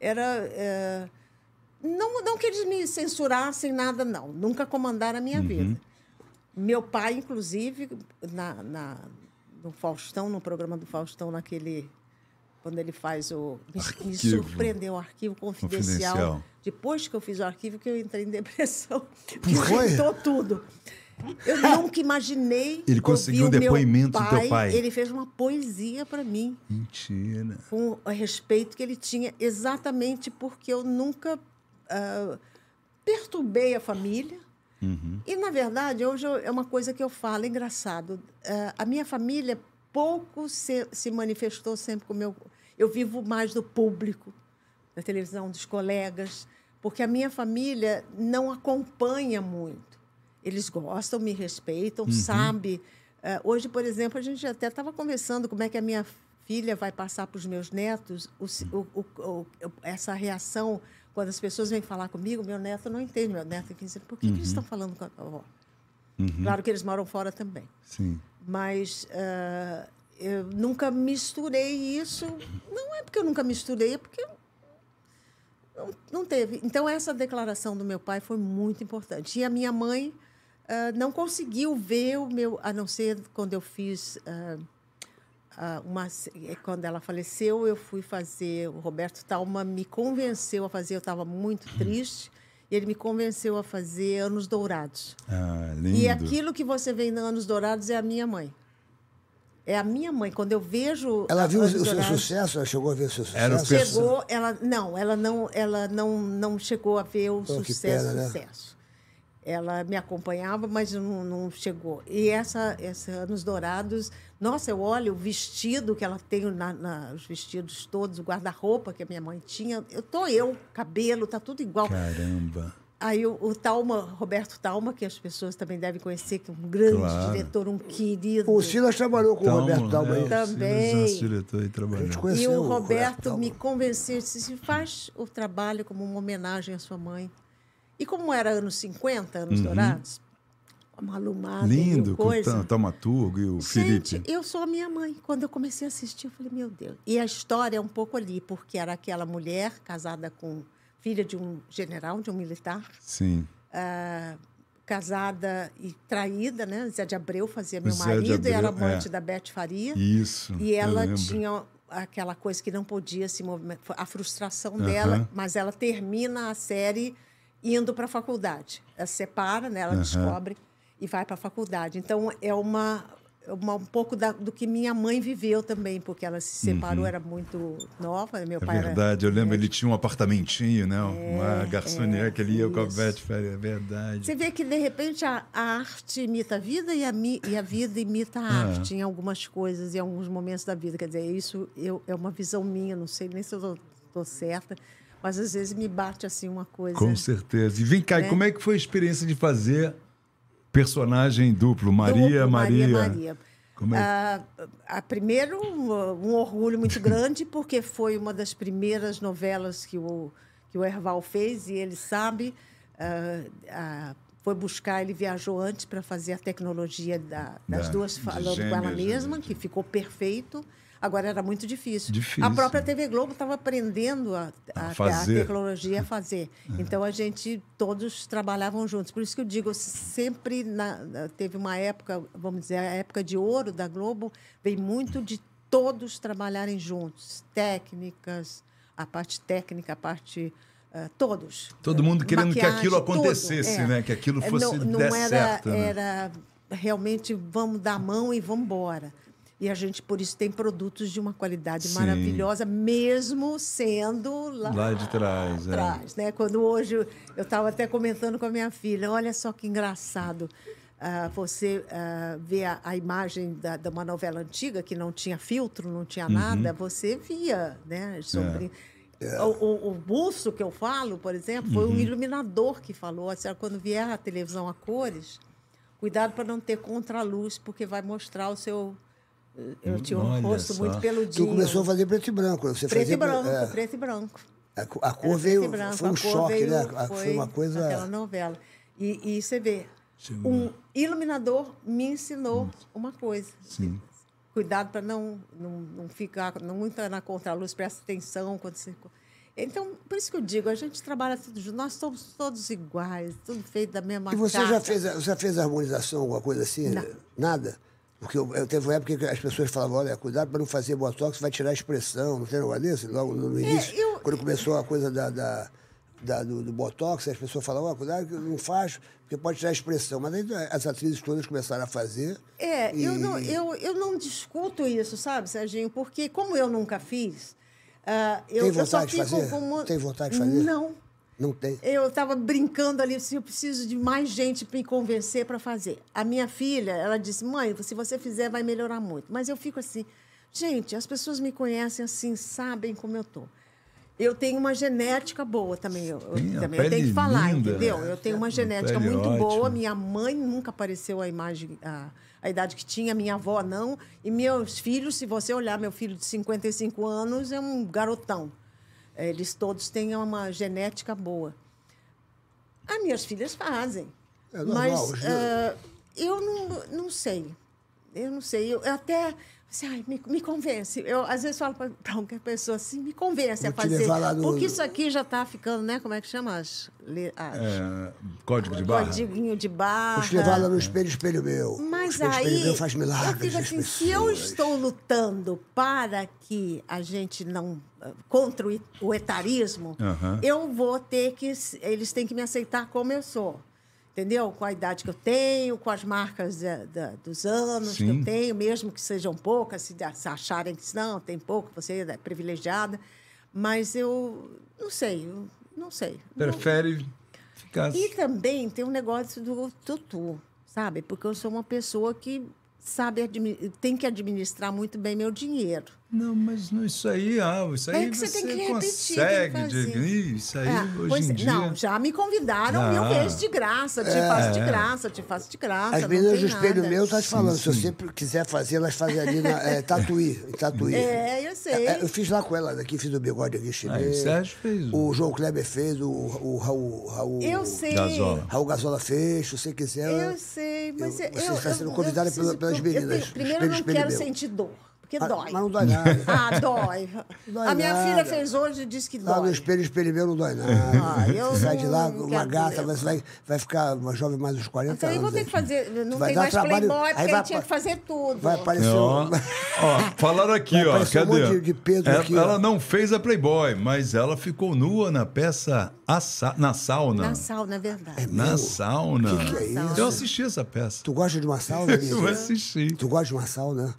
era... eh, não, não que eles me censurassem nada, não. Nunca comandaram a minha vida. Meu pai, inclusive, na, na- no Faustão, no programa do Faustão, naquele. Quando ele faz o. Me, me surpreendeu o arquivo confidencial. Confidencial. Depois que eu fiz o arquivo, que eu entrei em depressão. Pintou tudo. Eu nunca imaginei. Ele conseguiu um depoimento do teu pai. Ele fez uma poesia para mim Mentira. com o respeito que ele tinha, exatamente porque eu nunca ah, perturbei a família. E, na verdade, hoje eu- é uma coisa que eu falo, é engraçado. ah, a minha família pouco se, se manifestou sempre com meu. Eu vivo mais do público, da televisão, dos colegas, porque a minha família não acompanha muito. Eles gostam, me respeitam, sabe. Ah, hoje, por exemplo, a gente até estava conversando como é que a minha filha vai passar para os meus netos o o- o- essa reação quando as pessoas vêm falar comigo, meu neto não entende, meu neto tem 15 anos, por que, que eles estão falando com a avó? Claro que eles moram fora também Sim. mas ah, eu nunca misturei isso. Não é porque eu nunca misturei, é porque não, não teve. Então, essa declaração do meu pai foi muito importante. E a minha mãe ah, não conseguiu ver o meu, a não ser quando eu fiz. ah, ah, uma, quando ela faleceu, eu fui fazer. O Roberto Talma me convenceu a fazer, eu estava muito triste, e ele me convenceu a fazer Anos Dourados. Ah, lindo. E aquilo que você vê em Anos Dourados é a minha mãe. É a minha mãe. Quando eu vejo. Ela viu o, seu sucesso? Ela chegou a ver o seu sucesso? Era o perso- Chegou, ela não, ela não, ela não, não chegou a ver o Pô, sucesso, pena, né? sucesso. Ela me acompanhava, mas não, não chegou. E essa, essa anos dourados, nossa, eu olho o vestido que ela tem, na, na- os vestidos todos, o guarda-roupa que a minha mãe tinha. Eu tô eu, cabelo, tá tudo igual. Caramba. Aí o, o Talma, Roberto Talma, que as pessoas também devem conhecer, que é um grande Claro. diretor, um querido. O Silas trabalhou com o Roberto Dalma aí. né? Também. Nosso diretor aí A gente trabalhando. E o Roberto me convenceu, disse, "Se faz o trabalho como uma homenagem à sua mãe. E como era anos 50, anos dourados, a Malu Mader, Uhum. Lindo, mil com o coisa. Tam- Taumaturgo e o Gente, Felipe. eu sou a minha mãe. Quando eu comecei a assistir, eu falei, meu Deus. E a história é um pouco ali, porque era aquela mulher casada com filha de um general, de um militar, Sim. ah, casada e traída, né? Zé de Abreu fazia meu Zé marido e era Abreu, amante é. da Beth Faria. Isso. E ela tinha aquela coisa que não podia se movimentar, a frustração dela, mas ela termina a série indo para a faculdade. Ela se separa, né? ela descobre e vai para a faculdade. Então, é uma- um pouco da- do que minha mãe viveu também, porque ela se separou, era muito nova. Meu É pai verdade, eu era lembro, ele tinha um apartamentinho, né? Uma garçonete que ele ia com a. Beth Ferreira, é verdade. Você vê que, de repente, a, a arte imita a vida e a, mi- e a vida imita a É. arte em algumas coisas, em alguns momentos da vida. Quer dizer, isso eu, é uma visão minha, não sei nem se eu estou certa, mas às vezes me bate assim uma coisa. Com certeza. E vem cá, e Né? como é que foi a experiência de fazer personagem duplo? Maria, Duplo, Maria. Maria, Maria. Como é? Ah, ah, primeiro, um, orgulho muito grande, porque foi uma das primeiras novelas que o, que o Erval fez e ele sabe. ah, ah, foi buscar, ele viajou antes para fazer a tecnologia da- das Da- duas falando com ela gêmeas, mesma, né? que ficou perfeito. Agora era muito difícil. Difícil. A própria TV Globo estava aprendendo a, a, a tecnologia a fazer. Então a gente todos trabalhavam juntos. Por isso que eu digo, sempre na- teve uma época, vamos dizer, a época de ouro da Globo, vem muito de todos trabalharem juntos, técnicas, a parte técnica, a parte ah, todos. Todo mundo querendo que aquilo acontecesse, é. né? Que aquilo É, fosse não, não era, certo, né? era realmente vamos dar a mão e vamos embora. E a gente, por isso, tem produtos de uma qualidade Sim. maravilhosa, mesmo sendo lá, Lá de trás, é. né? Quando hoje eu estava até comentando com a minha filha, olha só que engraçado. ah, você vê a, a imagem da, de uma novela antiga que não tinha filtro, não tinha Uhum. nada, você via, né? Sobre... O, o, o busto que eu falo, por exemplo, foi Uhum. um iluminador que falou, a senhora, quando vier a televisão a cores, cuidado para não ter contraluz, porque vai mostrar o seu... Eu tinha um Olha rosto só. muito peludinho. Tu começou a fazer preto e branco. Você preto fazia e branco, é, preto e branco. a, cor veio. branco, Foi um choque, veio- né? A- Foi uma coisa. Aquela novela. E, e você vê, um iluminador me ensinou uma coisa. Sim. Cuidado para não, não, não ficar não muito na contraluz, presta atenção quando você. Então, por isso que eu digo, a gente trabalha tudo junto, nós somos todos iguais, tudo feito da mesma E você já fez, a- já fez harmonização, alguma coisa assim? Não. Nada? Porque eu, eu teve uma época que as pessoas falavam, olha, cuidado para não fazer botox, vai tirar a expressão, não tem negócio desse? Logo no, no início, eu- quando começou a coisa da, da- da- do, do botox, as pessoas falavam, olha, cuidado que não faz, porque pode tirar a expressão. Mas aí as atrizes todas começaram a fazer. É, eu, e- não, eu, eu não discuto isso, sabe, Serginho? Porque como eu nunca fiz, ah, eu, Tem eu só vontade de fico fazer? com uma- Tem vontade de fazer? Não. Não tem. Eu estava brincando ali, se eu preciso de mais gente para me convencer para fazer. A minha filha, ela disse, mãe, se você fizer, vai melhorar muito. Mas eu fico assim, gente, as pessoas me conhecem assim, sabem como eu tô. Eu tenho uma genética boa também. Eu, Sim, também eu tenho que falar, linda. entendeu? Eu tenho uma genética muito boa. ótima. Minha mãe nunca apareceu a imagem, a, a idade que tinha, minha avó não. E meus filhos, se você olhar, meu filho de 55 anos é um garotão. Eles todos têm uma genética boa. As minhas filhas fazem. É normal, mas ah, eu não, não sei. Eu não sei. Eu até. Assim, ai, me, me convence. Eu, às vezes, falo para qualquer pessoa assim, me convence Vou a fazer. no- Porque isso aqui já está ficando, né? Como é que chama? As, as, É, código de barra. Codiguinho de barra. Vou te levar lá no espelho, espelho meu. Mas espelho, espelho aí, meu faz milagres. eu assim, se eu estou lutando para que a gente não contra o etarismo, eu vou ter que eles têm que me aceitar como eu sou. Entendeu? Com a idade que eu tenho, com as marcas eh, da- dos anos que Sim. eu tenho, mesmo que sejam poucas, se, se acharem que não, tem pouco, você é privilegiada. Mas eu não sei, eu não sei. Não- Prefere ficar. e também tem um negócio do tutu, sabe? Porque eu sou uma pessoa que sabe tem que administrar muito bem meu dinheiro. Não, mas não, isso aí, ah, isso aí É que você você tem que repetir, consegue. tem que isso aí, Ah, hoje pois em é. dia. Não, já me convidaram mil Ah. vezes de graça. Te faço de graça, te faço de graça. As meninas do espelho nada. meu estão te falando. Se você quiser fazer, elas fazem ali na é, Tatuí. em Tatuí. É, eu sei. É, eu fiz lá com ela daqui, fiz o bigode aqui Aí, chinês. o Sérgio fez o- O João Kleber fez, o, o Raul, Raul. Eu sei. Gasola. Raul Gazola fez, se você quiser. Eu sei, mas eu- eu, você eu, está sendo eu- convidada eu pelas eu- meninas. Eu primeiro, eu não quero meu. sentir dor, porque Ah, dói. Mas não dói nada. Ah, dói. Dói a minha nada. filha fez hoje e disse que Lá no dói. espelho, espelho meu não dói nada. Ah, eu sai de lá, uma gata, você vai, vai ficar uma jovem mais uns 40 Então, eu anos. vou ter que fazer. Não Vai tem dar mais trabalho, Playboy, aí porque vai ele tinha que fazer tudo. Vai aparecer Ó, um... ó, falaram aqui, Vai ó. aparecer um Cadê? monte de- de peso ela, aqui, ó. ela não fez a Playboy, mas ela ficou nua na peça a sa- na sauna. Na sauna, é verdade. Na Meu, sauna. que que é isso? Eu assisti essa peça. Tu gosta de uma sauna, Eu assisti. Tu gosta de uma sauna?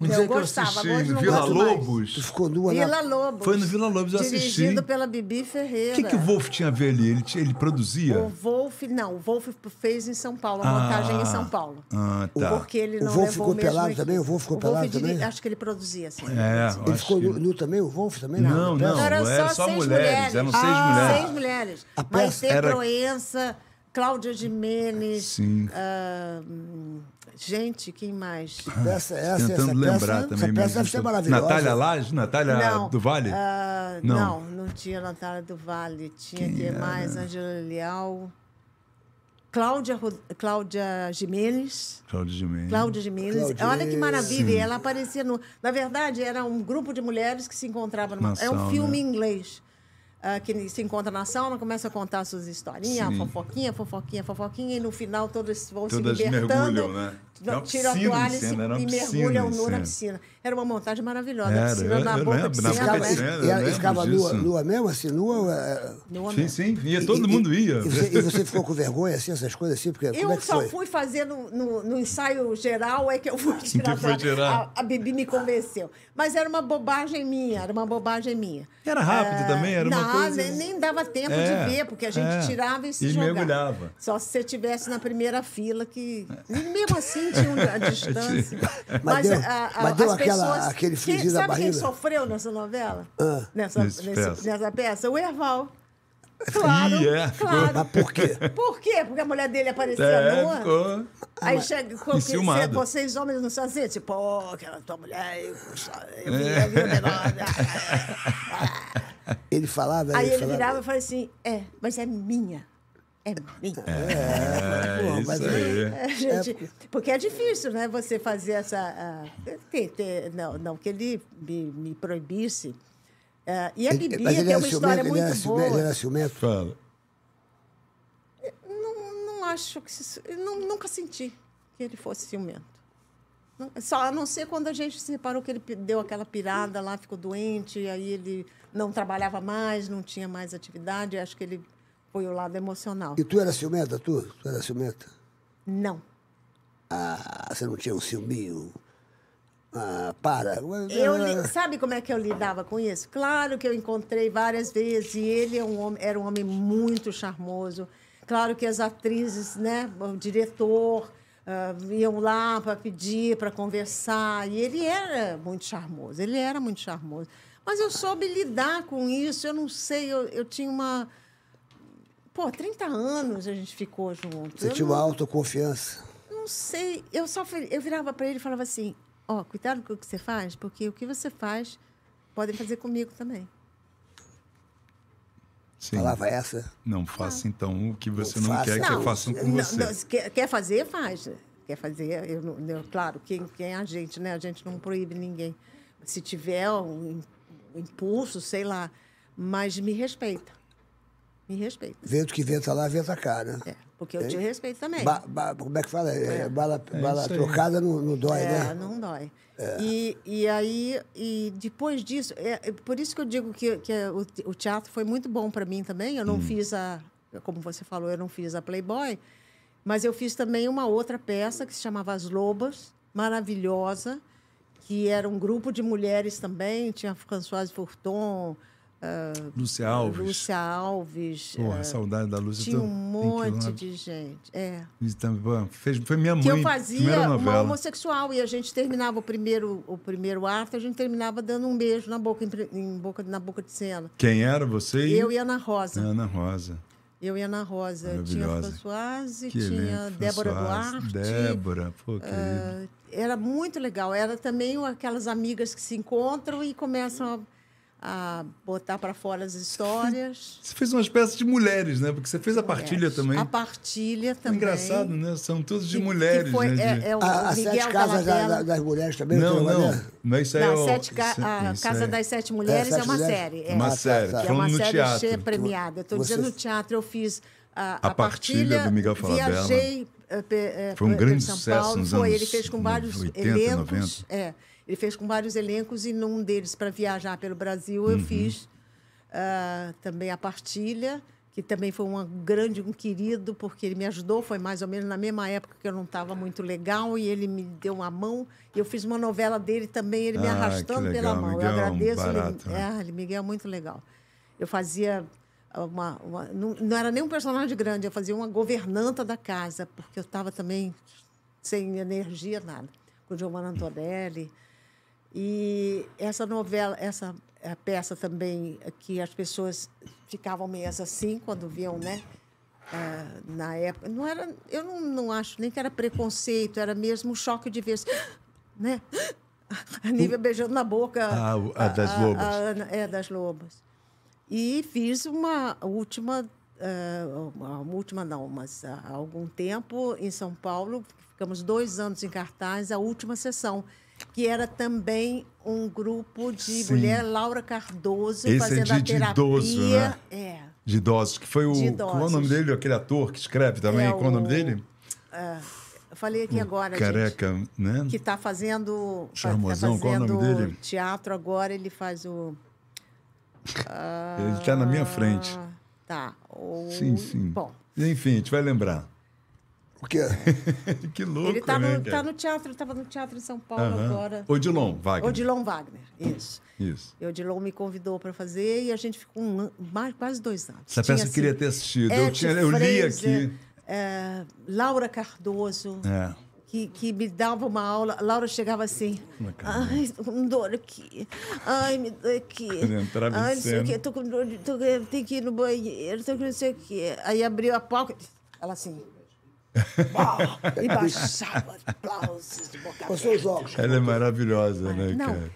Um Eu eu gostava, assisti hoje no não Vila gosto mais. Tu Lobos. ficou nua Vila na... Lobos. Foi no Vila Lobos, eu assisti. Dirigido pela Bibi Ferreira. O que, que o Wolf tinha a ver ali? Ele, ele produzia? O Wolf, não, o Wolf fez em São Paulo, a montagem em São Paulo. Ah, tá. Porque ele O não Wolf levou ficou o pelado também? O Wolf ficou O pelado diri- também? Acho que ele produzia, assim. É, eu Ele acho ficou que- nu, também, o Wolf também? Não, não. peça? Eram era só, só seis mulheres, mulheres. eram seis Ah, mulheres. Seis mulheres. A Mas tem era- Proença, Cláudia Jimenez, Sim. ah, gente, quem mais? Essa, essa, Tentando essa lembrar peça, também. Essa peça deve ser maravilhosa. Natália Laje? Natália Não. do Vale? Ah, Não. não. não, tinha Natália do Vale. Tinha que mais? Angela Leal. Cláudia, Ro- Cláudia Jimenez. Cláudia Gimenez. Cláudia Jimenez. Cláudia, Olha que maravilha. E ela aparecia no. Na verdade, era um grupo de mulheres que se encontravam numa. É um filme em inglês. ah, que se encontra na sauna, começa a contar suas historinhas, Sim. fofoquinha, fofoquinha, fofoquinha, e no final todas vão Todas se libertando. mergulham, né? Não, tiram a piscina toalha e, e piscina mergulham em nu na piscina. Era uma montagem maravilhosa. Era, a piscina eu- na eu boca lembro, de na né? cena. E lembro ficava nua, nua mesmo, assim, nua. é, Nua Sim, mesmo. sim, ia, todo e- mundo e- ia. E você, e você ficou com vergonha, assim, essas coisas assim? Porque, como é Eu que só foi? fui fazer no, no- no ensaio geral, é que eu fui tirar. foi tirar. A, a Bibi me convenceu. Mas era uma bobagem minha, era uma bobagem minha. Era rápido também, era uma não, coisa- nem, nem dava tempo É, de ver, porque a gente é. tirava e se E jogava. mergulhava. Só se você estivesse na primeira fila, que e mesmo assim um- a distância. Mas deu- mas deu as aquela- pessoas- aquele Quem- friozinho da Sabe quem barriga? sofreu nessa novela? Ah. nessa, Nesse peça. nessa peça? O Erval. Claro, Ih, é, ficou- claro. Mas por quê? Por quê? Porque a mulher dele aparecia É, nua. ficou. Aí chega, com- vocês homens não são assim, tipo, pô, aquela tua mulher, eu, eu É. eu vi o negócio. Ele falava, Aí ele falava- virava e falava assim, é, mas é minha. É minha. É, Pô, isso aí. É, gente, porque é difícil, né? Você fazer essa. ter- ter- não, não que ele me, me proibisse. Ah, e a Ele- Bibi ele tem uma ciumento, história ele muito ciumento, boa. ele era ciumento. Fala. Não, não acho que. se- não- nunca senti que ele fosse ciumento. Só a não ser quando a gente se reparou que ele deu aquela pirada lá, ficou doente, e aí ele não trabalhava mais, não tinha mais atividade. Acho que ele foi o lado emocional. E tu era ciumenta, tu? Tu era ciumenta? Não. Ah, você não tinha um ciúminho? Ah, para. Eu sabe como é que eu lidava com isso? Claro que eu encontrei várias vezes e ele é um homem, era um homem muito charmoso. Claro que as atrizes, né, o diretor, ah, iam lá para pedir, para conversar. E ele era muito charmoso, ele era muito charmoso. Mas eu soube lidar com isso, eu não sei, eu, eu tinha uma. Pô, 30 anos a gente ficou junto. Você Eu tinha não- uma autoconfiança. não sei. Eu só eu virava para ele e falava assim: ó, cuidado com o que você faz, porque o que você faz podem fazer comigo também. Sim. Falava essa. Não faça então o que você não, Não quer que façam com não, você. quer, quer fazer, faz. Quer fazer, eu, não- eu- claro, quem, quem é a gente, né? A gente não proíbe ninguém. Se tiver um, um impulso, sei lá, mas me respeita. Me respeita. Vento que venta lá, venta cá, né? É, porque eu te respeito também. Ba- ba- como é que fala? É, bala bala isso aí. trocada não, não dói, É, né? não dói. E, e aí, e depois disso, é, é por isso que eu digo que, que o, te- o teatro foi muito bom para mim também. Eu não fiz a, como você falou, eu não fiz a Playboy, mas eu fiz também uma outra peça que se chamava As Lobas, maravilhosa, que era um grupo de mulheres também. Tinha Françoise Fourton, ah, Lúcia Alves. Lúcia Alves. Porra, ah, saudade da Lúcia. tinha um monte de gente. É Fez, foi minha mãe. que eu fazia uma homossexual e a gente terminava o primeiro o primeiro ato a gente terminava dando um beijo na boca em, boca na boca de cena Quem era você? eu e Ana Rosa Ana Rosa. eu e Ana Rosa tinha. Françoise Que tinha elenco, Débora Françoise, Duarte Débora, pô, querido. ah, era muito legal era também aquelas amigas que se encontram e começam a, a botar para fora as histórias Você fez umas peças de mulheres, né? Porque você fez a partilha também. a partilha É também engraçado, né? São todos de Que- que mulheres, foi- né? é- de- é o A- As Miguel sete casas da- da- das mulheres também? Não, uma não. maneira? Mas isso aí Não, é o- sete ca- isso- a isso Casa é- das Sete Mulheres é, Sete uma Mulheres? série. É, Uma tá, série. tá. que é uma Falando no série teatro. premiada. Estou dizendo no teatro, eu fiz a, A Partilha do Miguel Falabella. Viajei eh, eh, Foi um por grande São sucesso Paulo. nos Foi, anos ele fez com vários 80, elencos. 90. É, ele fez com vários elencos e num deles, para viajar pelo Brasil, Uhum. eu fiz ah, também a Partilha, que também foi um grande, um querido, porque ele me ajudou, foi mais ou menos na mesma época que eu não estava muito legal, e ele me deu uma mão, e eu fiz uma novela dele também, ele me Ah, arrastando pela mão. Miguel eu é agradeço. barato, ele, né? é, Miguel é muito legal. Eu fazia uma, uma- não, não era nem um personagem grande, eu fazia uma governanta da casa, porque eu estava também sem energia, nada, com Giovanna Antonelli. E essa novela, essa peça também, que as pessoas ficavam meio assim quando viam, né? ah, na época, não era, eu não, não acho nem que era preconceito, era mesmo um choque de ver, né? A Nívia beijando na boca. Ah, o- a das lobas. a Ana- é, das lobas. E fiz uma última, ah, uma última não, mas há algum tempo em São Paulo, ficamos dois anos em cartaz, a última sessão, que era também um grupo de Sim. mulher, Laura Cardoso, Esse é fazendo de- a de terapia. idoso, né? É. De idosos, que foi o. De Qual é o nome dele? Aquele ator que escreve também. É Qual é o nome o- dele? Eu falei aqui agora, gente. Careca, né? que está fazendo Charmosão, tá qual é o fazendo nome dele? teatro agora ele faz o Ele tá na minha frente. Ah, tá o, Sim, sim. bom Enfim, a gente vai lembrar. O quê? que louco, ele está né, no, cara? tá no teatro estava no teatro em São Paulo Aham. agora Odilon, Wagner. Odilon Wagner isso Isso. e Odilon me convidou para fazer e a gente ficou um mais quase dois anos Essa Tinha, peça eu queria ter assistido. Eu, Ete tinha, eu li Fraser, aqui. é, Laura Cardoso É. que, que me dava uma aula. A Laura chegava assim. Ai, tô com dor aqui. Ai, me dói aqui. Entrava Ai, não sei o quê. Tô com dor, tô, tenho que ir no banheiro, tô com não sei o quê. Aí abriu a porta. Ela assim. E baixava aplausos de boca são os jogos? Ela é maravilhosa, né, Não. cara?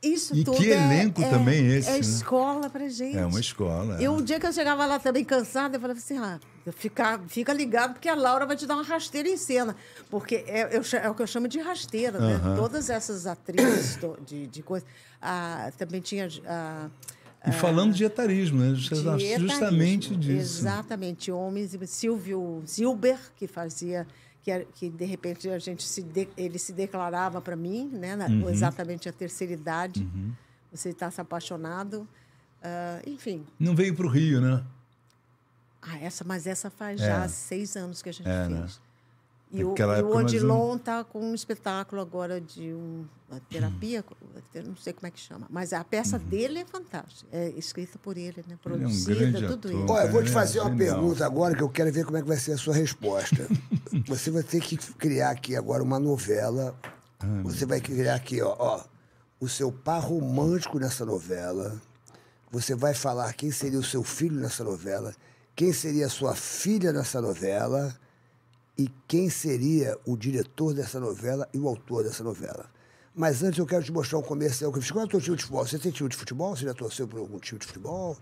Isso E que é- elenco é, também esse, É né? escola pra gente. É uma escola. Eu, um dia que eu chegava lá também cansada, eu falava assim: ah, fica, fica ligado, porque a Laura vai te dar uma rasteira em cena. Porque é, eu é o que eu chamo de rasteira, né? Todas essas atrizes de, de coisa. Ah, também tinha. ah, E falando de etarismo, né? De Justamente disso. Exatamente, homens. Silvio Zilber, que fazia, que, que de repente a gente se de- ele se declarava para mim, né, na- Uhum. exatamente a terceira idade. Você está se apaixonado. Ah, enfim, Não veio para o Rio, né? ah, essa, mas essa faz já É. seis anos que a gente É, fez. né? E o, Naquela e o época, mas Odilon está com um espetáculo agora de um, uma terapia, eu não sei como é que chama, mas a peça dele é fantástica. É escrita por ele, né? Uhum. Ele é um Produzida, tudo ator. isso. Olha, eu vou te É, fazer uma genial. pergunta agora que eu quero ver como é que vai ser a sua resposta. Você vai ter que criar aqui agora uma novela. Você vai criar aqui, ó, ó, o seu par romântico nessa novela. Você vai falar quem seria o seu filho nessa novela, quem seria a sua filha nessa novela e quem seria o diretor dessa novela e o autor dessa novela. Mas antes eu quero te mostrar um comercial que eu fiz. Qual é o teu time de futebol? Você tem time de futebol? Você já torceu por algum time de futebol?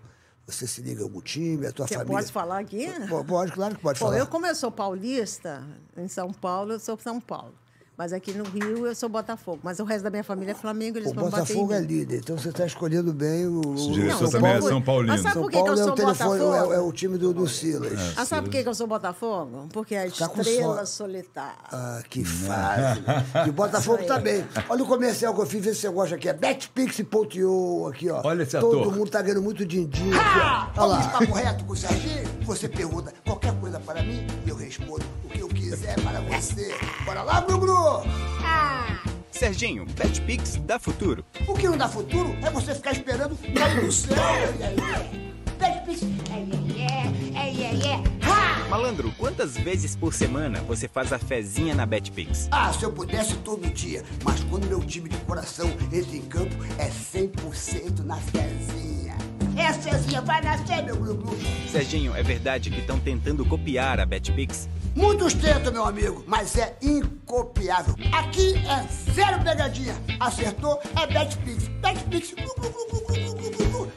Você se liga a algum time? A tua Você família? pode falar aqui? Pode, claro que pode Bom, falar. eu como eu sou paulista, em São Paulo, eu sou São Paulo. Mas aqui no Rio eu sou Botafogo. Mas o resto da minha família é Flamengo, eles O vão bater em Botafogo é líder, então você está escolhendo bem o. O Não, também é Paulo- São Paulino. Mas sabe São por que, que eu Paulo é sou o telefone, Botafogo? é, é o time do, do Silas. Ah, sabe por que, que eu sou Botafogo? Porque é a Tá estrela sorte. solitária. Ah, que fácil. E Botafogo também. Olha o comercial que eu fiz, vê se você gosta aqui. É betpix.io aqui, ó. Olha esse Todo ator. mundo tá ganhando muito din-din. Olha lá. papo reto com o Serginho? Você pergunta qualquer coisa para mim e eu respondo quiser para você. Bora lá, Gru-Gru! Serginho, BetPix dá futuro. O que não dá futuro é você ficar esperando cair do céu. Betpix. Malandro, quantas vezes por semana você faz a fezinha na BetPix? Ah, se eu pudesse todo dia. Mas quando meu time de coração entra em campo, é 100% na Cezinha. É a Cezinha, vai nascer, meu Gru-Gru. Serginho, é verdade que estão tentando copiar a BetPix? Muitos tentam, meu amigo, mas é incopiável. Aqui é zero pegadinha. Acertou, é Betpix. Betpix.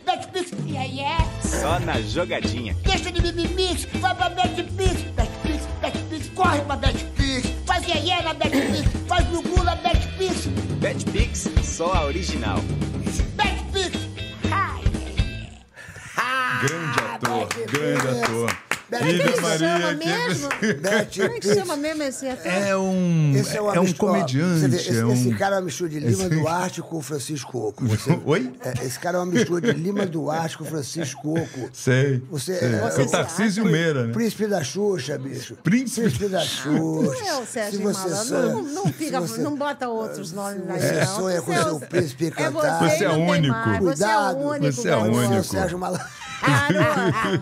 Betpix. Yeah, yeah. Só na jogadinha. Deixa de mimimix, vai pra Betpix. Betpix, Betpix, corre pra Betpix. Faz yeah, yeah na Betpix. Faz glu na Betpix. BetPix, só a original. Betpix. Grande ator, grande ator. É que Maria. mesmo? Betpix. Como é que chama mesmo esse ator? É um, Esse é um ó, comediante. vê, esse, é um... esse cara é uma mistura de Lima Esse- Duarte com o Francisco Oco. Você- Oi? É, esse cara é uma mistura de Lima Duarte com o Francisco Oco. Sei. Você, sei. é, É Você o Tarcísio Meira, né? Príncipe da Xuxa, bicho. Príncipe da Xuxa. Não é o Sérgio Se você Malandro. sonha- Não, não, fica, você- não bota outros nomes aí, você sonha com é seu o- príncipe É encantado. você, é único. Você é o único. Você é. Ô, Sérgio Malandro. Garoto.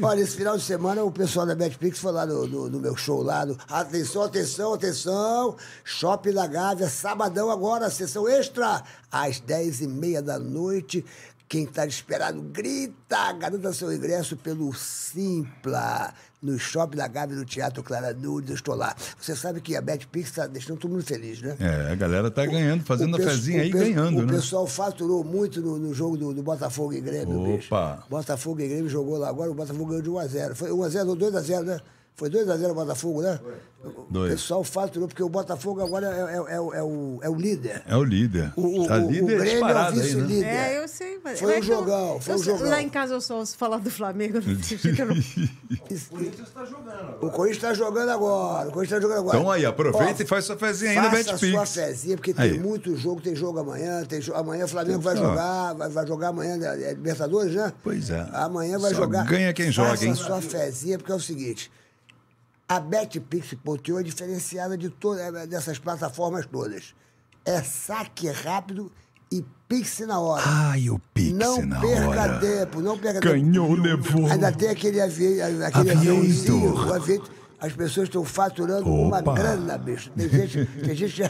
Olha, esse final de semana o pessoal da Betpix foi lá no, no- no meu show lá. no- atenção, atenção, atenção. Shopping da Gávea, sabadão agora, sessão extra, às 10h30 da noite. Quem está desesperado, grita, garanta seu ingresso pelo Simpla, no shopping da Gávea do Teatro Clara Nunes, eu estou lá. Você sabe que a BetPix está deixando todo mundo feliz, né? É, a galera tá ganhando, fazendo a fezinha o aí, ganhando, O né? pessoal faturou muito no, no jogo do, do Botafogo e Grêmio, bicho. Opa. Botafogo e Grêmio jogou lá agora, o Botafogo ganhou de 1x0. Foi 1x0 ou 2x0, né? Foi 2x0 o Botafogo, né? O Dois. pessoal faturou, porque o Botafogo agora é, é- é o- é o, é o líder. É o líder. O, o, tá o, o líder Grêmio é o né? vice-líder. É, eu sei. Mas Foi é um jogão, foi eu um jogão. Lá em casa eu só ouço falar do Flamengo. não sei que eu não- O Corinthians está jogando agora. O Corinthians está jogando agora. Então aí, aproveita Ó, e faz sua fezinha aí na Faça a sua fezinha, porque Aí. tem muito jogo. Tem jogo amanhã. Tem jo- Amanhã o Flamengo vai jogar. Vai, vai jogar amanhã, né? é Libertadores, né? Pois é. Amanhã vai Só jogar. ganha quem joga, Faça hein? a sua fezinha, porque é o seguinte. A BetPix.io é diferenciada de todas dessas plataformas todas. É saque rápido e Pix na hora. Ai, o Pix não na perca hora. tempo, não perca Ganhou, tempo. levou. Ainda tem aquele, avi... aquele aviãozinho, o. As pessoas estão faturando uma Opa. grana, bicho. Tem gente, tem gente,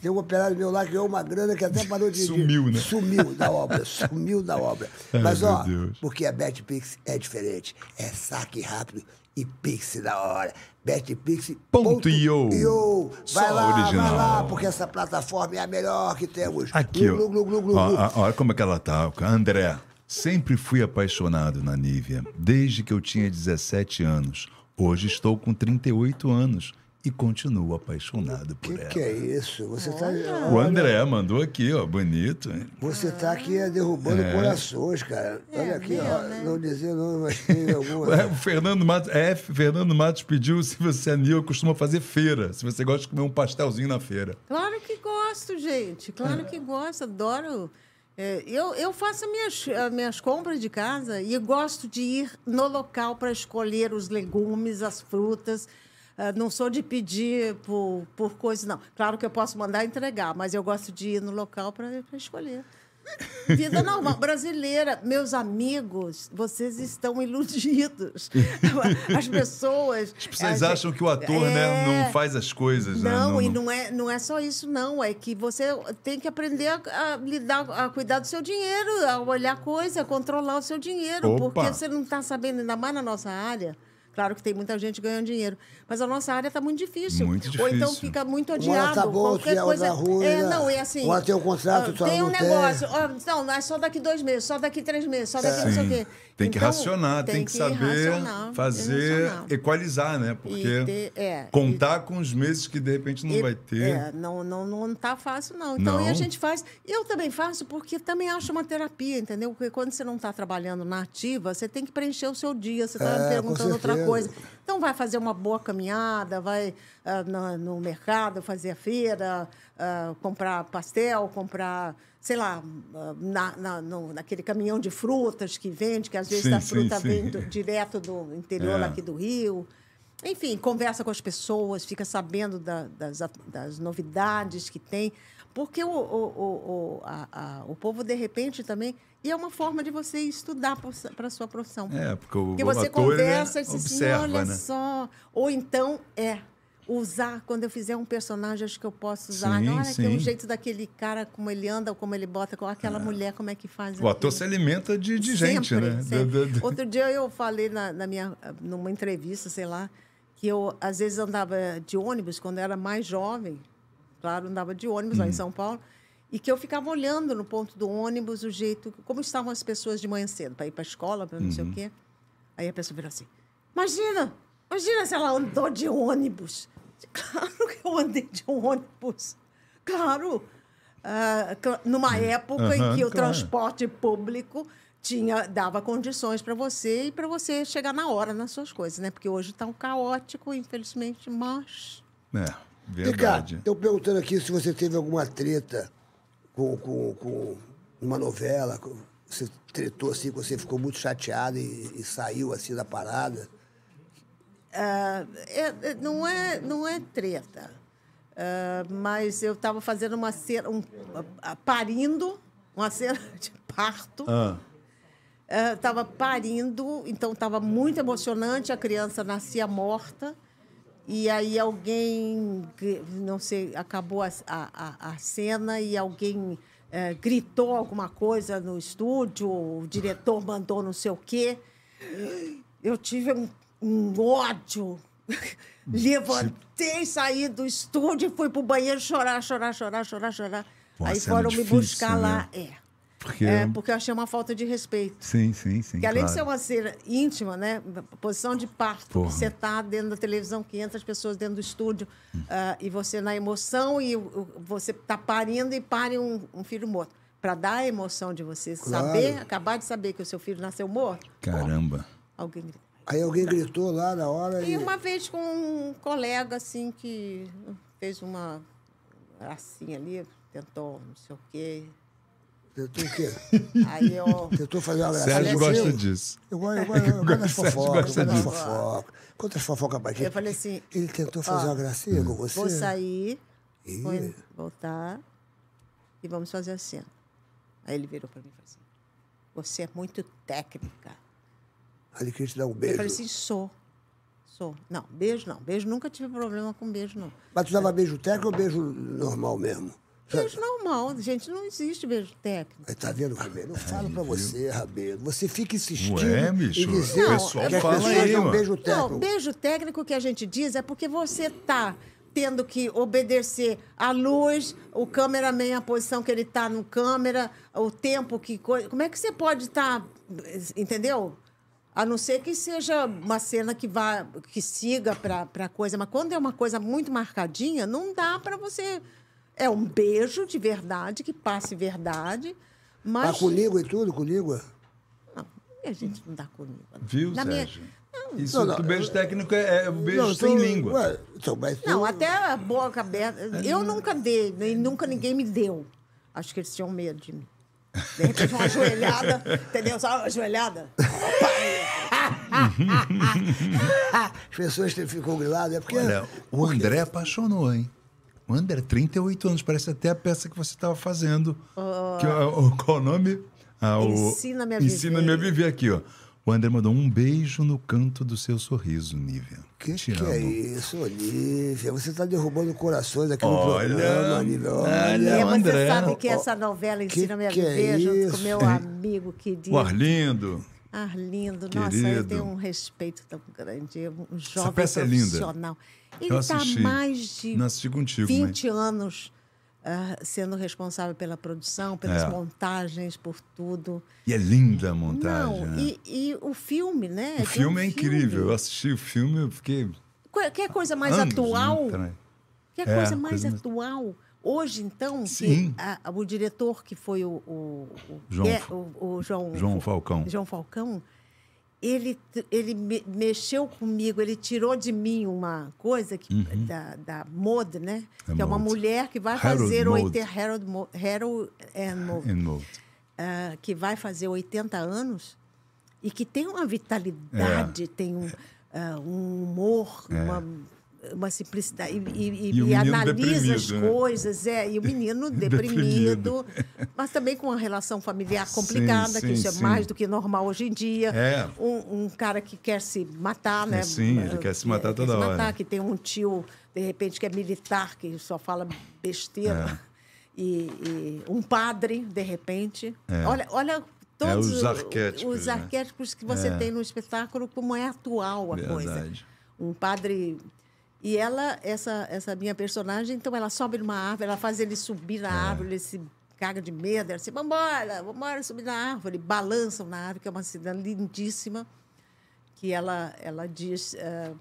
tem um operário meu lá que ganhou uma grana que até parou de. Sumiu, né? Sumiu da obra, sumiu da obra. Ai, Mas, ó, Deus. porque a BetPix é diferente. É saque rápido e Pix da hora. BetPix.io. Vai lá, vai original. lá, porque essa plataforma é a melhor que temos. Aqui. Glu, glu, glu, Olha como é que ela tá. André, sempre fui apaixonado na Nívia, desde que eu tinha 17 anos. Hoje estou com 38 anos e continuo apaixonado por Que ela. que é isso? Você está O André mandou aqui, ó, bonito. hein? você tá aqui é, derrubando É. corações, cara. Olha aqui, ó, né? não dizer não, mas tem alguma. Ué, o Fernando Matos, é, Fernando Matos pediu se você é Nil, costuma fazer feira, se você gosta de comer um pastelzinho na feira. Claro que gosto, gente. Claro que gosto, adoro. É, eu, eu faço as minhas, as minhas compras de casa e gosto de ir no local para escolher os legumes, as frutas. Ah, não sou de pedir por, por coisas, não. Claro que eu posso mandar entregar, mas eu gosto de ir no local para escolher. Vida normal, brasileira. Meus amigos, vocês estão iludidos. As pessoas. As pessoas a acham que o ator, né, É. não faz as coisas, né? Não, e não é, não é só isso, não. É que você tem que aprender a, a lidar, a cuidar do seu dinheiro, a olhar coisa, a controlar o seu dinheiro. Opa. Porque você não está sabendo, ainda mais na nossa área. Claro que tem muita gente ganhando dinheiro, mas a nossa área está muito difícil. Muito Ou então difícil. fica muito Uma adiado. tá bom, qualquer coisa. ruim, é, né? não, é assim. Uma tem um contrato, ah, Tem um tem. negócio. ó, não, é só daqui dois meses, só daqui três meses, só daqui não sei o quê. Tem que Então, racionar, tem, que, saber racionar, tem que fazer, racionar. equalizar, né? Porque ter- é, contar com os meses que de repente não E- vai ter. É, não, não, não tá fácil, não. Então, Não. e a gente faz. Eu também faço porque também acho uma terapia, entendeu? Porque quando você não está trabalhando na ativa, você tem que preencher o seu dia, você está É, perguntando outra coisa. Então, vai fazer uma boa caminhada, vai ah, na- no mercado fazer a feira, ah, comprar pastel, comprar. Sei lá, ah, na, na- no- naquele caminhão de frutas que vende, que às vezes Sim, a sim, fruta sim. vem do- direto do interior É. aqui do Rio. Enfim, conversa com as pessoas, fica sabendo da- das, das novidades que tem. Porque o, o, o, o, a- a- o povo, de repente, também. E é uma forma de você estudar para a sua profissão. É, porque o, Porque você ator conversa e diz assim, observa, olha né? só. Ou então, é, usar, quando eu fizer um personagem, acho que eu posso usar. Sim, olha, que é sim. o jeito daquele cara, como ele anda, como ele bota, com aquela mulher, como é que faz. O ator se alimenta de, de Sempre, gente, né? sempre. Outro dia eu falei na, na minha, numa entrevista, sei lá, que eu às vezes andava de ônibus quando eu era mais jovem, claro, andava de ônibus lá Hum. em São Paulo, e que eu ficava olhando no ponto do ônibus o jeito, como estavam as pessoas de manhã cedo, para ir para a escola, para não sei Uhum. o quê. Aí a pessoa virou assim: imagina, imagina se ela andou de ônibus. Claro que eu andei de ônibus. Claro. Ah, numa época Aham, em que o claro. transporte público tinha, dava condições para você e para você chegar na hora nas suas coisas, né? Porque hoje está um caótico, infelizmente, mas. É, verdade. estou perguntando aqui se você teve alguma treta com, com, com uma novela. com- Você tretou assim, você ficou muito chateado e, e saiu assim da parada. Ah, é- é- não, é, não é treta. Ah, mas eu estava fazendo uma cena, um, ah, parindo, uma cena de parto. Estava parindo, então estava muito emocionante. A criança nascia morta. E aí alguém, não sei, acabou a, a, a- cena e alguém eh, gritou alguma coisa no estúdio, o diretor mandou não sei o quê. Eu tive um, um ódio. Levantei, saí do estúdio e fui pro banheiro chorar, chorar, chorar, chorar, chorar. Uma Aí cena foram me difícil, buscar né? lá. É. Porque... É, porque eu achei uma falta de respeito. Sim, sim, sim. Que além de claro. ser uma cena íntima, né? Posição de parto, Porra. que você está dentro da televisão, 500 pessoas dentro do estúdio, Hum. ah, e você na emoção, e o- você está parindo e pare um, um filho morto. Para dar a emoção de você Claro. saber, acabar de saber que o seu filho nasceu morto, Caramba. alguém grita. Aí alguém gritou lá na hora E e. uma vez com um colega, assim, que fez uma gracinha ali, tentou não sei o quê. Tentou o quê? Aí eu... Tentou fazer uma gracinha. Sérgio falei gosta assim, disso. Eu gosto, eu gosto, eu gosto das fofocas, eu gosto das fofocas. Conta as fofocas pra gente. Eu falei assim, Ele tentou fazer uma gracinha com você? Vou sair, Ih. vou voltar e vamos fazer a cena. Aí ele virou para mim e falou assim: Você é muito técnica. Ele queria te dar um Eu beijo. falei assim: Sou. Sou. Não, beijo não. Beijo nunca tive problema com beijo, não. Mas tu dava beijo técnico ou beijo normal mesmo? Beijo normal, gente, não existe beijo técnico. Aí tá vendo, Rabelo? Eu falo pra você, Rabelo. Você fica insistindo Ué, bicho, em dizer o pessoal que as fala aí, mano. beijo técnico. Não, beijo técnico que a gente diz é porque você tá tendo que obedecer a luz, o cameraman, a posição que ele tá no câmera, o tempo que coisa. Como é que você pode estar, entendeu? A não ser que seja uma cena que vá, que siga para para coisa, mas quando é uma coisa muito marcadinha, não dá para você. É um beijo de verdade que passe verdade, mas Tá com língua e tudo, com língua? não, a gente não dá comigo. Viu, Na minha- Sérgio? Isso, Não, não, o beijo técnico é, é o beijo Não, sem língua. Ué, então, mas Não, até a boca aberta. Eu nunca dei, nem nunca ninguém me deu. Acho que eles tinham medo de mim. De repente, uma ajoelhada, entendeu? Só uma ajoelhada. As pessoas que ficam griladas, é porque. Olha, o André apaixonou, hein? O André, 38 anos, parece até a peça que você estava fazendo. Que, é o- qual o nome? Ah, o- Ensina-me a Ensina-me a viver. viver aqui, ó. O André mandou um beijo no canto do seu sorriso, Nívia. Que Te que amo. é isso, Olivia? Você está derrubando corações aqui no Olha, programa, Olivia. olha, E Olha. você André. sabe que essa novela Ensina-me a que é Viver, junto com meu amigo querido. O Arlindo. Arlindo, nossa, eu Querido. tenho um respeito tão grande. Um jovem peça é linda. profissional. Ele Eu está mais de Não contigo, 20 anos ah, sendo responsável pela produção, pelas É. montagens, por tudo. E é linda a montagem. Não, né? e, e o filme, né? O Tem um filme é incrível. Eu assisti o filme e fiquei. Qualquer coisa mais anos, atual, né? que É, coisa mais coisa mais- atual. Hoje, então, Sim. a- o diretor que foi o, o, o, João é, o, João, João Falcão. João Falcão, ele, ele me- mexeu comigo, ele tirou de mim uma coisa que, da, da Mode, né? A que é uma mulher que vai Harold fazer Mode. 80, Harold, Mo- Mode, ah, que vai fazer 80 anos e que tem uma vitalidade, É. tem um, ah, um humor, uma, uma simplicidade. E, e- e- E analisa as né? coisas, é, e o menino deprimido, mas também com uma relação familiar complicada, que sim, isso é sim. mais do que normal hoje em dia. É. Um, um cara que quer se matar, né? É, sim, ele quer se matar toda se hora. matar, que tem um tio, de repente, que é militar, que só fala besteira. É. E, um padre, de repente. É. Olha, olha todos os arquétipos, os né? arquétipos que você tem no espetáculo, como é atual a coisa. Verdade. Um padre. E ela, essa, essa minha personagem, então ela sobe numa árvore, ela faz ele subir É. na árvore, ele se caga de medo, ela assim, vambora, vambora subir na árvore. Balançam na árvore, que é uma cena lindíssima, que ela, ela diz. eh,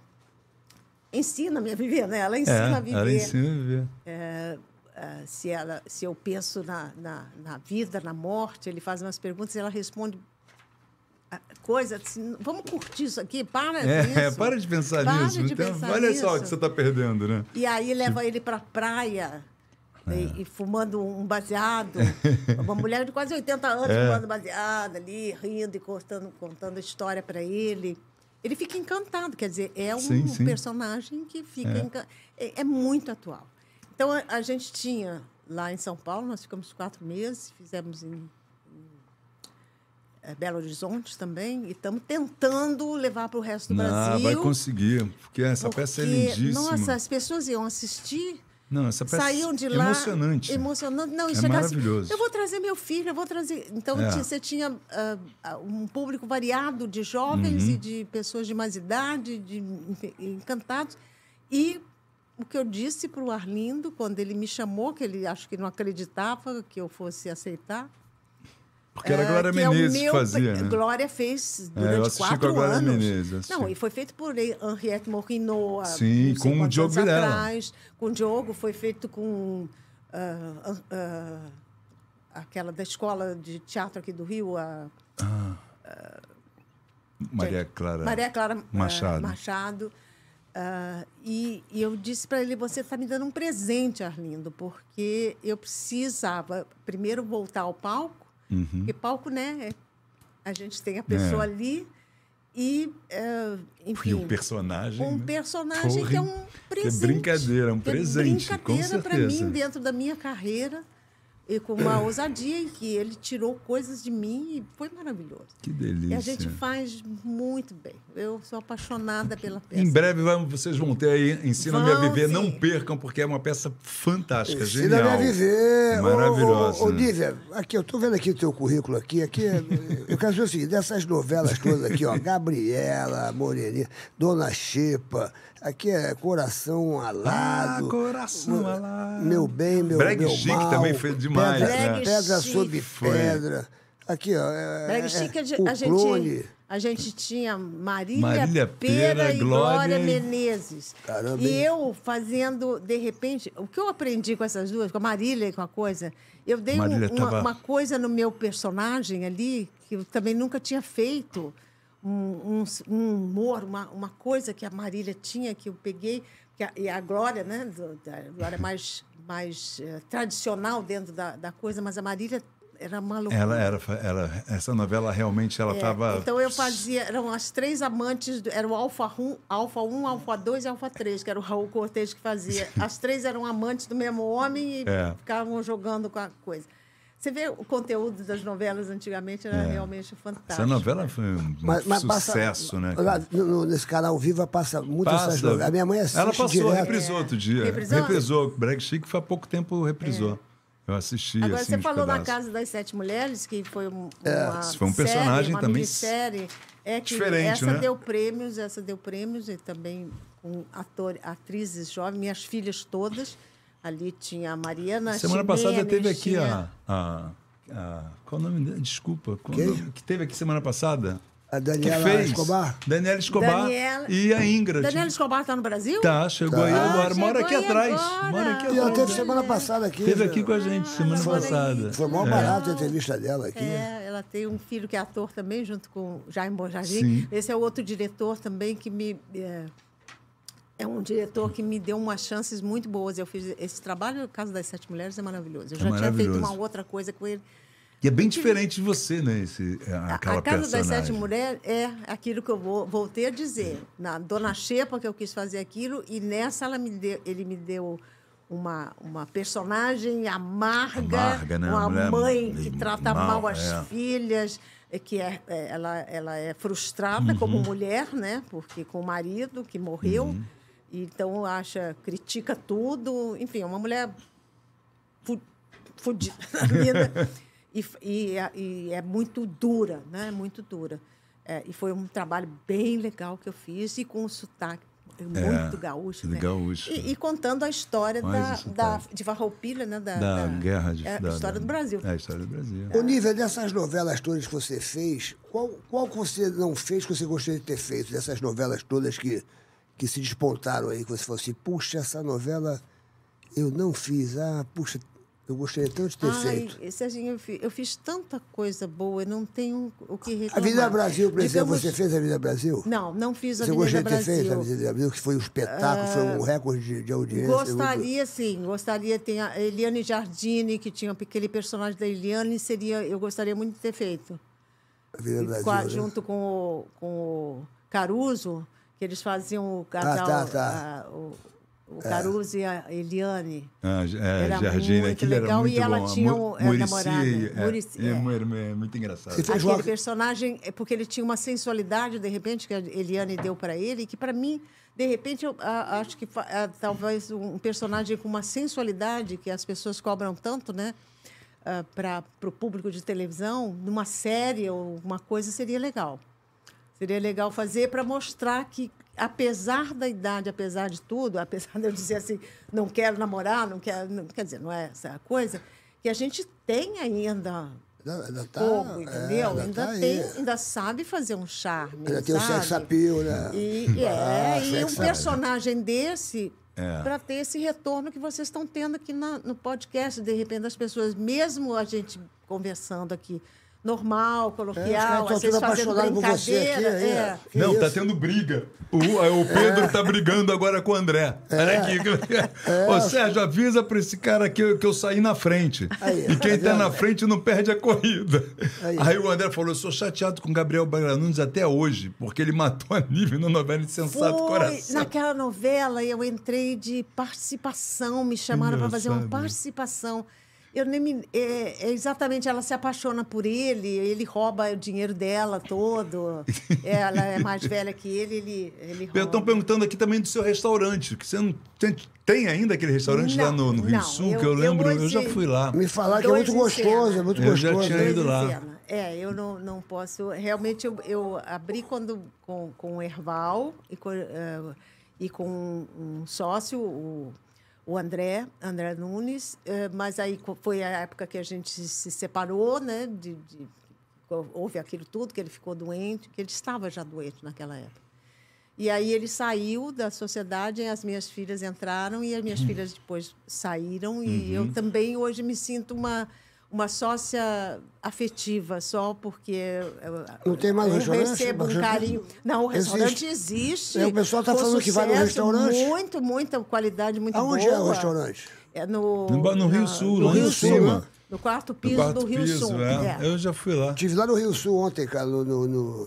ensina-me a viver, né? Ela ensina a É, viver ela ensina a viver. ah, se, ela, se eu penso na, na, na vida, na morte, ele faz umas perguntas e ela responde coisa assim, vamos curtir isso aqui, para É, para de pensar Para nisso. de então, pensar olha só o nisso. que você está perdendo, né? E aí leva ele para a praia É. e, e fumando um baseado. Uma mulher de quase 80 anos É. fumando baseado ali, rindo e contando, contando a história para ele. Ele fica encantado, quer dizer, é um Sim, sim. personagem que fica enca- é. é muito atual. Então a, a gente tinha lá em São Paulo, nós ficamos quatro meses, fizemos em, Belo Horizonte também, e estamos tentando levar para o resto do Não, Brasil. vai conseguir, porque essa peça é Porque, lindíssima. Nossa, as pessoas iam assistir Não, essa peça saíam de lá emocionante. emocionante não e É chegasse, maravilhoso. eu vou trazer meu filho eu vou trazer então É. você tinha ah, ah, um público variado de jovens Uhum. e de pessoas de mais idade de encantados e o que eu disse para o Arlindo quando ele me chamou que ele acho que não acreditava que eu fosse aceitar Porque era é, Glória que é o Menezes que meu- fazia, né? Glória fez É, durante assisti com a quatro anos. Menezes. Não, e foi feito por Henriette Morino há Sim, com o Diogo Vilela. atrás. Com o Diogo, foi feito com ah, ah, aquela da escola de teatro aqui do Rio, a Maria Clara. Maria Clara ah, Machado. Machado. Ah, e, e eu disse para ele: você está me dando um presente, Arlindo, porque eu precisava primeiro voltar ao palco, Uhum. porque palco, né? é- A gente tem a pessoa É. ali e, eh, enfim. E o personagem. Um né? personagem Porra, que é um é presente. brincadeira, um que é presente, com brincadeira para mim dentro da minha carreira e com uma ousadia em que ele tirou coisas de mim e foi maravilhoso. Que E delícia. a gente faz muito bem. Eu sou apaixonada pela peça. Em breve vocês vão ter aí Ensina-me a Viver. sim. Não percam, porque é uma peça fantástica, Ensina-me genial. a viver. Maravilhosa. Ô, ô, ô, Lívia, aqui, eu tô vendo aqui o teu currículo aqui. aqui é- eu quero dizer o seguinte, dessas novelas todas aqui, ó, Gabriela, Moreninha, Dona Xepa, aqui é Coração Alado. Ah, Coração Alado. Meu bem, meu, Breg meu Chic mal. também foi demais, pedra, né? Pedra Breg sobre pedra. Aqui, ó. É, Brega é, a, ge- o a clone. gente, a gente tinha Marília, Marília Pera, Pera, e Glória Glória e- Menezes. Caramba, e hein? eu fazendo, de repente, o que eu aprendi com essas duas, com a Marília e com a coisa, eu dei um- uma, tava- uma coisa no meu personagem ali que eu também nunca tinha feito. Um, um, um humor, uma, uma coisa que a Marília tinha, que eu peguei, que a, e a Glória, né? do- da Glória mais, mais eh, tradicional dentro da, da coisa, mas a Marília era uma loucura. Ela era, ela, essa novela realmente ela É, estava. Então eu fazia, eram as três amantes, do- era o Alfa 1, Alfa 1, Alfa 2 e Alfa 3, que era o Raul Cortez que fazia. As três eram amantes do mesmo homem e É. ficavam jogando com a coisa. Você vê o conteúdo das novelas antigamente era realmente fantástico. Essa novela foi um Mas, mas passa- sucesso, né? cara? no- no- nesse canal Viva passa muito essas Passa. novelas. A minha mãe assiste Ela passou, direto. reprisou outro dia. Reprisou? Reprisou. Breg Chic foi há pouco tempo reprisou. Eu assisti. Agora, assim, você falou na pedaços. Casa das Sete Mulheres, que foi um, É, uma foi um série, personagem uma também minissérie. É que diferente, essa né? deu prêmios, essa deu prêmios e também com ator, atrizes jovens, minhas filhas todas. Ali tinha a Mariana Semana passada Ximenes, teve aqui tinha- a, a, a- Qual o nome dela? Desculpa. O nome- Que teve aqui semana passada? A Que Daniela fez? Escobar? Daniela Escobar. Daniela- E a Ingrid. Daniela Escobar está no Brasil? Tá, chegou aí Tá. agora. Ah, Mora aqui aí atrás. agora. Mora aqui E ela atrás. teve semana passada aqui. Teve né? aqui com a gente semana mora aí. passada. Foi mó É. barato a entrevista dela aqui. É, ela tem um filho que é ator também, junto com Jaime Bonjardim. Sim. Esse é outro diretor também que me. É, é um diretor que me deu umas chances muito boas. Eu fiz esse trabalho, o Caso das Sete Mulheres, é maravilhoso. Eu É já tinha feito maravilhoso. uma outra coisa com ele. E é bem diferente de você, né? Esse, A- aquela a Casa das personagem. Sete Mulheres é aquilo que eu vou, voltei a dizer. Na Dona Xepa, que eu quis fazer aquilo, e nessa ela me deu, ele me deu uma, uma personagem amarga, Amarga, né? uma Mulher mãe que mal, trata mal as é. filhas, é que é, é, ela, ela é frustrada Uhum. como mulher, né? Porque com o marido que morreu, Uhum. Então acha, critica tudo, enfim, é uma mulher fu- fudida. E, e, é- e é muito dura, né? Muito dura. É, e foi um trabalho bem legal que eu fiz e com um sotaque muito gaúcho, tudo né? gaúcho. E, e contando a história da, o da, de Farroupilha, né? Da, Da, guerra de é, da, história da- do Brasil. É a história do Brasil. Ô, Nívia, dessas novelas todas que você fez, qual, qual que você não fez que você gostaria de ter feito? Dessas novelas todas que, que se despontaram aí, que você falou assim, puxa, essa novela eu não fiz. Ah, puxa, eu gostaria tanto de ter feito. Ai, Serginho, eu fiz, eu fiz tanta coisa boa, eu não tenho o que A reclamar. Avenida Brasil, por exemplo, Digamos- você fez a Avenida Brasil? Não, não fiz a Você Avenida gostaria de ter Brasil. Ah, feito a Avenida Brasil, que foi um espetáculo, foi um recorde de, de audiência. Gostaria, sim. Gostaria. Tem a Eliane Jardine, que tinha aquele personagem da Eliane, seria, eu gostaria muito de ter feito. Avenida Brasil, Com a- né? Junto com o, com o Caruso, que eles faziam o casal. tá, tá. a- o, o Caruso e a Eliane. Ah, é, Era Jardine, muito aquilo era legal, muito e ela bom. tinha um- é, Muricy, namorada. é, Muricy, é, é. mu- é muito engraçado. Você fez Aquele personagem, é porque ele tinha uma sensualidade, de repente, que a Eliane deu para ele, que para mim De repente, eu ah, acho que ah, talvez um personagem com uma sensualidade que as pessoas cobram tanto, né? para o público de televisão, numa série ou uma coisa seria legal. Seria legal fazer para mostrar que, apesar da idade, apesar de tudo, apesar de eu dizer assim, não quero namorar, não quero, não, quer dizer, não é essa coisa, que a gente tem ainda Ainda, ainda tá, fogo, é, entendeu? ainda ainda tá aí. tem, ainda sabe fazer um charme. Ainda tem o sabe? sex appeal, né? E, e é, Ah, e um personagem desse É. para ter esse retorno que vocês estão tendo aqui na- no podcast. De repente, as pessoas, mesmo a gente conversando aqui, normal, É, coloquial, estão às vezes fazendo apaixonados por você aqui. brincadeira. aí, é. Não, tá isso? tendo briga. O, o Pedro tá brigando agora com o André. Olha aqui. Ô, Sérgio, avisa pra esse cara aqui que eu, que eu saí na frente. Aí, e quem tá tá na frente não perde a corrida. Aí. Aí, o André falou: eu sou chateado com o Gabriel Braga Nunes até hoje, porque ele matou a Nívia no novela Insensato Foi Coração. naquela novela eu entrei de participação, me chamaram para fazer uma participação. Eu nem me, é, é exatamente, ela se apaixona por ele, ele rouba o dinheiro dela todo. ela é mais velha que ele, ele, ele Estão rouba. perguntando aqui também do seu restaurante, que você não tem, tem ainda aquele restaurante lá no, no Rio Não, Sul, eu- que eu eu lembro, eu, hoje- já fui lá. Me falaram que é muito gostoso, cena. é muito Eu já gostoso. tinha ido lá. É, eu não, não posso. Realmente, eu, eu abri quando, com, com o Erval e com, eh, e com um sócio, o, o André, André Nunes, eh, mas aí foi a época que a gente se separou, né? De, de- houve aquilo tudo, que ele ficou doente, que ele estava já doente naquela época. E aí ele saiu da sociedade, as minhas filhas entraram e as minhas Uhum. filhas depois saíram e eu também hoje me sinto uma uma sócia afetiva só porque Não tem mais eu restaurante? recebo um carinho. Não, o Existe. restaurante existe. É, o pessoal tá com falando que vai no restaurante. Muito, muita qualidade, muito Aonde boa. é o restaurante? É no, No no Rio Sul, no lá Rio Sul, cima. No quarto No piso quarto do Rio piso, Sul. é. é. Eu já fui lá. Tive lá no Rio Sul ontem, cara, no, no, no,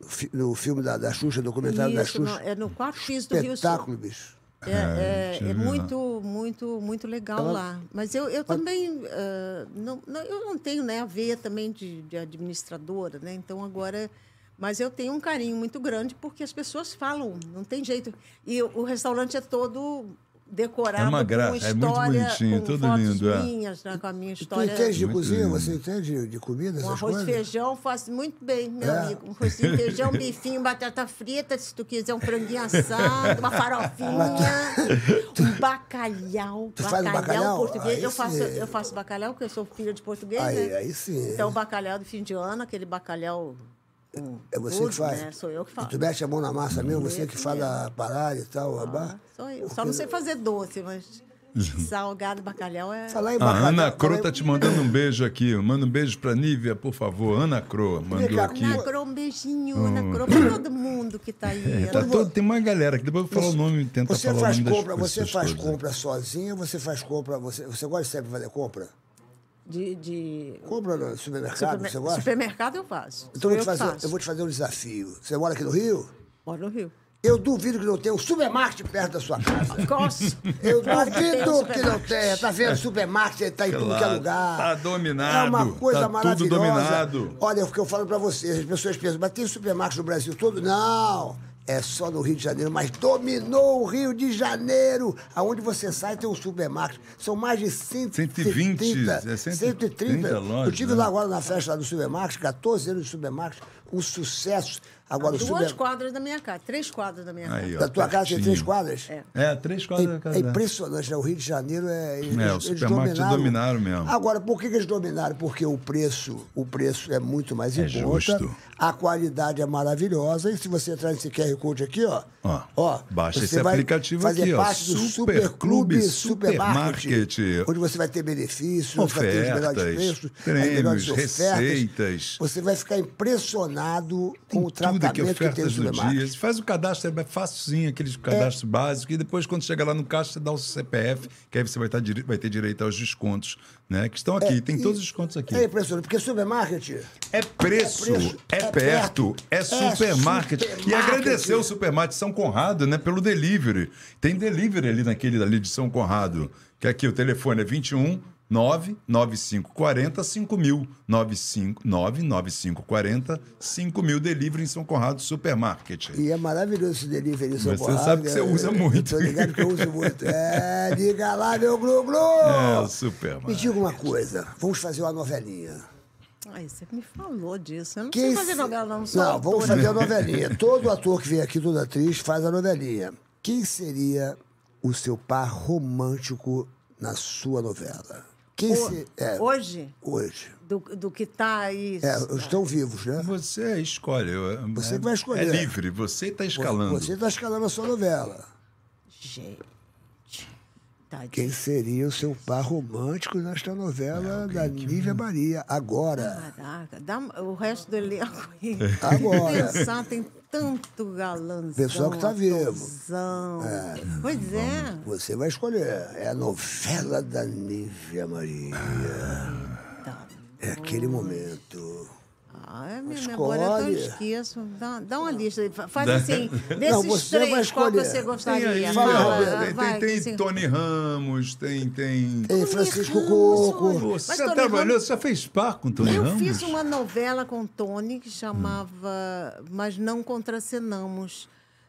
no fi- no filme da, da Xuxa, documentário da Isso, no- Xuxa. é no quarto piso do Rio Sul. Espetáculo, bicho. É, é, é lá. muito, muito, muito legal lá. Mas eu, eu também ah, não, não- eu não tenho né, a veia também de, de administradora, né? Então agora, mas eu tenho um carinho muito grande porque as pessoas falam, não tem jeito. E o restaurante é todo decorado É uma gra- com é muito história, bonitinho, com fotos lindo, é. minhas, né, com a minha Tu história. entende de cozinha? lindo. Você entende de, comida, Um essas arroz e feijão faço muito bem, meu É. amigo. Um arrozinho e feijão, um bifinho, batata frita, se tu quiser um franguinho assado, uma farofinha, um bacalhau. Tu faz bacalhau? português. Aí eu, faço, sim. eu faço bacalhau, porque eu sou filha de português, Aí, né? aí sim. Então, o bacalhau do fim de ano, aquele bacalhau com é você tudo, que faz. Né? Sou eu que E faço. tu mete a mão na massa mesmo, você que faz mesmo. a parada e tal. a bar. Sou eu. Só não sei fazer doce, mas salgado, bacalhau é... Falar em A bacalhau. Ana Cro em- tá te mandando um beijo aqui. Manda um beijo pra Nívia, por favor. Ana Cro mandou aqui. Ana Cro, um beijinho, Ana Cro, pra todo mundo que tá aí. Tá Ana todo, tem uma galera que depois eu vou falar o nome, tenta Você falar faz o nome compra, das você faz compra sozinha, você faz compra, você, você gosta sempre de fazer compra? De, de Compra no supermercado, supermer- você gosta? supermercado eu faço. Então eu, eu vou que te fazer, faço. eu vou te fazer um desafio. Você mora aqui no Rio? Moro no Rio. Eu duvido que não tenha um supermarket perto da sua casa. Gosto. Eu Claro que duvido um que não tenha. Tá vendo? Supermarket tá em tudo que é Claro, lugar. tá dominado, É uma coisa tá tudo maravilhosa. dominado. Olha, o que eu falo pra vocês, as pessoas pensam, mas tem supermarket no Brasil todo? Não! É só no Rio de Janeiro, mas dominou o Rio de Janeiro. Aonde você sai tem um supermarket. São mais de 130. 120, é 130. 130 lojas, Eu estive né? lá agora na festa lá do supermarket, 14 anos de supermarket, um sucesso. Agora Duas quadras da minha casa, três quadras da minha Aí, casa. ó, Da tua casa tem pertinho. três quadras? É. É, três quadras da É, casa é impressionante, né? O Rio de Janeiro é. Eles, É, os eles supermarkets dominaram mesmo. Agora, por que, que eles dominaram? Porque o preço, o preço é muito mais É em conta. justo. A qualidade é maravilhosa. E se você entrar nesse QR Code aqui, ó. Ó, baixa você esse vai aplicativo fazer aqui, ó. parte do Super Clube Supermarket. Supermarket. Onde você vai ter benefícios, onde vai ter os melhores Ofertas, preços, as prêmios, melhores ofertas. receitas. Você vai ficar impressionado com o Tudo aqui, ofertas do supermarket. dia. Faz o cadastro, é facilzinho, aqueles cadastros básicos, e depois, quando chega lá no caixa, você dá o CPF, que aí você vai, estar dire- vai ter direito aos descontos, né? Que estão aqui, tem e- todos os descontos aqui. É impressionante, porque supermarket. É preço, É preço, é, é perto, perto, é é supermarket. E supermarket. agradecer o supermarket São Conrado, né, pelo delivery. Tem delivery ali naquele ali de São Conrado, que aqui o telefone é 21 99540 5000. 95 99540 5000. Delivery em São Conrado Supermarket. E é maravilhoso esse delivery em São Você Conrado, sabe que você eu- usa eu- muito. Eu tô ligado que eu uso muito. É, diga lá, meu Glu-Glu! É, o Me Supermarket. diga uma coisa, vamos fazer uma novelinha. Ai, você me falou disso. Eu não Quem sei fazer novela, não. Sou Não, vamos autora. fazer a novelinha. Todo ator que vem aqui, toda atriz, faz a novelinha. Quem seria o seu par romântico na sua novela? Quem Ho- se... é, Hoje, hoje. do, do que tá aí. É, estão vivos, né? Você escolhe. eu- Você é- que vai escolher. É livre, você está escalando. Você está escalando a sua novela. Gente. Tá Quem seria o seu par romântico nesta novela da Nívia Maria? Agora. Caraca, dá o resto do elenco aí. Agora. Pensar, tem tanto galãzão. Pessoal que tá vivo. atorzão. Pois é. Você vai escolher. É a novela da Nívia Maria. Tá. É aquele momento. Ah, é minha Escolhe. memória eu esqueço. Dá, dá uma lista. Faz assim, Não, desses vai três, qual você Tem gostaria? aí, Fala, tem, vai, tem assim. Tony Ramos, tem. tem... Tem Francisco Coco. Você Tony trabalhou, Ramos- você já fez par com Tony Eu Ramos? fiz uma novela com o Tony que chamava Mas Não Contracenamos.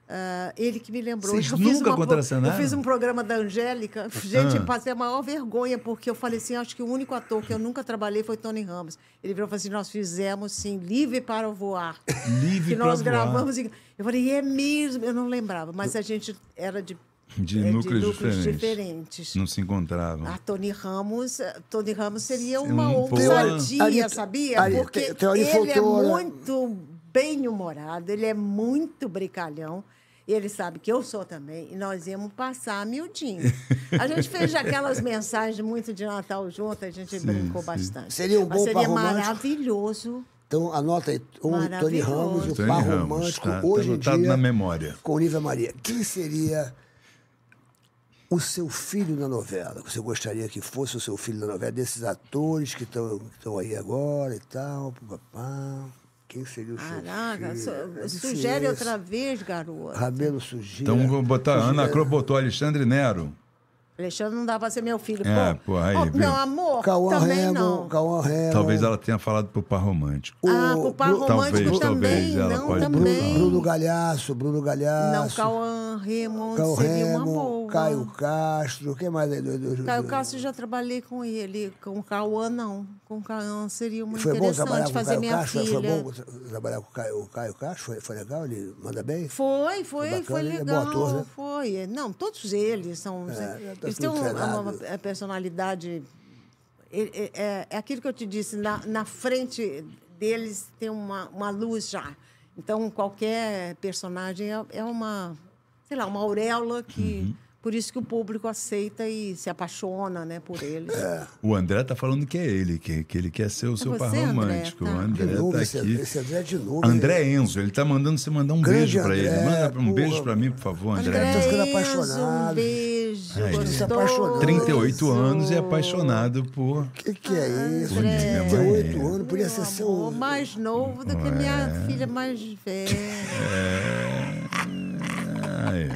Ah, ele que me lembrou. Vocês eu fiz nunca uma- contracenaram? Eu fiz um programa da Angélica. Gente, Ah. passei a maior vergonha, porque eu falei assim: acho que o único ator que eu nunca trabalhei foi Tony Ramos. Ele virou e falou assim: nós fizemos, sim, Livre para Voar. Livre que para nós Voar. gravamos. e- Eu falei: é mesmo? Eu não lembrava, mas a gente era de, De é, núcleos diferentes. diferentes. Não se encontravam. A Tony Ramos, Tony Ramos seria uma um ousadia, sabia? ali- Porque ele é muito bem-humorado, ele é muito brincalhão. E ele sabe que eu sou também, e nós íamos passar miudinho. A gente fez aquelas mensagens muito de Natal junto, a gente brincou bastante. Seria um Mas bom seria par romântico? maravilhoso. Então anota aí. O Tony. Ramos, o Tony par Ramos, romântico, tá- tá hoje em anotado dia. na memória. Com Nívia Maria. Quem seria o seu filho na novela? Você gostaria que fosse o seu filho na novela? Desses atores que estão aí agora e tal, papá. Quem seria o seu Caraca, filho? su- É sugere difícil. outra vez, garoto. Rabelo Sujeira. Então vou botar. Sujeira. Ana Cro botou Alexandre Nero. Alexandre não dá pra ser meu filho. É, pô, pô, aí, Ó, viu? meu amor, Cauã também Remo, não. Cauã Remo. Talvez ela tenha falado pro par romântico. Ah, O pro par Bru- romântico Talvez, também. talvez ela não, pode também. Bruno, Bruno Galhaço, Bruno Galhaço. Não, Cauã Raymond Cauã seria uma Remo, boa. Caio Castro, quem mais aí? Do, do, Caio Castro já trabalhei com ele. Com o Cauã, não. Com o Cauã seria muito Foi interessante fazer Caio minha filha. Foi bom tra- trabalhar com o Caio, o Caio Castro? Foi, foi legal? Ele manda bem? Foi, foi, Foi foi ele é bom legal. ator, né? Foi. Não, todos eles são. já tá eles têm tudo uma, uma- uma personalidade. É, é- é- é aquilo que eu te disse, na, na frente deles tem uma, uma luz já. Então, qualquer personagem é, é uma, sei lá, uma auréola que. Uhum. Por isso que o público aceita e se apaixona né, por eles. É. O André tá falando que é ele, que, que ele quer ser o seu você, par André? romântico. Tá. O De André novo, tá esse, aqui. esse André de novo. André hein? Enzo, ele tá mandando você mandar um Grande beijo pra ele. Manda um porra. beijo pra mim, por favor, André. André, tô ficando Enzo, apaixonado. Um beijo. Se apaixonando. 38 anos e apaixonado por. O que, que é isso? André. 38 anos, podia ser seu. mais novo do que minha filha mais velha. Ai,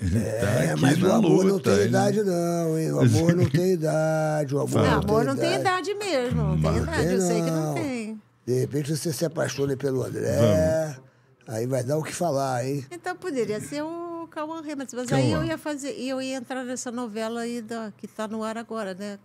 ele tá É, aqui mas o amor luta. não tem ele- idade, não, hein? O amor não tem idade. O amor, Não, não, amor não tem idade. idade mesmo, não tem idade, eu sei que não tem. De repente você se apaixona pelo André. Aí vai dar o que falar, hein? Então poderia ser o Cauã Remas, mas aí Cauã. eu ia fazer, eu ia entrar nessa novela aí da, que está no ar agora, né?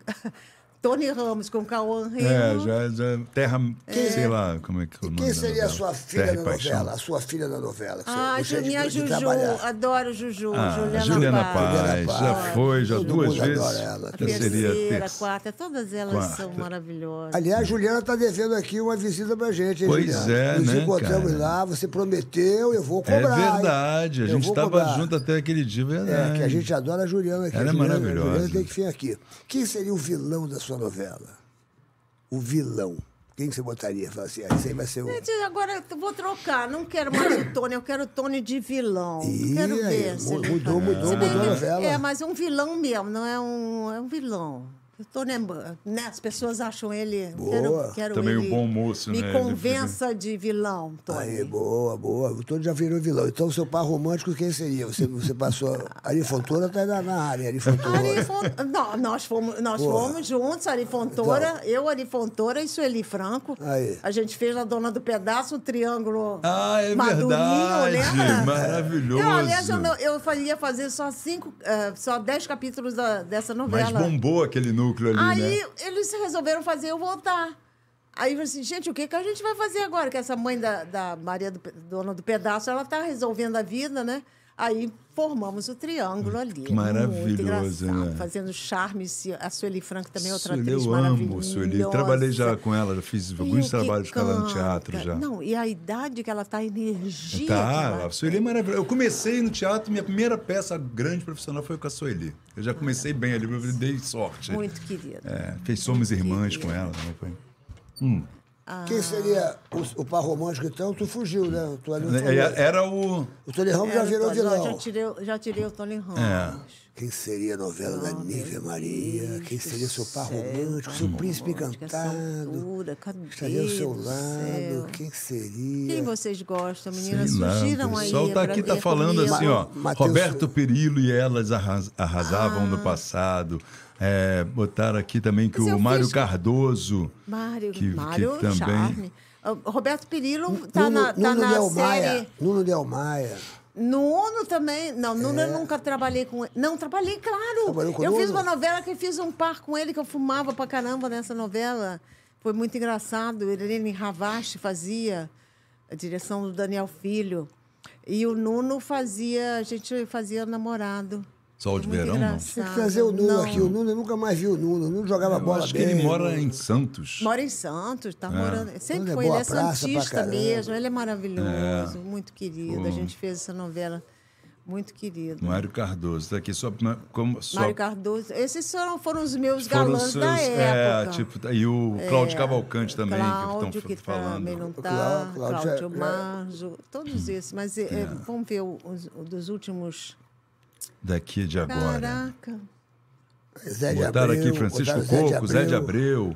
Tony Ramos com Cauã Ramos. É, já, já. Terra. Sei lá como é que é o nome Quem seria a sua filha Terra na Paixão. novela? A sua filha na novela? você Ah, de- minha de Juju, trabalhar? adoro Juju, Ah, Juliana, Juliana Paz. Paz, já foi, já Todo duas vezes. adora ela. A terceira, a terça. quarta, todas elas Quarta. são maravilhosas. Aliás, Juliana está devendo aqui uma visita pra gente, hein, Pois Juliana? é, Nos né, encontramos cara? lá, você prometeu, eu vou É cobrar. hein? verdade, a gente estava junto até aquele dia, É, verdade. que a gente adora a Juliana aqui. Ela é A maravilhosa. A Juliana tem que vir aqui. Quem seria o vilão da sua novela? O vilão. Quem que você botaria? Fala assim, ah, esse aí vai ser o... Agora eu vou trocar. Não quero mais o Tony, eu quero o Tony de vilão. Ih, quero ver. ele mudou, mudou, bem mudou a novela. É, mas um vilão mesmo, não é um, é um vilão. Eu tô lembrando, né? As pessoas acham ele. Boa. Quero, quero Também um ele bom moço, me né? convença de vilão, Tony. Aí, boa, boa. O Tony já virou vilão. Então, o seu par romântico, quem seria? Você, você passou. Ari Fontoura tá na, área, Ari Fontoura. Ari Não, nós fomos, nós fomos juntos, Ari Fontoura, eu, Ari Fontoura e Sueli Franco. Aí. A gente fez na Dona do Pedaço um triângulo Ah, é madurinho, verdade. lembra? Maravilhoso. Eu, aliás, eu, eu faria fazer só cinco, eh, só dez capítulos da- dessa novela. Mas bombou aquele núcleo ali, Aí né? eles resolveram fazer eu voltar. Aí eu falei assim, gente, o que, que a gente vai fazer agora? Que essa mãe da, da Maria do, Dona do Pedaço, ela tá resolvendo a vida, né? Aí formamos o triângulo ali. Que maravilhoso, né? Fazendo charmes. A Sueli Franco também é outra Sueli, atriz eu amo. Sueli. Trabalhei já com ela, já fiz alguns trabalhos com ela no teatro já. Não, e a idade que ela tá, a energia. Tá, ela a Sueli é maravilhosa. Eu comecei no teatro, minha primeira peça grande profissional foi com a Sueli. Eu já comecei bem ali, eu dei sorte. Muito querida. É, fez Somos Irmãs querida. com ela também. Foi. Quem seria o, o par romântico, então? Tu fugiu, né? O Tony não falou. É, Era o. O Tony Ramos já Era o virou vilão. Já tirei, já tirei o Tony Ramos. É. Quem seria a novela da Nívia Maria? Quem seria seu par romântico? Seu príncipe romântico, essa encantado? altura, cadê Estaria ao seu do lado? céu? Quem seria? Quem vocês gostam, meninas? Lá, Surgiram o aí. pessoal tá aqui tá falando comigo. assim, ó. Matheus- Roberto Perillo e elas arras- arrasavam Ah. no passado. É, botaram aqui também que Mas o Mário fiz- Cardoso. Mário, que, Mário que também. Charme. Ah, Roberto Perillo tá Nuno, na, tá Nuno na Del série. Maia. Nuno Del Maia. Nuno também. Não, Nuno eu nunca trabalhei com ele. Não, trabalhei, claro. Eu fiz uma novela que eu fiz um par com ele, que eu fumava pra caramba nessa novela. Foi muito engraçado. Helene Ravache fazia a direção do Daniel Filho. E o Nuno fazia, a gente fazia namorado. Sol de Muito verão, não? engraçado. Tem que trazer o Nuno Não. aqui. O Nuno, eu nunca mais vi o Nuno. O Nuno jogava Eu bola acho que bem. ele mora em Santos. Mora em Santos, tá morando. Sempre é foi, ele é praça pra santista mesmo. Ele é maravilhoso, muito querido. Hum. A gente fez essa novela muito querido. Mário Cardoso. Tá aqui só. Como, só Mário Cardoso. Esses foram, foram os meus foram galãs seus- da É, época. tipo, e o Cláudio Cavalcante também, Cláudio, que que estão falando. também não tá. Clá- Cláudio, Cláudio é- Marjo, todos esses. Mas é, é, vamos ver os, os dos últimos. Daqui de agora. Caraca. Zé de Botaram Abreu, aqui Francisco botaram Coco, Zé de Abreu.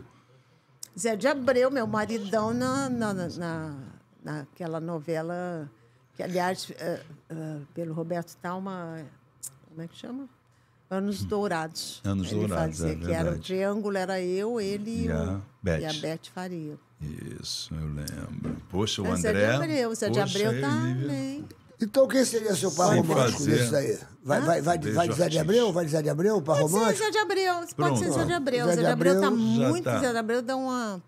Zé de Abreu, meu maridão, na, na, na- naquela novela, que, aliás, eh, eh, pelo Roberto Talma, como é que chama? Anos Dourados. Anos Ele Dourados, fazia, é que era o verdade. triângulo, era eu, ele E a o- Beth. e a Beth Faria. Isso, eu lembro. Poxa, o É, André. Zé de Abreu, Zé de Abreu aí, também. Então quem seria seu par Sem romântico fazer. desse aí? Vai, vai, vai, Beijo vai de Zé de. Abreu? Vai de Zé de Abreu, par Pode ser romântico? Zé de Abreu, pode Pronto. ser Zé de Abreu. Zé Zé de Abreu tá muito. tá. Zé de Abreu dá uma.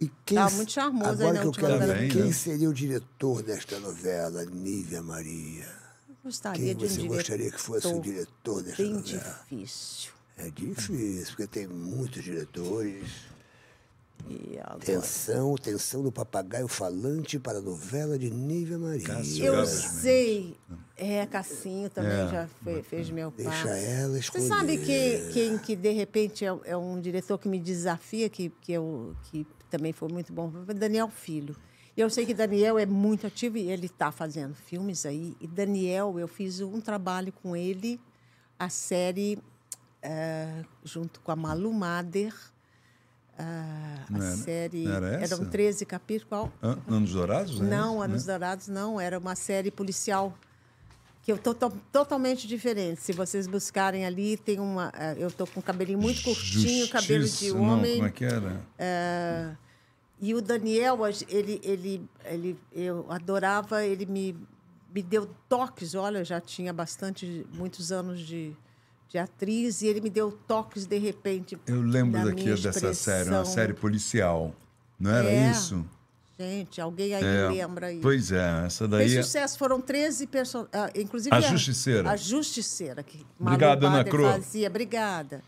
E quem, Tá muito charmoso aí Agora na que eu quero ver Também, quem né? seria o diretor desta novela, Nívia Maria. Gostaria Quem de um você diretor gostaria que fosse o diretor desta Bem novela? difícil. É difícil, porque tem muitos diretores. E agora? Atenção, atenção do papagaio falante para a novela de Nívia Maria. Cássio Eu sei. É, Cassinho também É. já fe- fez meu pai. Deixa ela Você escolher. sabe que, quem que, de repente, é, é um diretor que me desafia, que, que, eu, que também foi muito bom, foi Daniel Filho. E eu sei que Daniel é muito ativo e ele está fazendo filmes aí. E Daniel, eu fiz um trabalho com ele, a série, eh, junto com a Malu Mader. Ah, a era- série. era essa? Eram 13 capítulos. Qual? An- Anos Dourados? né? Não, Né? Anos Dourados não, era uma série policial que eu tô, to- totalmente diferente. Se vocês buscarem ali, tem uma. eh, Eu tô com cabelinho muito curtinho, cabelo de Justiça- Não, homem. como é que era? eh, e o Daniel, ele, ele, ele, eu adorava, ele me, me deu toques. Olha, eu já tinha bastante, muitos anos de, de atriz, e ele me deu toques de repente. Eu lembro da dessa série, uma série policial. Não era É. isso? Gente, alguém aí É. lembra aí. Pois é, essa daí. Fez é- sucesso, foram 13 personagens. inclusive A Justiceira. A Justiceira. Que Obrigado, Malu Ana Cro. Fazia. Obrigada.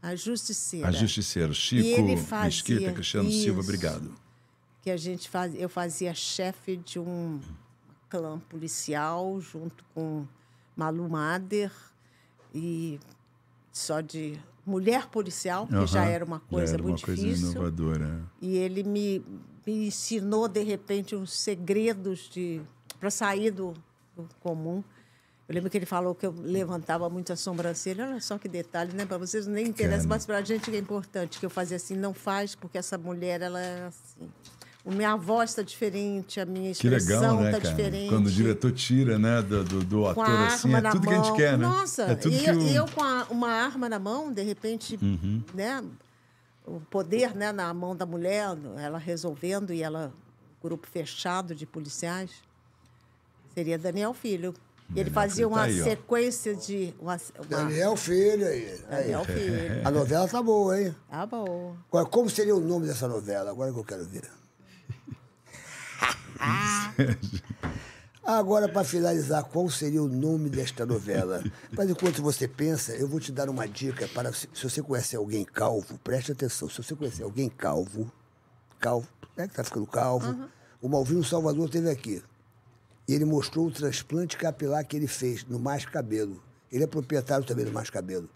A Justiceira. A Justiceira. E Chico Mesquita, Cristiano Silva, isso. obrigado. Que a gente faz, eu fazia chefe de um clã policial junto com Malu Mader e só de mulher policial, que já era uma coisa era muito uma coisa difícil. inovadora. E ele me, me ensinou, de repente, uns segredos de para sair do, do comum. Eu lembro que ele falou que eu levantava muito a sobrancelha. Olha só que detalhe, né? Para vocês nem interessa, mas para a gente é importante que eu fazia assim. Não faz, porque essa mulher, ela é assim. A minha voz está diferente, a minha expressão legal, né, está cara? diferente. Quando o diretor tira, né, do, do, do com ator assim, é na tudo mão. que a gente quer, né? Nossa, é tudo e, que o... Uhum. e eu com a- uma arma na mão, de repente, né? O poder né, na mão da mulher, ela resolvendo e ela, grupo fechado de policiais, seria Daniel Filho. E ele fazia tá uma aí, ó. sequência de. Uma, uma- Daniel Filho aí. aí. Daniel Filho. A novela tá boa, hein? Bom. Agora, como seria o nome dessa novela? Agora que eu quero ver. Agora, para finalizar, qual seria o nome desta novela? Mas enquanto você pensa, eu vou te dar uma dica para se você conhece alguém calvo, preste atenção. Se você conhecer alguém calvo, calvo, né, que tá ficando calvo, o Malvino Salvador esteve aqui. E ele mostrou o transplante capilar que ele fez no Mais Cabelo. Ele é proprietário também do Mais Cabelo.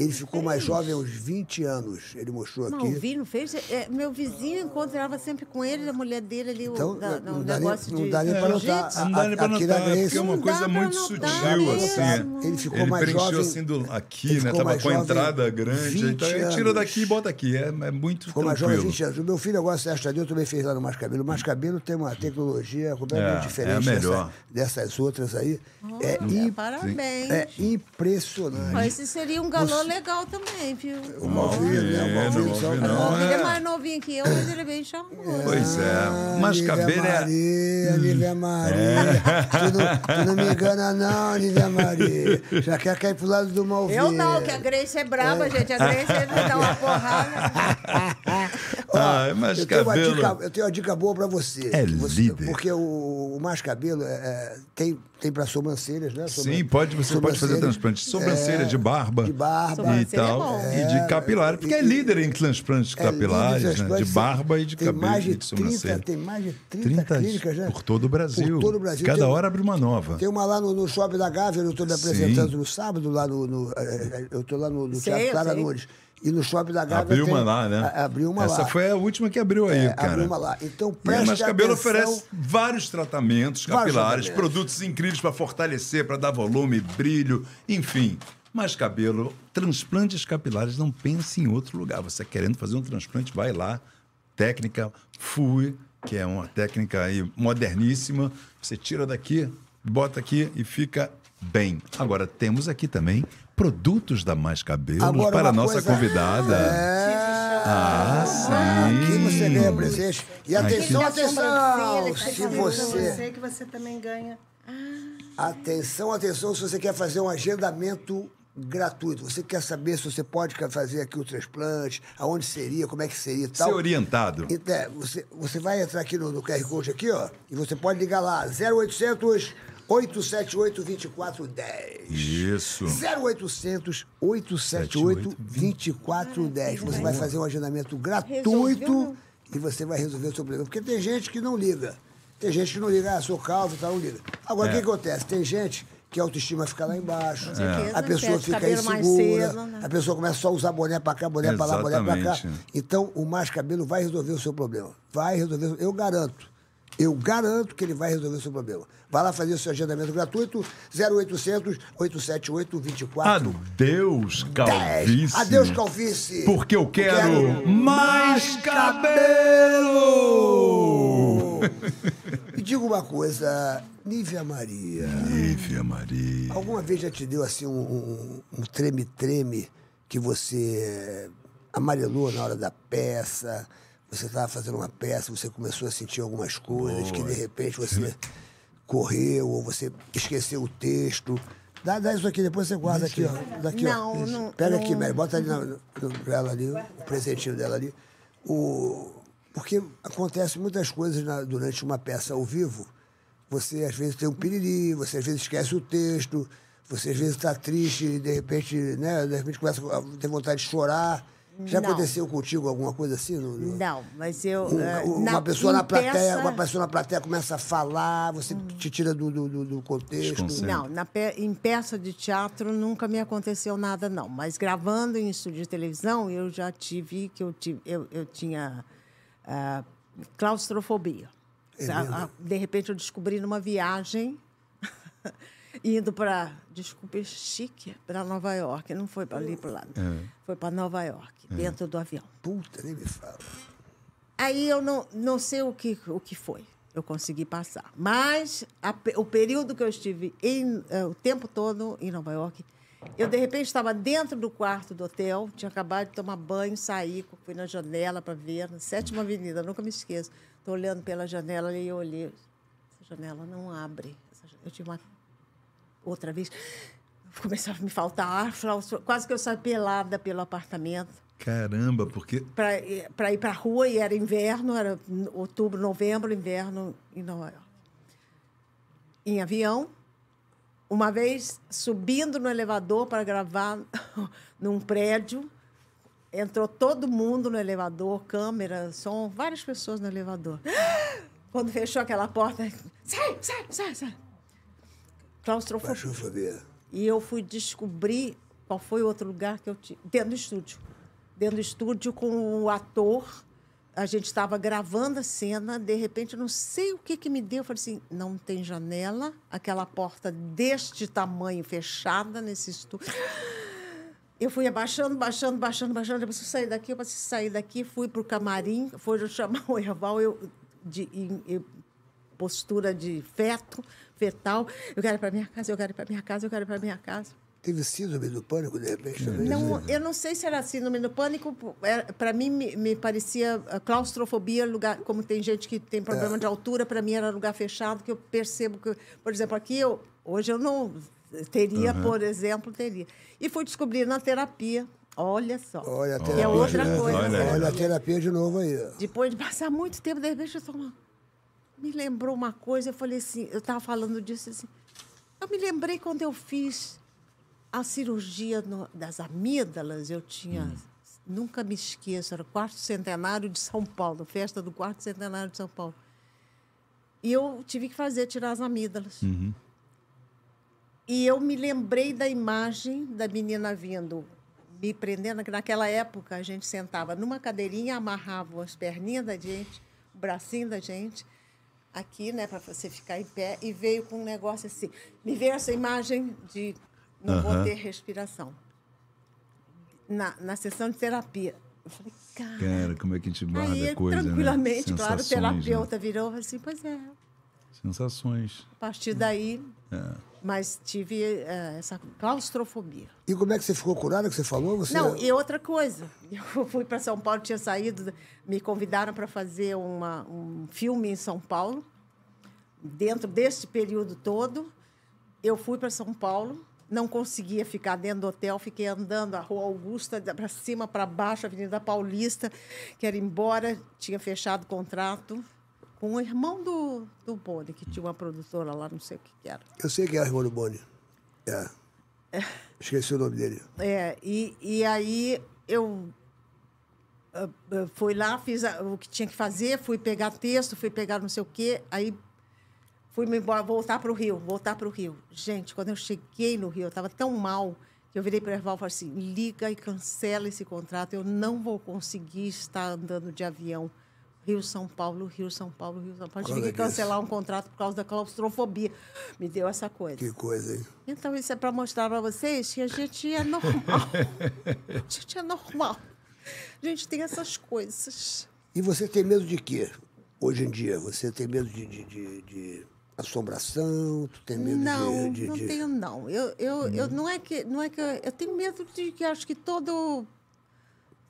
Ele ficou mais jovem aos 20 anos. Ele mostrou aqui. Malvino fez. é, meu vizinho encontrava sempre com ele, a mulher dele ali, Então, o, da, não o dá nem- negócio não de. dá nem jiu-jitsu. notar. Não dá nem pra Aqui notar, porque é uma Não coisa muito sutil, assim. Ele ficou Ele mais preencheu jovem. assim do, aqui, né? Tava com a entrada grande. 20 Então ele tira daqui e bota aqui. É, é muito Ficou mais jovem há tranquilo. 20 anos. O meu filho agora, Sérgio Tadeu, também fez lá no Mais Cabelo. O Mais Cabelo tem uma tecnologia completamente É, é diferente melhor. dessa- dessas outras aí. é, Olha, im- parabéns. é impressionante. Esse seria um galã legal também, viu? O Malvino, né? O Malvino, Malvino, só- não, Ele é é. mais novinho que eu, mas ele é bem charmoso. Pois é. Mas Nívia cabelo é. Maria, Nívia Maria. Tu, não, tu não me engana, não, Nívia Maria. Já quer cair pro lado do Malvino. Eu não, que a Grace é brava, gente. A Grace ele dá uma porrada. Ó, mas eu, tenho cabelo- dica, eu tenho uma dica boa pra você. É você- líder. Porque o, o mais cabelo é, é, tem, tem pra sobrancelhas, né? Sobran- Sim, pode, você pode fazer transplante de sobrancelha, É, de barba. de barba. E é tal. bom. e de capilar. Porque é e- líder em transplantes É, líder capilares, né? De barba e de tem cabelo mais de e de sobrancelha. 30, Tem mais de 30, clínicas, né? por todo o Brasil. Por todo o Brasil. Cada Tem- hora abre uma nova. Tem uma lá no, no Shopping da Gávea, eu estou me Sim. apresentando no sábado, lá no. no, eu estou lá no, no Sei, Teatro Clara. Nunes. E no Shopping da Gávea. Abriu tem- uma lá, né? a- Abriu uma Essa lá. foi a última que abriu aí, É, cara. abriu uma lá. Então, a preste Mais Cabelo atenção. oferece vários tratamentos Vários capilares, tratamentos. produtos incríveis para fortalecer, para dar volume, brilho, enfim. Mais Cabelo, transplantes capilares, não pense em outro lugar. Você querendo fazer um transplante, vai lá. Técnica FUE, que é uma técnica aí moderníssima. Você tira daqui, bota aqui e fica bem. Agora, temos aqui também produtos da Mais Cabelo Agora, para a nossa coisa- convidada. É. Ah, sim. Aqui você ganha presente. E atenção, atenção! Se tá você. você que você também ganha. Atenção, atenção, se você quer fazer um agendamento gratuito. Você quer saber se você pode fazer aqui o transplante, aonde seria, como é que seria e tal. Ser orientado. Então, é, você, você vai entrar aqui no, no QR Code aqui, ó, e você pode ligar lá, 0800 878 2410. Isso. 0800 878 2410. Você vai fazer um agendamento gratuito e você vai resolver o seu problema. Porque tem gente que não liga. Tem gente que não liga, ah, sou calvo e tal, não liga. Agora, o É. que acontece? Tem gente que a autoestima fica lá embaixo. certeza, A pessoa fica insegura. cedo, né? A pessoa começa só a usar boné pra cá, boné pra lá, boné pra cá. Então, o Mais Cabelo vai resolver o seu problema. Vai resolver, eu garanto. Eu garanto que ele vai resolver o seu problema. Vai lá fazer o seu agendamento gratuito, 0800 878 24 Adeus, calvície. Adeus, calvície. Porque eu quero, mais cabelo! Me diga uma coisa, Nívia Maria. Nívia Maria. Alguma vez já te deu assim um- um um treme-treme que você amarelou na hora da peça? Você estava fazendo uma peça, você começou a sentir algumas coisas que de repente você correu ou você esqueceu o texto. Dá, dá isso aqui, depois você guarda aqui, ó. Daqui, Não, ó. não- Pega não- aqui, Mary, bota ali na, pra ela ali, o presentinho dela ali. O, porque acontece muitas coisas na- durante uma peça ao vivo. Você às vezes tem um piriri, você às vezes esquece o texto, você às vezes está triste e de repente, né, de repente começa a ter vontade de chorar. Já Não. aconteceu contigo alguma coisa assim? No, no- Não, mas eu. um- eh, uma na- pessoa na plateia, peça- uma pessoa na plateia começa a falar, você te tira do, do, do- contexto. Não, na pe- em peça de teatro nunca me aconteceu nada, não. Mas gravando em estúdio de televisão, eu já tive que eu, tive, eu, eu tinha ah, claustrofobia. É ah, de repente eu descobri numa viagem. indo para, desculpe, chique, para Nova York. Não foi para ali para lado. Foi para Nova York, dentro do avião. Puta, nem me fala. Aí eu não, não sei o que, o que foi. Eu consegui passar. Mas a o período que eu estive em, eh, o tempo todo em Nova York, eu de repente estava dentro do quarto do hotel, tinha acabado de tomar banho, saí, fui na janela para ver, na sétima avenida, nunca me esqueço. Estou olhando pela janela e eu olhei. Essa janela não abre. Eu tinha uma outra vez. Começava a me faltar ar, quase que eu saí pelada pelo apartamento Caramba, porque. para ir para a rua e era inverno, era outubro, novembro, inverno em Nova York. Em avião, uma vez subindo no elevador para gravar num prédio, entrou todo mundo no elevador, câmera, som, várias pessoas no elevador. Quando fechou aquela porta, sai, sai, sai, sai. Claustrofobia. Claustrofobia. E eu fui descobrir qual foi o outro lugar que eu tive. Dentro do estúdio. Dentro do estúdio com o ator. A gente estava gravando a cena, de repente, não sei o que, que me deu. Eu falei assim: não tem janela, aquela porta deste tamanho fechada nesse estúdio. Eu fui abaixando, baixando, baixando, baixando. Eu preciso sair daqui, eu preciso sair daqui. Fui para o camarim, foi chamar o Erval, eu, de, em- em postura de feto, fetal. Eu quero ir para minha casa, eu quero ir para minha casa, eu quero ir para minha casa. Teve síndrome do pânico, de repente, também? Não, eu não sei se era síndrome do pânico. Para mim, me, me parecia a claustrofobia, lugar, como tem gente que tem problema de altura, para mim era lugar fechado, que eu percebo que, por exemplo, aqui eu, hoje eu não teria, por exemplo, teria. E fui descobrir na terapia, olha só, Olha a que terapia. é outra de- coisa. Olha né? Olha a terapia de novo aí. Depois de passar muito tempo, de repente, eu tava, me lembrou uma coisa. Eu falei assim, eu estava falando disso assim. Eu me lembrei quando eu fiz a cirurgia no- das amígdalas. Eu tinha, nunca me esqueço, era o quarto centenário de São Paulo, festa do quarto centenário de São Paulo. E eu tive que fazer, tirar as amígdalas. E eu me lembrei da imagem da menina vindo, me prendendo, que naquela época a gente sentava numa cadeirinha, amarrava as perninhas da gente, o bracinho da gente, aqui, né, para você ficar em pé, e veio com um negócio assim. Me veio essa imagem de não vou Aham. ter respiração. Na, na sessão de terapia. Eu falei, cara. Cara, como é que a gente guarda Aí, coisa, tranquilamente, né? claro, o né? terapeuta virou e falou assim: pois é, Sensações. a partir daí. É. Mas tive eh, essa claustrofobia. E como é que você ficou curada, que você falou? Você... Não, e outra coisa. Eu fui para São Paulo, tinha saído, me convidaram para fazer uma, um filme em São Paulo. Dentro desse período todo, eu fui para São Paulo, não conseguia ficar dentro do hotel, fiquei andando a Rua Augusta, para cima, para baixo, Avenida Paulista, quero ir embora, tinha fechado contrato com o irmão do, do Boni, que tinha uma produtora lá, não sei o que, que era. Eu sei que é o irmão do Boni. É. Esqueci o nome dele. É, e, e aí eu ah, ah, fui lá, fiz a- o que tinha que fazer, fui pegar texto, fui pegar não sei o quê, aí fui me embora, voltar para o Rio, voltar para o Rio. Gente, quando eu cheguei no Rio, eu estava tão mal que eu virei para o Erval e falei assim, liga e cancela esse contrato, eu não vou conseguir estar andando de avião. Rio, São Paulo, Rio, São Paulo, Rio, São Paulo. Tive que que cancelar um contrato por causa da claustrofobia. Me deu essa coisa. Que coisa, hein? Então, isso é para mostrar para vocês que a gente é normal. a gente é normal. A gente tem essas coisas. E você tem medo de quê? Hoje em dia, você tem medo de, de, de- de assombração? Tu tem medo não, de, de- não de- tenho, não. Eu, eu, eu, não é que, não é que eu, eu tenho medo de que acho que todo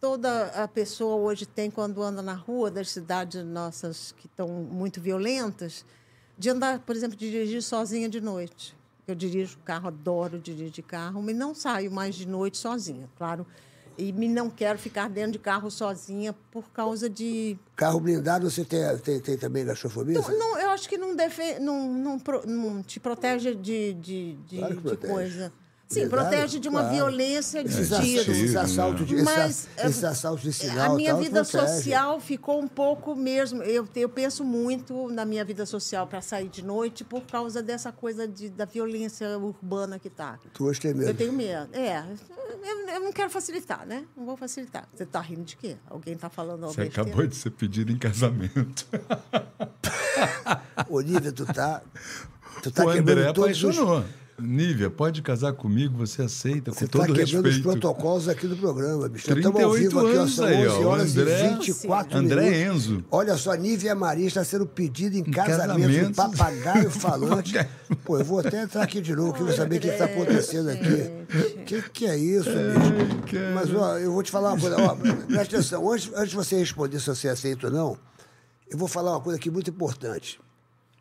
toda a pessoa hoje tem quando anda na rua das cidades nossas que estão muito violentas, de andar, por exemplo, de dirigir sozinha de noite. Eu dirijo carro, adoro dirigir carro, mas não saio mais de noite sozinha, claro. E me não quero ficar dentro de carro sozinha por causa de Carro blindado, você tem, tem, tem também gastrofobia? não, não, eu acho que não, não, não, não te protege de, de, de, Claro de protege. coisa. Sim, Verdade? protege de uma Claro. violência de É, ass- tiro. esses assaltos de, Mas, esses, assaltos de sinal a minha tal, vida protege. social ficou um pouco mesmo. Eu, eu penso muito na minha vida social para sair de noite por causa dessa coisa de, da violência urbana que está. Tu hoje tem medo. Eu tenho medo. É, eu, eu não quero facilitar, né? Não vou facilitar. Você está rindo de quê? Alguém está falando Você besteira? acabou de ser pedido em casamento. Olivia, tu tá. Tu tá o André todos os. Nívia, pode casar comigo, você aceita, com Você está todo quebrando os respeito. protocolos aqui do programa, bicho. Nós Estamos ao 38 vivo aqui, ó, anos são aí, 11 ó. horas André- e 24 André minutos. Enzo. Olha só, Nívia Maria está sendo pedida em casamento, casamento. um papagaio falante. Pô, eu vou até entrar aqui de novo, que eu vou saber o que está acontecendo aqui. O que, que é isso, bicho? Mas, ó, eu vou te falar uma coisa. Ó, presta atenção, antes, antes de você responder se você aceita ou não, eu vou falar uma coisa aqui muito importante.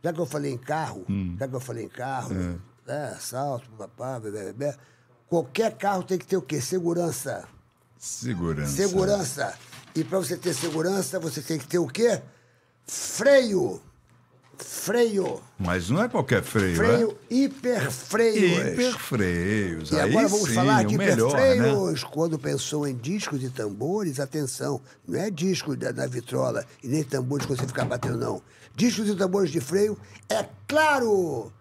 Já que eu falei em carro, Hum. já que eu falei em carro, É. né, assalto, papá, bebê, qualquer carro tem que ter o quê? Segurança. Segurança. Segurança. E para você ter segurança, você tem que ter o quê? Freio. Freio. Mas não é qualquer freio, Freio hiperfreios. é? Hiperfreios. E Aí agora vamos sim, falar de melhor, né? hiperfreios. Quando pensou em discos e tambores, atenção, não é disco da, da vitrola e nem tambores que você ficar batendo, não. Discos e tambores de freio, é claro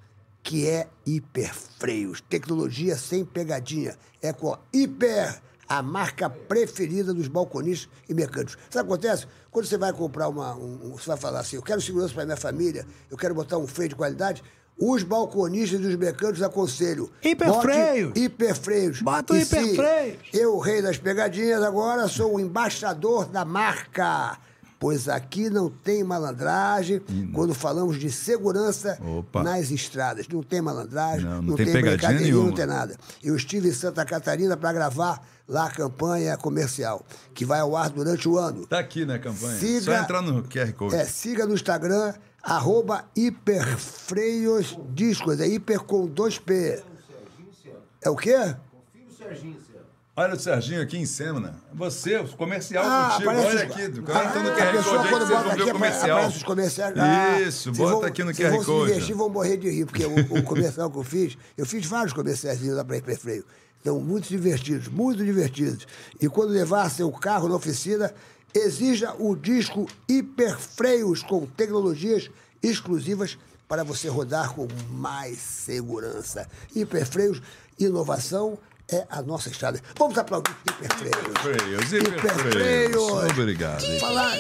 que é hiperfreios. Tecnologia sem pegadinha. É com a hiper, a marca preferida dos balconistas e mecânicos. Sabe o que acontece? Quando você vai comprar uma. um- você vai falar assim, eu quero segurança para minha família, eu quero botar um freio de qualidade. Os balconistas e os mecânicos aconselham. Hiperfreios. Hiperfreios. Bota o hiperfreios. Eu, rei das pegadinhas, agora sou o embaixador da marca. Pois aqui não tem malandragem quando falamos de segurança Opa. nas estradas. Não tem malandragem, Não, não, não tem tem, pegadinha brincadeirinha, não nenhuma. tem nada. Eu estive em Santa Catarina para gravar lá a campanha comercial, que vai ao ar durante o ano. Tá aqui na campanha. Siga- Só entrar no QR Code. É, siga no Instagram, arroba hiperfreios discos. É hiper com 2P. É o quê? Olha o Serginho aqui em cena. né? Você, o comercial Ah, contigo. Olha os- aqui. Do Ah, cara tá no a QR pessoa, Code quando vocês bota vão ver aqui, o comercial. aparece os comerciais. Ah, Isso, bota vão- aqui no QR vão Code. se divertir, vão morrer de rir, porque o, o comercial que eu fiz, eu fiz vários comerciais lá para Hiperfreio. Então, muito divertidos, muito divertidos. E quando levar seu carro na oficina, exija o disco Hiperfreios com tecnologias exclusivas para você rodar com mais segurança. Hiperfreios, inovação é a nossa estrada. Vamos aplaudir Hiperfreios. Freios, hiperfreios. Hiperfreios. Obrigado. hein? Falar.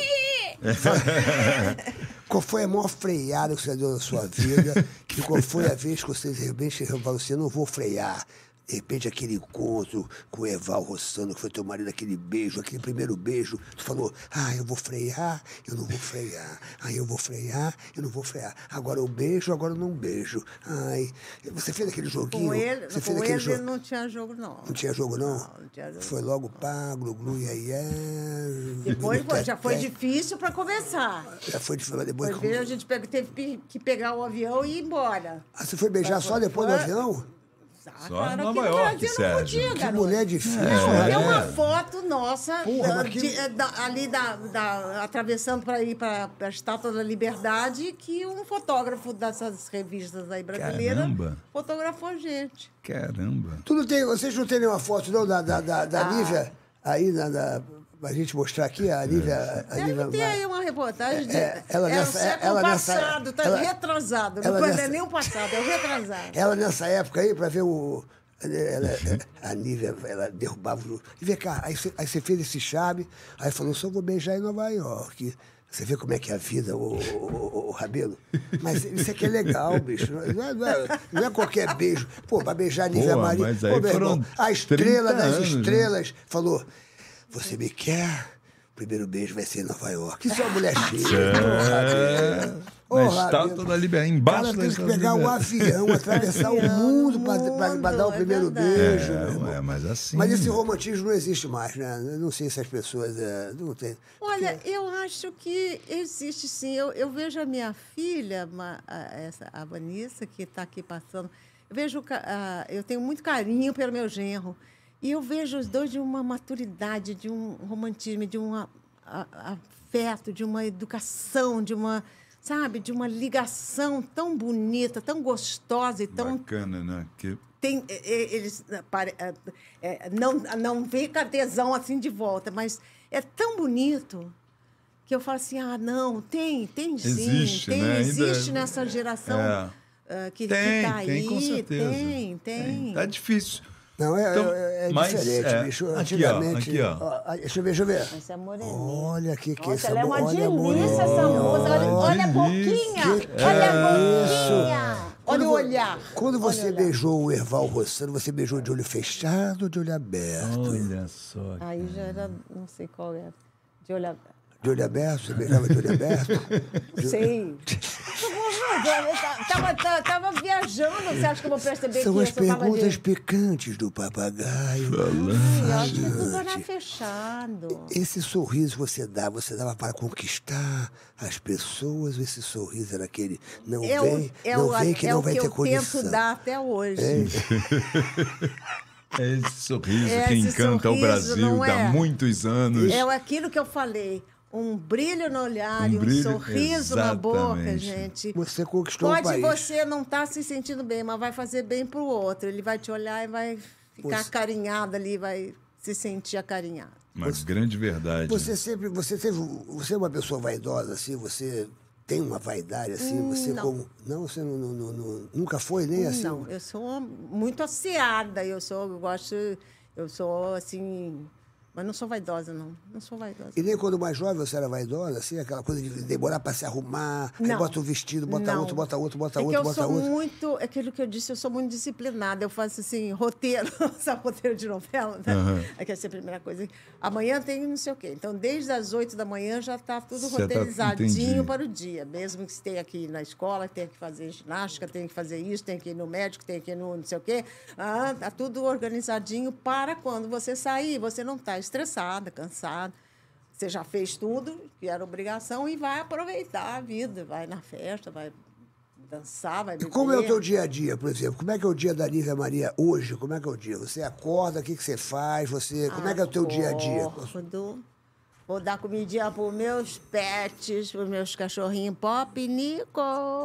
Qual foi a maior freada que você deu na sua vida? E qual foi a vez que você de repente falou assim, eu não vou frear? De repente, aquele encontro com o Eval Rossano, que foi teu marido, aquele beijo, aquele primeiro beijo, tu falou, ah, eu vou frear, eu não vou frear, ah, eu vou frear, eu não vou frear. Agora eu beijo, agora eu não beijo. Ai, você fez aquele joguinho? Com ele, você com aquele ele jogo? não tinha jogo, não. Não tinha jogo, não? Não, não tinha jogo. Foi logo pá, glu, glu, ia, ia. Depois foi- já foi difícil para começar. Já foi difícil, mas depois... Depois veio, a gente teve que- pegar o avião e ir embora. Ah, você foi beijar só depois do Foi. avião? Ah, Só claro, Nova no York, não Sérgio. podia, Que mulher difícil, né? tem uma foto nossa Porra, da- que- de- da- ali da, da- atravessando para ir para a Estátua da Liberdade que um fotógrafo dessas revistas aí brasileiras Caramba. fotografou a gente. Caramba. Tu não tem, vocês não têm nenhuma foto, não, da, da, da, da Ah. Nívia? Aí, na, da, pra gente mostrar aqui, a Nívia... A Nívia Deve ter aí uma reportagem de. É, ela é o nessa- século ela nessa- passado, tá ela- retrasado. ela não nessa- é nem o passado, é o retrasado. Ela nessa época aí, pra ver o... ela- a Nívia, ela derrubava o... E vem cá, aí você, aí você fez esse chave, aí falou, só vou beijar em Nova York. Você vê como é que é a vida, o, o, o Rabelo? Mas isso aqui é legal, bicho. Não é, não é- não é qualquer beijo. Pô, pra beijar a Nívia Maria. Pô, meu irmão, a estrela 30 das anos, né? estrelas falou, você me quer? O primeiro beijo vai ser em Nova York. Isso é uma mulher chique. É, na estátua da Liberdade, embaixo Cara, da tem que estátua pegar o Liberdade. avião, atravessar o mundo para dar o primeiro é verdade. beijo. irmão. É, mas assim. Mas esse romantismo não existe mais, né? Eu não sei se as pessoas. é, não tem. Olha, eu acho que existe sim. Eu, eu vejo a minha filha, ma- a, essa, a Vanessa, que está aqui passando. Eu vejo, ah, eu tenho muito carinho pelo meu genro. E eu vejo os dois de uma maturidade, de um romantismo, de um a- a- afeto, de uma educação, de uma, sabe, de uma ligação tão bonita, tão gostosa e tão Bacana, né? Que tem eles eh, eh, eh, não não fica tesão assim de volta, mas é tão bonito que eu falo assim, ah, não, tem, tem sim, Existe, tem, né? Ainda- existe nessa geração É. que, tem, que tá aí, tem, com certeza. tem, tem. Tá difícil. Não, é, Então, é, é mas, diferente, é, bicho. aqui, ó, Antigamente. aqui, ó. ah, deixa eu ver, deixa eu ver. Essa é moreninha. Olha que que Nossa, essa ela é uma olha delícia moreninha. essa moça. Olha, olha a boquinha. Que olha é a boquinha. Pô, Olha o olhar. Quando você olhar. beijou o Erval Rossano, você beijou de olho fechado ou de olho aberto? Olha só. Aí já era, não sei qual era. De olhar. De olho aberto? Você beijava de olho aberto? Eu tava, tava, tava viajando. Você acha que eu vou perceber São que as eu perguntas de... picantes do papagaio. Acho que tudo fechado. Esse sorriso que você dá, você dava para conquistar as pessoas ou esse sorriso era aquele não É vem, o, é não o, vem que é não o vai que ter eu condição. tento dar até hoje. É esse sorriso É que esse encanta o sorriso, Brasil não há é? muitos anos. É aquilo que eu falei. Um brilho no olhar Um e um brilho, sorriso na boca, exatamente. gente. Você conquistou o Pode país. você não estar se sentindo bem, mas vai fazer bem pro outro. Ele vai te olhar e vai ficar Você- acarinhado ali, vai se sentir acarinhado. Uma grande verdade. Você sempre, você teve, você é uma pessoa vaidosa assim, você tem uma vaidade assim, você Hum, não. como, não, você não, não- não- não- nunca foi nem assim. Não, eu sou muito asseada, eu sou, eu gosto, eu sou assim, mas não sou vaidosa, não. Não sou vaidosa. E nem quando mais jovem você era vaidosa, assim, aquela coisa de demorar para se arrumar, aí Não. bota um vestido, bota Não. outro, bota outro, bota é outro, que eu bota sou outro. muito, é aquilo que eu disse, eu sou muito disciplinada. Eu faço assim, roteiro, sabe, roteiro de novela, né? É que essa é a primeira coisa. Amanhã tem não sei o quê. Então, desde as 8 da manhã já está tudo Já tá- roteirizadinho entendi. para o dia. Mesmo que você tenha que ir na escola, tenha que fazer ginástica, tenha que fazer isso, tenha que ir no médico, tenha que ir no não sei o quê. Ah, tá tudo organizadinho para quando você sair, você não está estressada, cansada. Você já fez tudo, que era obrigação, e vai aproveitar a vida. Vai na festa, vai dançar, vai E beber. como é o teu dia a dia, por exemplo? Como é que é o dia da Nívia Maria hoje? Como é que é o dia? Você acorda, o que, que você faz? Você, como é que é o teu dia a dia? Acordo, Vou dar comidinha para meus pets, para meus cachorrinhos Pop e Nico.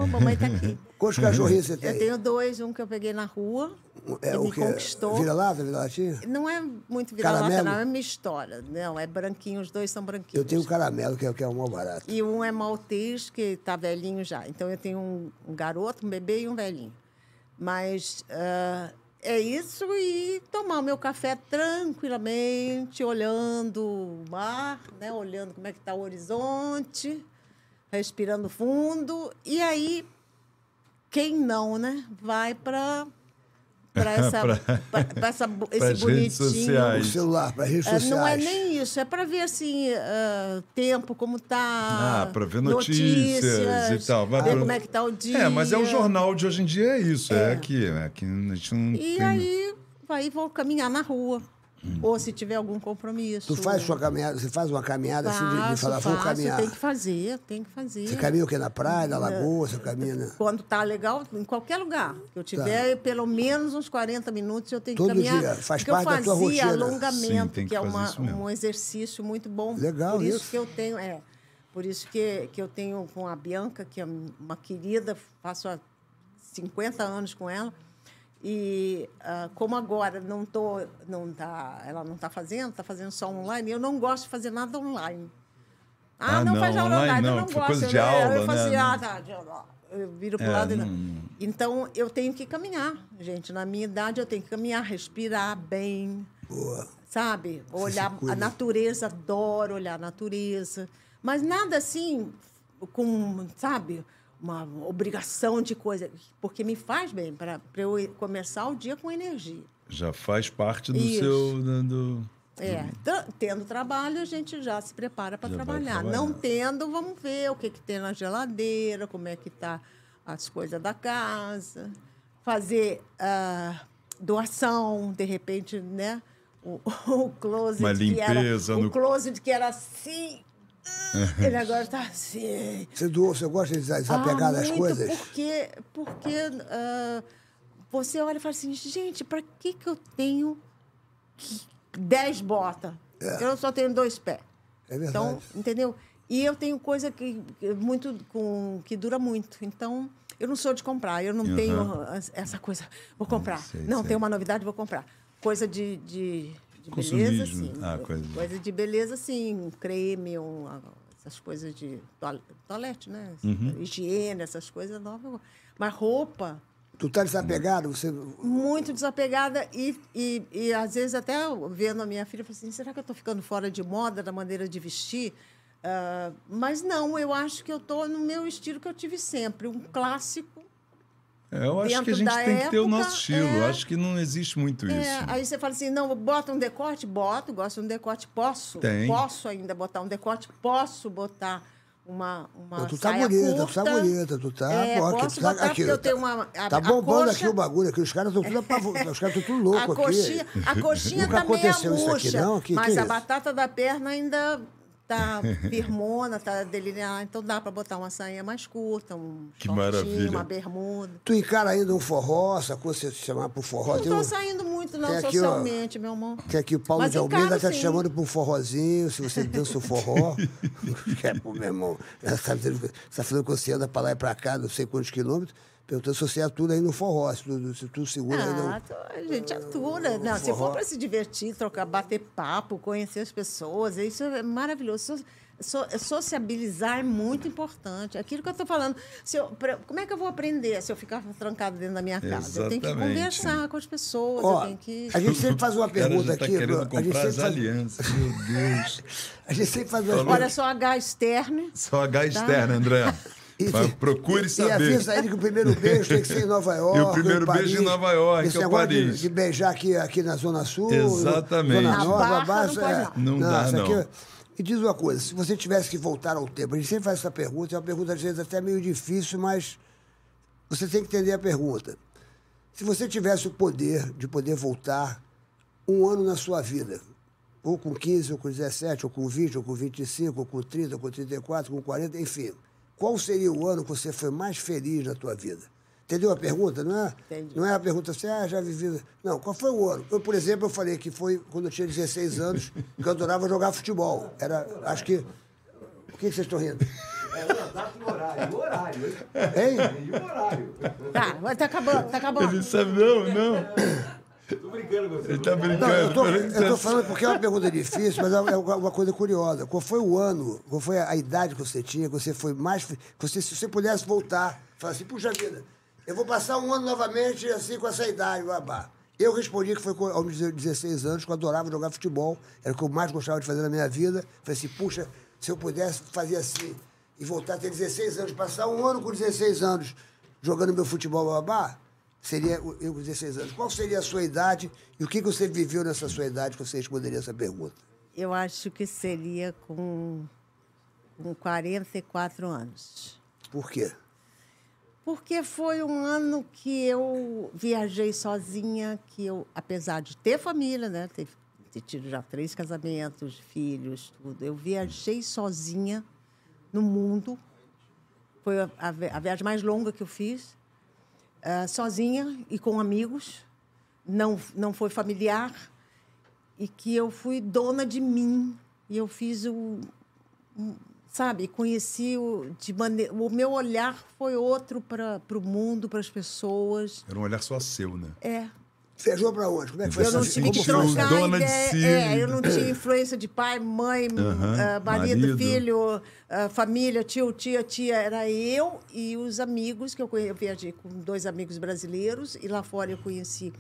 Mamãe tá aqui. Quantos cachorrinhos você tem? Eu tenho dois, um que eu peguei na rua, é o me que? conquistou. Vira-lata, vira-latinha? Não é muito vira-lata, não, é mistura. Não, é branquinho, os dois são branquinhos. Eu tenho o caramelo, que é, que é o mais barato. E um é maltês, que tá velhinho já. Então eu tenho um, um garoto, um bebê e um velhinho. Mas ah, é isso e tomar o meu café tranquilamente, olhando o mar, né? olhando como é que está o horizonte, respirando fundo. E aí, quem não, né? Vai para para essa, Pra- pra- pra essa esse bonitinho. redes sociais. O celular, para redes É, sociais. não é nem isso, é para ver assim, ah, tempo, como tá. Ah, para ver notícias, e tal. Vai ver pro- como é que tá o dia. É, mas é o jornal de hoje em dia, é isso. É, aqui. É aqui a gente não E tem... aí, aí vou caminhar na rua. Ou se tiver algum compromisso. Tu faz sua caminhada, você faz uma caminhada assim de, de Faço, falar, vou faço, caminhar. Tem que fazer, tem que fazer. Você caminha o quê? Na praia, na lagoa, você caminha na... Quando tá legal, em qualquer lugar que eu tiver, pelo menos uns 40 minutos eu tenho que Tá. Todo caminhar. dia, faz porque parte eu da tua fazia rotina. alongamento, Sim, que que, é uma, um exercício muito bom. Legal Por isso, isso. que eu tenho, é, por isso que, que eu tenho com a Bianca, que é uma querida, faço há 50 anos com ela. E ah, como agora não tô, não tá, ela não está fazendo, está fazendo só online, eu não gosto de fazer nada online. Ah, Ah, não, não, faz aula online online, eu não, não foi gosto. coisa de eu, aula, eu fazia, né? ah, tá, eu viro para o É, lado e não- não. Então, eu tenho que caminhar, gente. Na minha idade, eu tenho que caminhar, respirar bem, Boa. sabe? Olhar a natureza, adoro olhar a natureza. Mas nada assim, com, sabe, uma obrigação de coisa. Porque me faz bem, para eu começar o dia com energia. Já faz parte do Isso. seu... do- do- É, tra- tendo trabalho, a gente já se prepara para trabalhar. trabalhar. Não tendo, vamos ver o que, que tem na geladeira, como é que tá as coisas da casa. Fazer ah, doação, de repente, né? O, o closet Uma que era, limpeza o no- closet que era assim, ele agora está assim. Você doou, você gosta de desapegar Ah, das muito, coisas? Porque, porque ah, você olha e fala assim, gente, para que, que eu tenho dez botas? Eu só tenho dois pés. É verdade. Então, entendeu? E eu tenho coisa que muito com que dura muito. Então, eu não sou de comprar. Eu não Uhum. tenho essa coisa. Vou comprar. sei, não, sei. tem uma novidade, vou comprar. Coisa de, de, de Consumismo. beleza, sim. Ah, coisa de- de beleza, sim. Um creme, um, essas coisas de toal- toalete, né? Uhum. Higiene, essas coisas novas. Mas roupa, Tu tá desapegado? Você... muito desapegada e, e, e às vezes até vendo a minha filha, eu falo assim, será que eu estou ficando fora de moda da maneira de vestir? Ah, mas não, eu acho que eu estou no meu estilo que eu tive sempre, um clássico eu acho que a gente tem que ter o época, nosso estilo. é. Acho que não existe muito isso. É, aí você fala assim, não, bota um decote? Boto, gosto de um decote, posso. Tem. Posso ainda botar um decote, posso botar uma, uma tu tá saia bonita, curta. tu tá bonita, tu tá. É, posso tu tá, botar aqui, porque eu tá- tenho uma... A, Tá a bombando coxa- aqui o bagulho, aqui. Os caras estão tudo apavorados. Os caras estão tudo A loucos coxinha, aqui. a coxinha Nunca tá meio isso aqui, murcha, não? Que- mas que a isso? batata da perna ainda tá firmona, tá delineada. Então dá para botar uma sainha mais curta, um Que maravilha. uma bermuda. Tu encara ainda um forró, sacou? Você se chamar pro forró. Não Tem tô um- saindo muito, não, tem aqui, ó, socialmente, meu amor. Que aqui o Paulo Mas de Almeida encaro, tá te chamando pra um forrozinho, se você dança o forró. que é, pô, meu irmão, ela tá, dizendo que- você tá falando que você anda pra lá e pra cá, não sei quantos quilômetros, perguntando se você atua aí no forró, se tu, se tu segura aí no... Ah, tô- a gente atua. Não, se for para se divertir, trocar, bater papo, conhecer as pessoas, isso é maravilhoso. So- so- sociabilizar é muito importante. Aquilo que eu estou falando. Se eu- pra- como é que eu vou aprender se eu ficar trancado dentro da minha casa? Eu tenho que Exatamente. conversar com as pessoas, Ó, eu tenho que. a gente sempre faz uma pergunta tá aqui. querendo a gente comprar sempre as faz, alianças. Meu Deus. a gente sempre faz uma Olha só, H externo. Só H externa, André. E- Mas procure E saber. avisa ele que o primeiro beijo tem que ser em Nova York. E o primeiro em Paris. beijo em Nova York, Esse é o negócio de- Paris. De, beijar aqui, aqui na Zona Sul. Exatamente. Zona Na Nova, Barra Baixa, não é. não. Não dá, aqui não. é- Me diz uma coisa, se você tivesse que voltar ao tempo, a gente sempre faz essa pergunta, é uma pergunta às vezes até meio difícil, mas você tem que entender a pergunta. Se você tivesse o poder de poder voltar um ano na sua vida, ou com 15, ou com 17, ou com 20, ou com 25, ou com 30, ou com 34, com 40, enfim. Qual seria o ano que você foi mais feliz na tua vida? Entendeu a pergunta? Não é, Entendi. não é a pergunta assim, ah, já vivi. Não, qual foi o ano? Eu, por exemplo, eu falei que foi quando eu tinha 16 anos, que eu adorava jogar futebol. Era, acho que. O que que vocês estão rindo? Hein? Tá, mas tá acabando, tá acabando. Ele sabe, não, não. Tô brincando com você. Ele tá brincando. Não, eu tô, eu tô falando porque é uma pergunta difícil, mas é uma uma coisa curiosa. Qual foi o ano, qual foi a idade que você tinha, que você foi mais. você, se você pudesse voltar, falar assim, puxa vida, eu vou passar um ano novamente assim com essa idade, babá. Eu respondi que foi com, aos 16 anos, que eu adorava jogar futebol, era o que eu mais gostava de fazer na minha vida. Falei assim, puxa, se eu pudesse fazer assim e voltar a ter 16 anos, passar um ano com 16 anos jogando meu futebol, babá, seria eu com 16 anos. Qual seria a sua idade e o que você viveu nessa sua idade que você responderia essa pergunta? Eu acho que seria com, com 44 anos. Por quê? Porque foi um ano que eu viajei sozinha, que eu, apesar de ter família, né, ter, ter tido já três casamentos, filhos, tudo, eu viajei sozinha no mundo. Foi a, a viagem mais longa que eu fiz, ah, sozinha e com amigos. Não, não foi familiar e que eu fui dona de mim e eu fiz o sabe, conheci o, de maneira. O meu olhar foi outro para o mundo, para as pessoas. Era um olhar só seu, né? É. Viajou pra onde? Como é que foi Eu não tive que trocar Dona ideia. si. É, eu não tinha influência de pai, mãe, Aham, ah, marido, marido. filho, ah, família, tio, tia, tia. Era eu e os amigos que eu conheci. Eu viajei com dois amigos brasileiros e lá fora eu conheci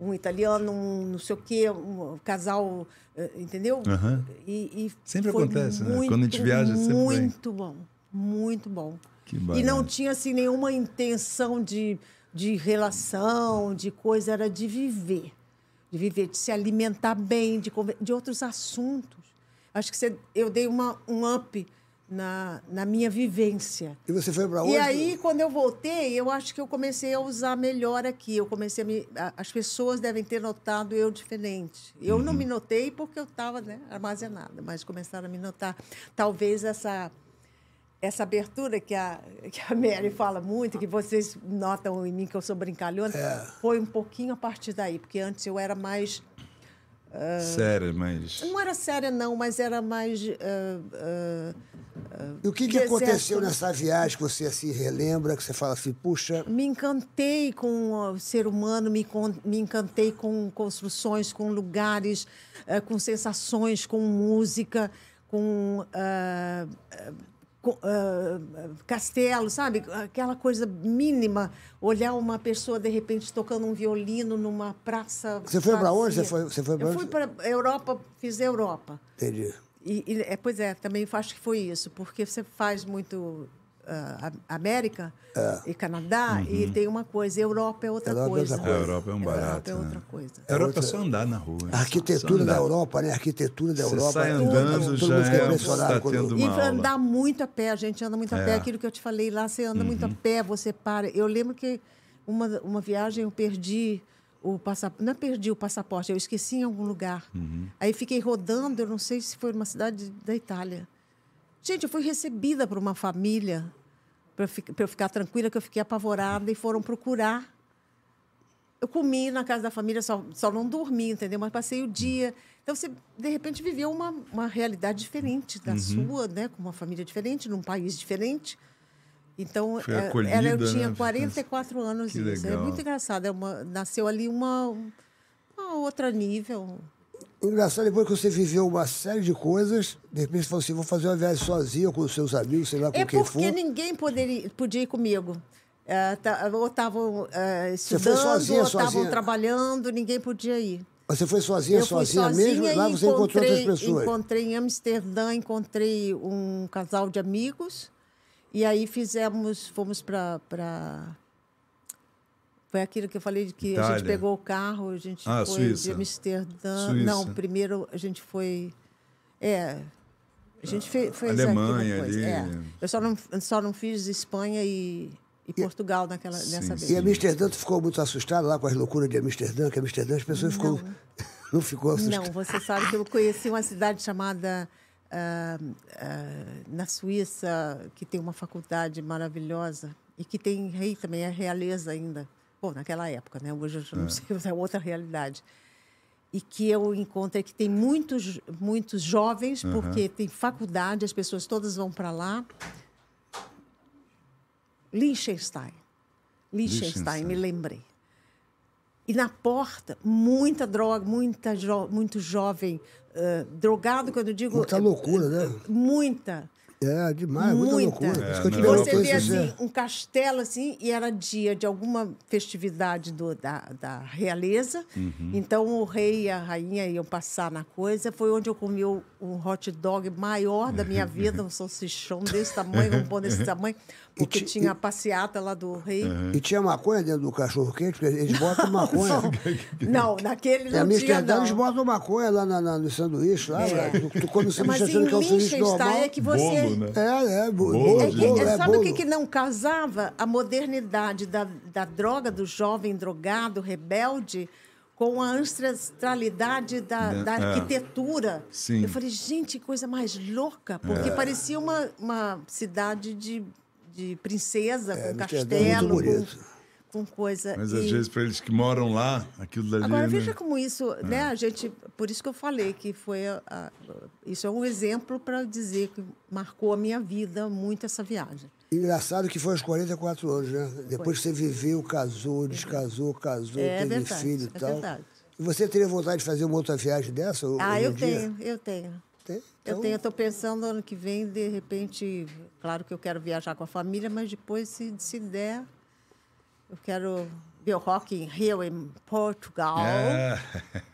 um italiano, um não sei o quê, um casal, eh, entendeu? Aham. E, e Sempre foi acontece, né? muito, Quando a gente viaja, sempre vem. Muito bom, muito bom. Que e barato. não tinha assim nenhuma intenção de, de relação, de coisa, era de viver. De viver, de se alimentar bem, de, de outros assuntos. Acho que você, eu dei uma, um up na, na minha vivência. E você foi pra onde? E aí, quando eu voltei, eu acho que eu comecei a usar melhor aqui. Eu comecei a me. As pessoas devem ter notado eu diferente. Eu não me notei porque eu estava né, armazenada, mas começaram a me notar. Talvez essa. Essa abertura que a, que a Mary fala muito, que vocês notam em mim que eu sou brincalhona, foi um pouquinho a partir daí, porque antes eu era mais. Sério, mas. Não era séria, não, mas era mais. ah, ah, E o que, que aconteceu nessa viagem que você se relembra, que você fala assim, puxa, Me encantei com o ser humano, me, me encantei com construções, com lugares, eh, com sensações, com música, com, ah, castelo, sabe? Aquela coisa mínima. Olhar uma pessoa, de repente, tocando um violino numa praça. Você foi pra onde? Você foi- você foi pra Eu onde? fui para Europa, fiz Europa. entendi. E, e, é, pois é, também acho que foi isso, porque você faz muito a- América e Canadá, e tem uma coisa, Europa é outra Europa é coisa. outra coisa. A Europa é um barato, Europa é né? outra coisa. A Europa é só andar na rua. A arquitetura da Europa, né? A arquitetura da Você Europa. sai todo- andando, todo já é- impressionado tá quando- tendo E andar muito a pé, a gente anda muito a pé, É. aquilo que eu te falei lá, você anda muito a pé, você para. Eu lembro que uma, uma viagem eu perdi o passaporte, não perdi o passaporte, eu esqueci em algum lugar. Aí fiquei rodando, eu não sei se foi numa cidade da Itália. Gente, eu fui recebida por uma família para eu ficar tranquila, que eu fiquei apavorada e foram procurar. Eu comi na casa da família, só, só não dormi, entendeu? Mas passei o dia. Então, você, de repente, viveu uma, uma realidade diferente da sua, né? Com uma família diferente, num país diferente. Então, é, acolhida, era, eu tinha né? 44 anos. Que isso. É legal. muito engraçado. É uma, nasceu ali uma, uma outra nível. O engraçado, depois que você viveu uma série de coisas, de repente você falou assim, vou fazer uma viagem sozinha, com os seus amigos, sei lá com É quem porque for. ninguém poderia, podia ir comigo. É, tá- ou estavam é, estudando, sozinha, ou estavam trabalhando, ninguém podia ir. Você foi sozinha, eu sozinha, sozinha mesmo? Lá você encontrou outras pessoas. Encontrei em Amsterdã, encontrei um casal de amigos. E aí fizemos, fomos para... Foi aquilo que eu falei, de que a gente Itália. pegou o carro, a gente Ah, foi Suíça. de Amsterdã. Suíça. Não, primeiro a gente foi... É, a gente fez, fez Alemanha ali. É. Eu só não, só não fiz Espanha e, e Portugal naquela, nessa vez. E Amsterdã, tu ficou muito assustado lá com as loucuras de Amsterdã, que Amsterdã as pessoas ficam... Não ficou assustado? Não, você sabe que eu conheci uma cidade chamada ah, ah, na Suíça que tem uma faculdade maravilhosa e que tem rei também, é realeza ainda. Bom, naquela época, né? Hoje eu já não sei, é outra realidade. E que eu encontrei que tem muitos, muitos jovens, porque tem faculdade, as pessoas todas vão para lá. Liechtenstein. Liechtenstein, me lembrei. E na porta, muita droga, muita jo muito jovem, eh, drogado, quando eu digo. Muita loucura, né? Muita. É, demais, muita, Muita. loucura. Isso que eu te E você vê é- assim, um castelo assim, e era dia de alguma festividade do, da, da realeza. Uhum. Então o rei e a rainha iam passar na coisa. Foi onde eu comi o, um hot dog maior da minha vida, um salsichão desse tamanho, um pão desse tamanho, porque ti- tinha a passeata lá do rei. E tinha maconha dentro do cachorro quente, porque eles botam maconha. Não, naquele não tinha, Amsterdã, não. eles botam maconha lá na, na- no sanduíche, lá, É. tu, tu come o sanduíche Mas achando em que é um sanduíche normal. É que você... Bolo, né? É, é, bo- Bolo bolo, É bolo, é, é sabe o que, que não casava? A modernidade da, da droga, do jovem drogado, rebelde, com a ancestralidade da, Né? da É. arquitetura. Sim. Eu falei, gente, que coisa mais louca, porque parecia uma, uma cidade de, de princesa, com é muito castelo, com, bonito. com coisa. Mas E- às vezes, para eles que moram lá, aquilo dali. Agora né? veja como isso, né? A gente, por isso que eu falei que foi a- a- isso é um exemplo para dizer que marcou a minha vida muito essa viagem. Engraçado que foi aos 44 anos, né? Depois que você viveu, casou, descasou, casou, É teve verdade, filho e é tal. verdade. E você teria vontade de fazer uma outra viagem dessa? Ah, eu tenho, eu tenho. Tem? Eu Então, tenho, eu estou pensando ano que vem, de repente, claro que eu quero viajar com a família, mas depois, se, se der, eu quero ver o Rock in Rio em Portugal. É.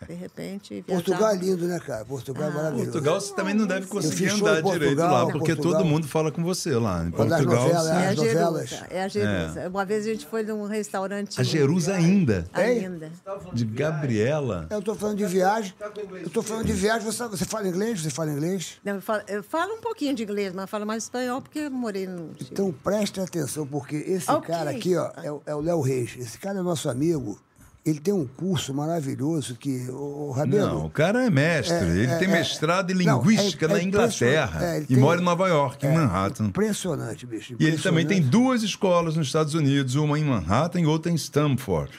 De repente, viajar. Portugal é lindo, né, cara? Portugal é maravilhoso. Portugal você também não deve conseguir andar Portugal, direito lá, né? porque Portugal. todo mundo fala com você lá. Em Portugal. novelas, É a As novelas. Jerusa, é a Jerusa. Uma vez a gente foi num restaurante... A Jerusa ainda. Ainda. De Gabriela. Eu tô falando de viagem. Eu tô falando de viagem. Você, você fala inglês? Você fala inglês? Não, eu, falo, eu falo um pouquinho de inglês, mas falo mais espanhol porque eu morei no... Então preste atenção, porque esse Ok. cara aqui, ó, é, o- é o Léo Reis. Esse cara é nosso amigo. Ele tem um curso maravilhoso que. O, Rabelo. Não, o cara é mestre. ele é, tem é. mestrado em Não, linguística é- é na Inglaterra. impressionante. É, e tem- mora em Nova York, em Manhattan. Impressionante, bicho. E ele também tem impressionante. duas escolas nos Estados Unidos, uma em Manhattan e outra em Stanford,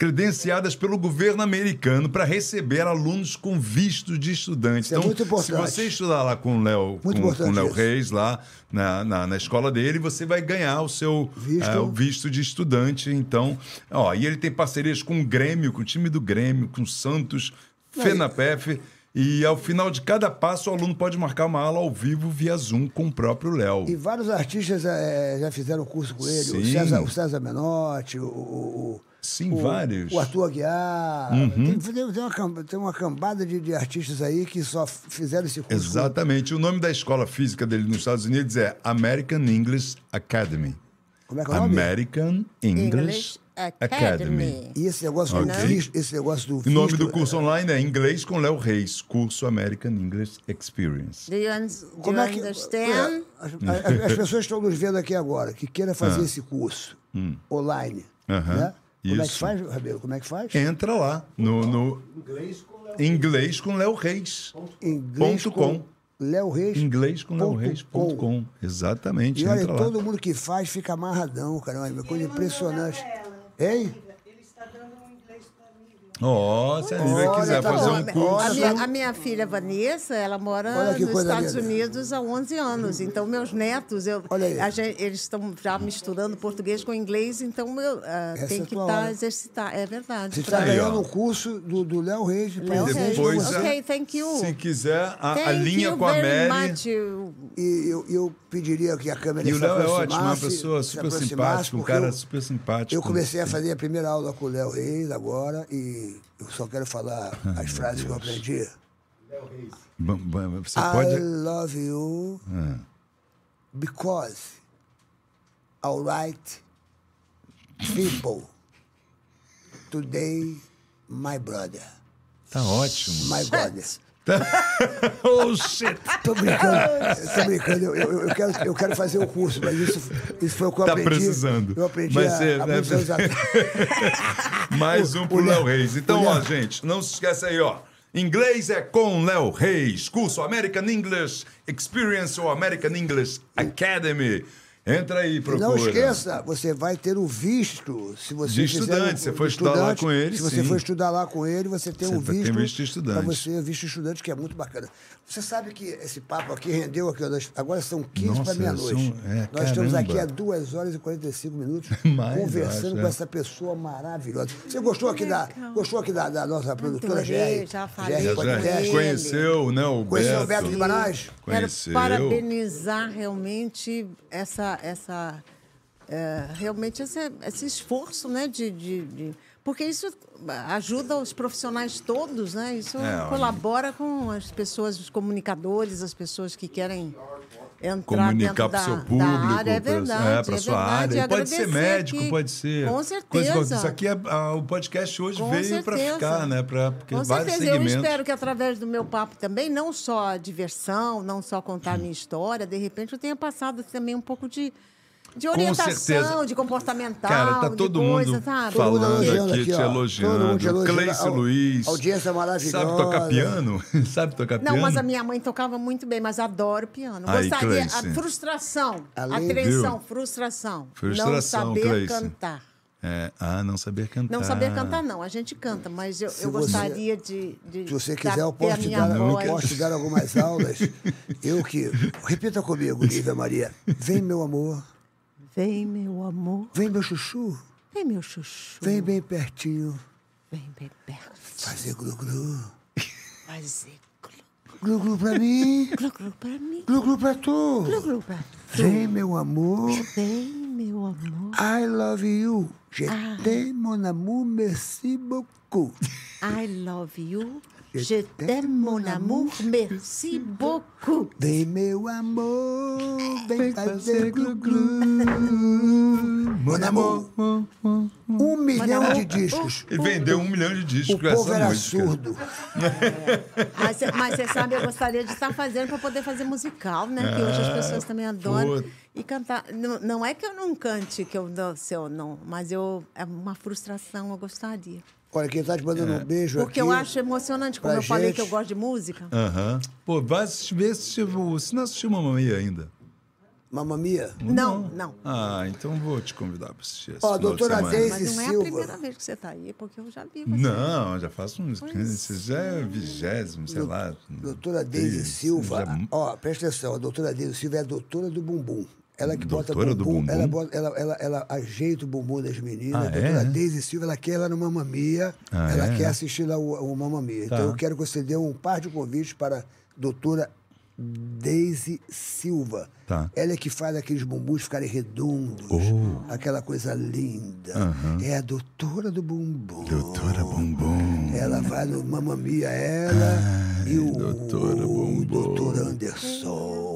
credenciadas pelo governo americano para receber alunos com visto de estudante. Isso é muito se importante. você estudar lá com o Léo, Muito com, com o Léo. Reis lá na, na, na escola dele, você vai ganhar o seu Visto. eh, o visto de estudante. Então, ó, e ele tem parcerias com o Grêmio, com o time do Grêmio, com o Santos, FENAPEF. E ao final de cada passo, o aluno pode marcar uma aula ao vivo via Zoom com o próprio Léo. E vários artistas eh, já fizeram curso com ele. O Sim. César, o César Menotti, o, o, Sim, o, vários. O Arthur Aguiar. Uhum. Tem, tem, uma, tem uma cambada de, de artistas aí que só fizeram esse curso. Exatamente. O nome da escola física dele nos Estados Unidos é American English Academy. Como é que é o nome? American English, English Academy. Academy. E esse negócio do Ok. FIS, esse negócio do O nome do curso online é Inglês com Léo Reis, curso American English Experience. Do you, un- do Como you é que, understand? As, as- as pessoas estão nos vendo aqui agora, que queira fazer esse curso online. Ah. Hum. Aham, Né? Como é que isso. faz, Rabelo? Como é que faz? Entra lá no, no Inglês com Léo Reis. Inglês ponto com com. Léo Reis. Inglês com Léo ponto Reis com. ponto com. Exatamente, E olha, entra lá. todo mundo que faz fica amarradão, caramba. É uma coisa impressionante. Hein? Ele está dando um inglês para Ó, se a Lívia quiser tá fazer um a, curso. minha, a minha filha Vanessa, ela mora nos Estados linda. Unidos há 11 anos. Então, meus netos, eu, a gente- eles estão já misturando português com inglês, então eu ah, Essa tenho é que estar hora. exercitar. É verdade. Você está ganhando um curso do do Léo Reis. Léo Reis. Depois. Ok, thank you. Se quiser, a, a linha com a Mary. E eu, eu pediria que a câmera E o Léo é ótimo, uma aproximasse, pessoa super simpática, um cara eu- super simpático. Eu comecei a fazer a primeira aula com o Léo Reis agora e eu só quero falar as frases que eu aprendi. Você I pode. love you because alright people today my brother. Tá ótimo. My brother. oh, shit! Tô brincando, tô brincando. Eu, eu, eu quero, eu quero fazer o curso, mas isso, isso foi o que eu Tá aprendi. precisando. Eu aprendi muitos ser- anos atrás. Mais um O- pro o Léo Reis. Então, ó, gente, não se esqueça aí, ó. Inglês é com Léo Reis. Curso American English Experience ou American English Academy. Entra aí, procura. Não esqueça, você vai ter o visto. Se você De estudante, você for estudar lá com ele, Se você sim. for estudar lá com ele, você tem Você um visto. visto de estudante. Para você, visto de estudante, que é muito bacana. Você sabe que esse papo aqui rendeu aqui, agora são 15 Nossa, para meia-noite. é, nós estamos aqui há 2 horas e 45 minutos Mais, conversando acho, com é. essa pessoa maravilhosa. Você gostou aqui da, gostou aqui da, da nossa produtora GR? já falei Já, conheceu, né, o Conheceu Beto. o Beto Guimarães? Conheceu. Quero parabenizar realmente essa, essa é, realmente esse, esse esforço, né, de, de- de- porque isso ajuda os profissionais todos, né? Isso É, colabora com as pessoas, os comunicadores, as pessoas que querem entrar comunicar para o seu público, área. É pra- verdade, é, para é sua verdade. área. Pode ser médico, que- pode ser. Com coisa- certeza. isso aqui é ah, o podcast hoje Com veio para ficar, né? Para porque Com vários certeza. Eu segmentos. espero que através do meu papo também, não só diversão, não só contar a minha história, de repente eu tenha passado também um pouco de, de orientação, certeza. de comportamental, Cara, tá de todo coisa, mundo sabe? Todo mundo falando aqui, aqui, te ó. Elogiando. elogiando. Cleice Luiz. audiência maravilhosa. Sabe tocar piano? Sabe tocar piano? Não, mas a minha mãe tocava muito bem, mas adoro piano. Aí, Gostaria, Cleice. a frustração, Além- atenção, Viu? frustração. Frustração, não saber Cleice. cantar. É, ah, não saber cantar. Não saber cantar, não. A gente canta, mas eu, Se eu você- gostaria de, de Se você quiser, eu posso te, minha dar, eu voz. posso te dar algumas aulas. Eu que. Repita comigo, Lívia Maria. Vem, meu amor. Vem, meu amor. Vem, meu chuchu. Vem, meu chuchu. Vem bem pertinho. Vem bem perto. Fazer glu-glu. Fazer glu, Glu-glu pra mim. glu, glu pra mim. Glu-glu pra tu. Glu, glu pra Vem, meu amor. Vem, meu amor. I love you. Je Ah. t'aime, mon amour. Merci beaucoup. I love you. Je t'aime, mon amour. Merci beaucoup. Vem, meu amor. Vem fazer glu-glu. Mon amour. Um milhão de discos. E vendeu um milhão de discos O com essa povo era música. surdo. Mas, cê- mas você sabe, eu gostaria de estar fazendo para poder fazer musical, né? Que hoje as pessoas também adoram. pô. E cantar. Não, não é que eu não cante, que eu não, se eu não, mas eu é uma frustração, eu gostaria. Olha, quem tá te mandando um beijo Porque aqui. eu acho emocionante, como eu falei gente. que eu gosto de música. Aham. Pô, vai assistir, ver se se não assistiu Mamma Mia ainda. Mamma Mia. Não, não. Ah, então vou te convidar para assistir esse Ó, de doutora. Deise- Mas não é a primeira vez que você está aí, porque eu já vi você. Não, já faço uns 15, esse já é vigésimo, sei lá. Doutora Deise Silva. já- Ó, presta atenção, a doutora Deise Silva é a doutora do bumbum. Ela que bota Doutora do bumbum, bumbum? Ela, bota- ela, ela, ela ajeita o bumbum das meninas. Ah, a doutora é? Deise Silva, ela quer ela no Mamma Mia. Ah, ela é? quer assistir lá o, o Mamma Mia. Tá. Então eu quero que você dê um par de convites para a doutora Daisy Silva. Tá. Ela é que faz aqueles bumbuns ficarem redondos. Oh. Aquela coisa linda. É a doutora do bumbum. Doutora Bumbum. Ela vai no Mamma Mia, ela e o, doutora o Bumbum. doutor Anderson.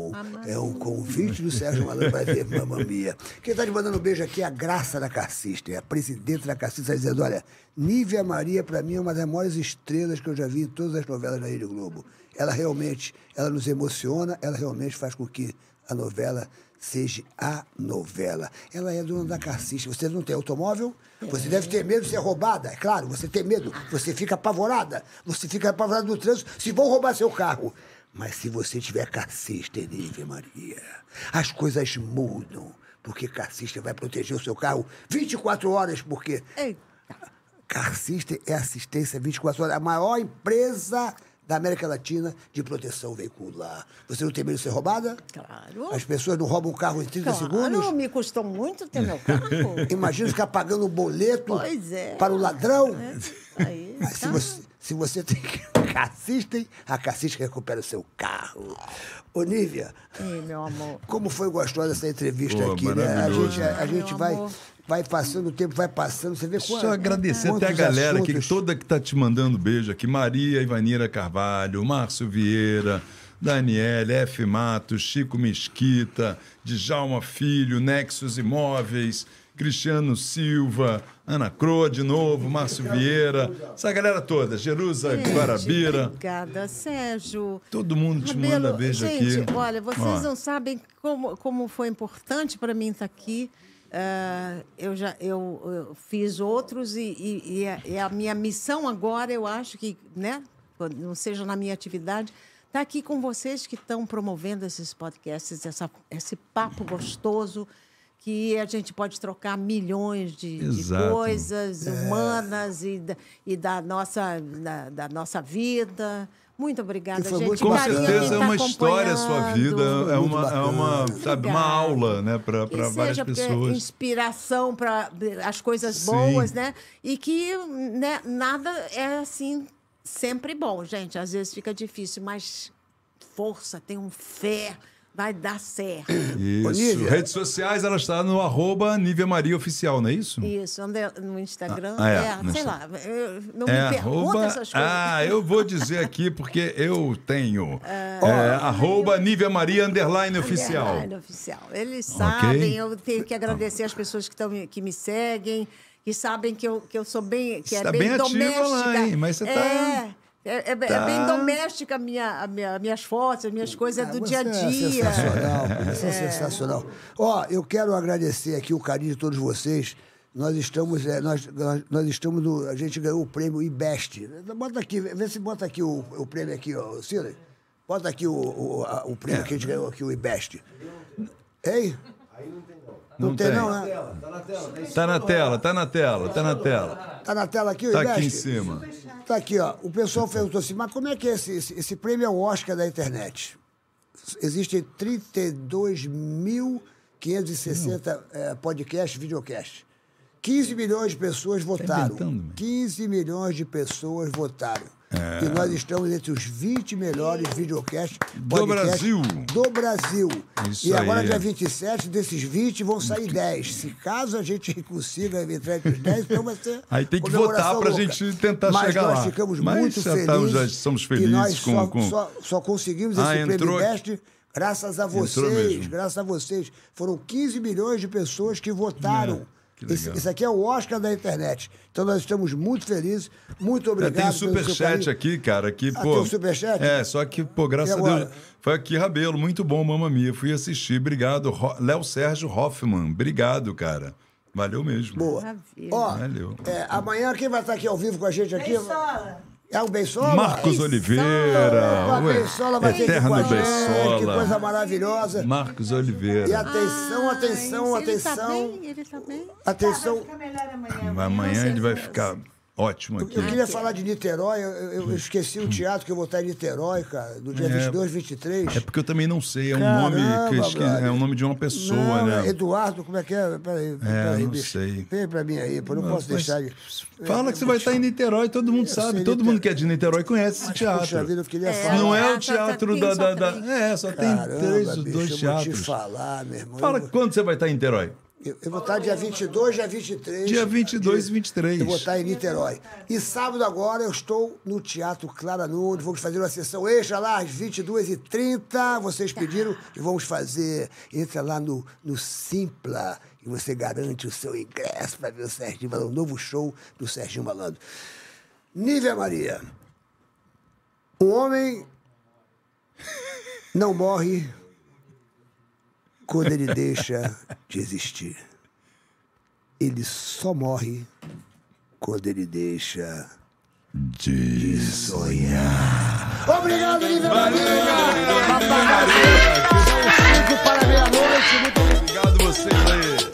É um convite do Sérgio Malandro para ver Mamma Mia. Quem está te mandando um beijo aqui é a Graça da Cassista, é a presidente da Cassista, está dizendo, olha, Nívia Maria, para mim, é uma das maiores estrelas que eu já vi em todas as novelas da Rede Globo. Ela realmente, ela nos emociona, ela realmente faz com que a novela seja a novela. Ela é dona da Cassista. Você não tem automóvel? Você deve ter medo de ser roubada, é claro, você tem medo. Você fica apavorada. Você fica apavorada no trânsito se vão roubar seu carro. Mas se você tiver Cassista, Nívia Maria, as coisas mudam. Porque Cassista vai proteger o seu carro 24 horas, porque Eita. Carsista é assistência 24 horas, a maior empresa da América Latina de proteção veicular. Você não tem medo de ser roubada? Claro. As pessoas não roubam o carro em 30 Claro, segundos? me custou muito ter meu carro. Imagina ficar pagando um boleto Pois é. para o ladrão. Aí, Mas se tá. você, se você tem Cassistem, a Cassista recupera o seu carro. Ô, Nívia, Ih, meu amor. como foi gostosa essa entrevista Pô, aqui, né? A gente, a, a gente vai, amor. vai passando, o tempo vai passando, você vê Só quanto- agradecer até a galera aqui, assuntos. toda que tá te mandando beijo aqui. Maria Ivanira Carvalho, Márcio Vieira, Daniele, F. Matos, Chico Mesquita, Djalma Filho, Nexus Imóveis, Cristiano Silva, Ana Croa de novo, Márcio Vieira, essa galera toda, Jerusa Gente, Guarabira. Obrigada, Sérgio. Todo mundo te manda Rabelo, beijo gente, aqui. olha, vocês Ó. não sabem como, como foi importante para mim estar aqui. Ah, eu já eu, eu fiz outros e, e- e a, e a minha missão agora, eu acho que, né, não seja na minha atividade, estar aqui com vocês que estão promovendo esses podcasts, essa, esse papo gostoso que a gente pode trocar milhões de, de coisas humanas e, da, e da, nossa, da, da nossa vida. Muito obrigada, gente. muito Com certeza é tá uma história a sua vida, acompanhando. é uma, é uma, sabe, uma aula né, para Que várias seja é pessoas. inspiração para as coisas Sim. boas, né? E que né, nada é assim sempre bom, gente. Às vezes fica difícil, mas força, tenham fé, vai dar certo. Isso. Redes sociais, ela está no arroba Nívia Maria Oficial, não é isso? Isso, ande- no Instagram, Ah, é, é, no sei lá, eu- não É me pergunta arroba. essas coisas. Ah, eu vou dizer aqui porque eu tenho. É, arroba Nívia Maria Underline Oficial. Underline oficial. Eles sabem, eu tenho que agradecer as pessoas que, tão, me- que me seguem, que sabem que eu, que eu sou bem, que Você é tá bem, bem ativa doméstica. lá, hein? Mas você tá- É, é, é bem- é Tá. bem doméstica a minha, a minha, minhas fotos, as minhas coisas Ah, do dia a É dia. sensacional, você é, sensacional. Ó, eu quero agradecer aqui o carinho de todos vocês. Nós estamos, é, nós, nós, nós estamos no, a gente ganhou o prêmio IBEST. Bota aqui, vê se bota aqui o, o prêmio aqui, ó, Silas. Bota aqui o, o, a- o prêmio que a gente ganhou aqui, o IBEST. Ei? Não, Não tem, tem. não, né? Tá na tela, tá na tela, tá na tela. Tá na tela aqui o Tá IBEST? aqui em cima. Tá aqui, ó. O pessoal perguntou assim, mas como é que é esse, esse, esse prêmio é o Oscar da internet? Existem 32.560 eh, podcasts, videocasts. 15 milhões de pessoas votaram. meu. 15 milhões de pessoas votaram. E nós estamos entre os 20 melhores videocasts podcasts Brasil. Do Brasil. Isso e agora, aí. dia 27, desses 20 vão sair 10. Se caso a gente consiga entrar entre os 10, então vai ser. Aí tem que votar pra louca. gente tentar Mas chegar nós lá. ficamos Mas muito já felizes. estamos- já somos E felizes nós com- só, com- Só, só conseguimos Ah, esse entrou- prêmio Best graças a vocês. Graças a vocês. Foram 15 milhões de pessoas que votaram. É, Esse, esse aqui é o Oscar da internet. Então nós estamos muito felizes. Muito É, obrigado. tem um superchat aqui, cara, que, Ah, pô... tem um superchat? É, só que, pô, graças a? Deus... Foi aqui, Rabelo, muito bom, Mamma Mia. Fui assistir, obrigado. Ro- Léo Sérgio Hoffman, obrigado, cara. Valeu mesmo. Boa. Maravilha. Ó, Valeu. é, amanhã quem vai estar aqui ao vivo com a gente aqui? Sola. É o Bensola? Marcos. Oliveira, O Bensola vai ter aqui eterno com a gente. Que coisa maravilhosa. Marcos E Oliveira. atenção, atenção, Ai, Ele tá atenção. bem, ele tá bem. Atenção. Vai ficar melhor amanhã. Amanhã ele vai ficar... ótimo Eu, aqui. eu queria falar de Niterói, eu, eu- esqueci o teatro que eu vou estar em Niterói, cara, do dia 22, 23. É porque eu também não sei, é um Caramba, nome que eu esqueci, brother. é um nome de uma pessoa, Não, né? é Eduardo, como é que é? Peraí, peraí, não bicho. sei. Vem pra mim aí, pô, não posso Mas deixar de... Fala que você vai estar em Niterói, todo mundo Eu sabe, sei, todo Niterói. mundo que é de Niterói conhece esse Puxa teatro. vida, eu queria É, falar. Não é o teatro da, da. É, só tem Caramba, três, bicho, dois eu vou te teatros. falar, meu irmão. Fala quando você vai estar em Niterói? Eu, eu vou estar dia 22, dia 23. Dia 22 e de- 23. Eu vou estar em Niterói. E sábado agora eu estou no Teatro Clara Nunes. Vamos fazer uma sessão extra lá às 22h30. Vocês pediram e vamos fazer. Entra lá no, no Simpla e você garante o seu ingresso para ver o Serginho Malandro. Um novo show do Serginho Malandro. Nívia Maria. Um homem não morre quando ele deixa de existir. Ele só morre quando ele deixa de, sonhar. Obrigado, Lívia Maria! Valeu, Maria. Maria. Valeu, Maria. Valeu, Maria.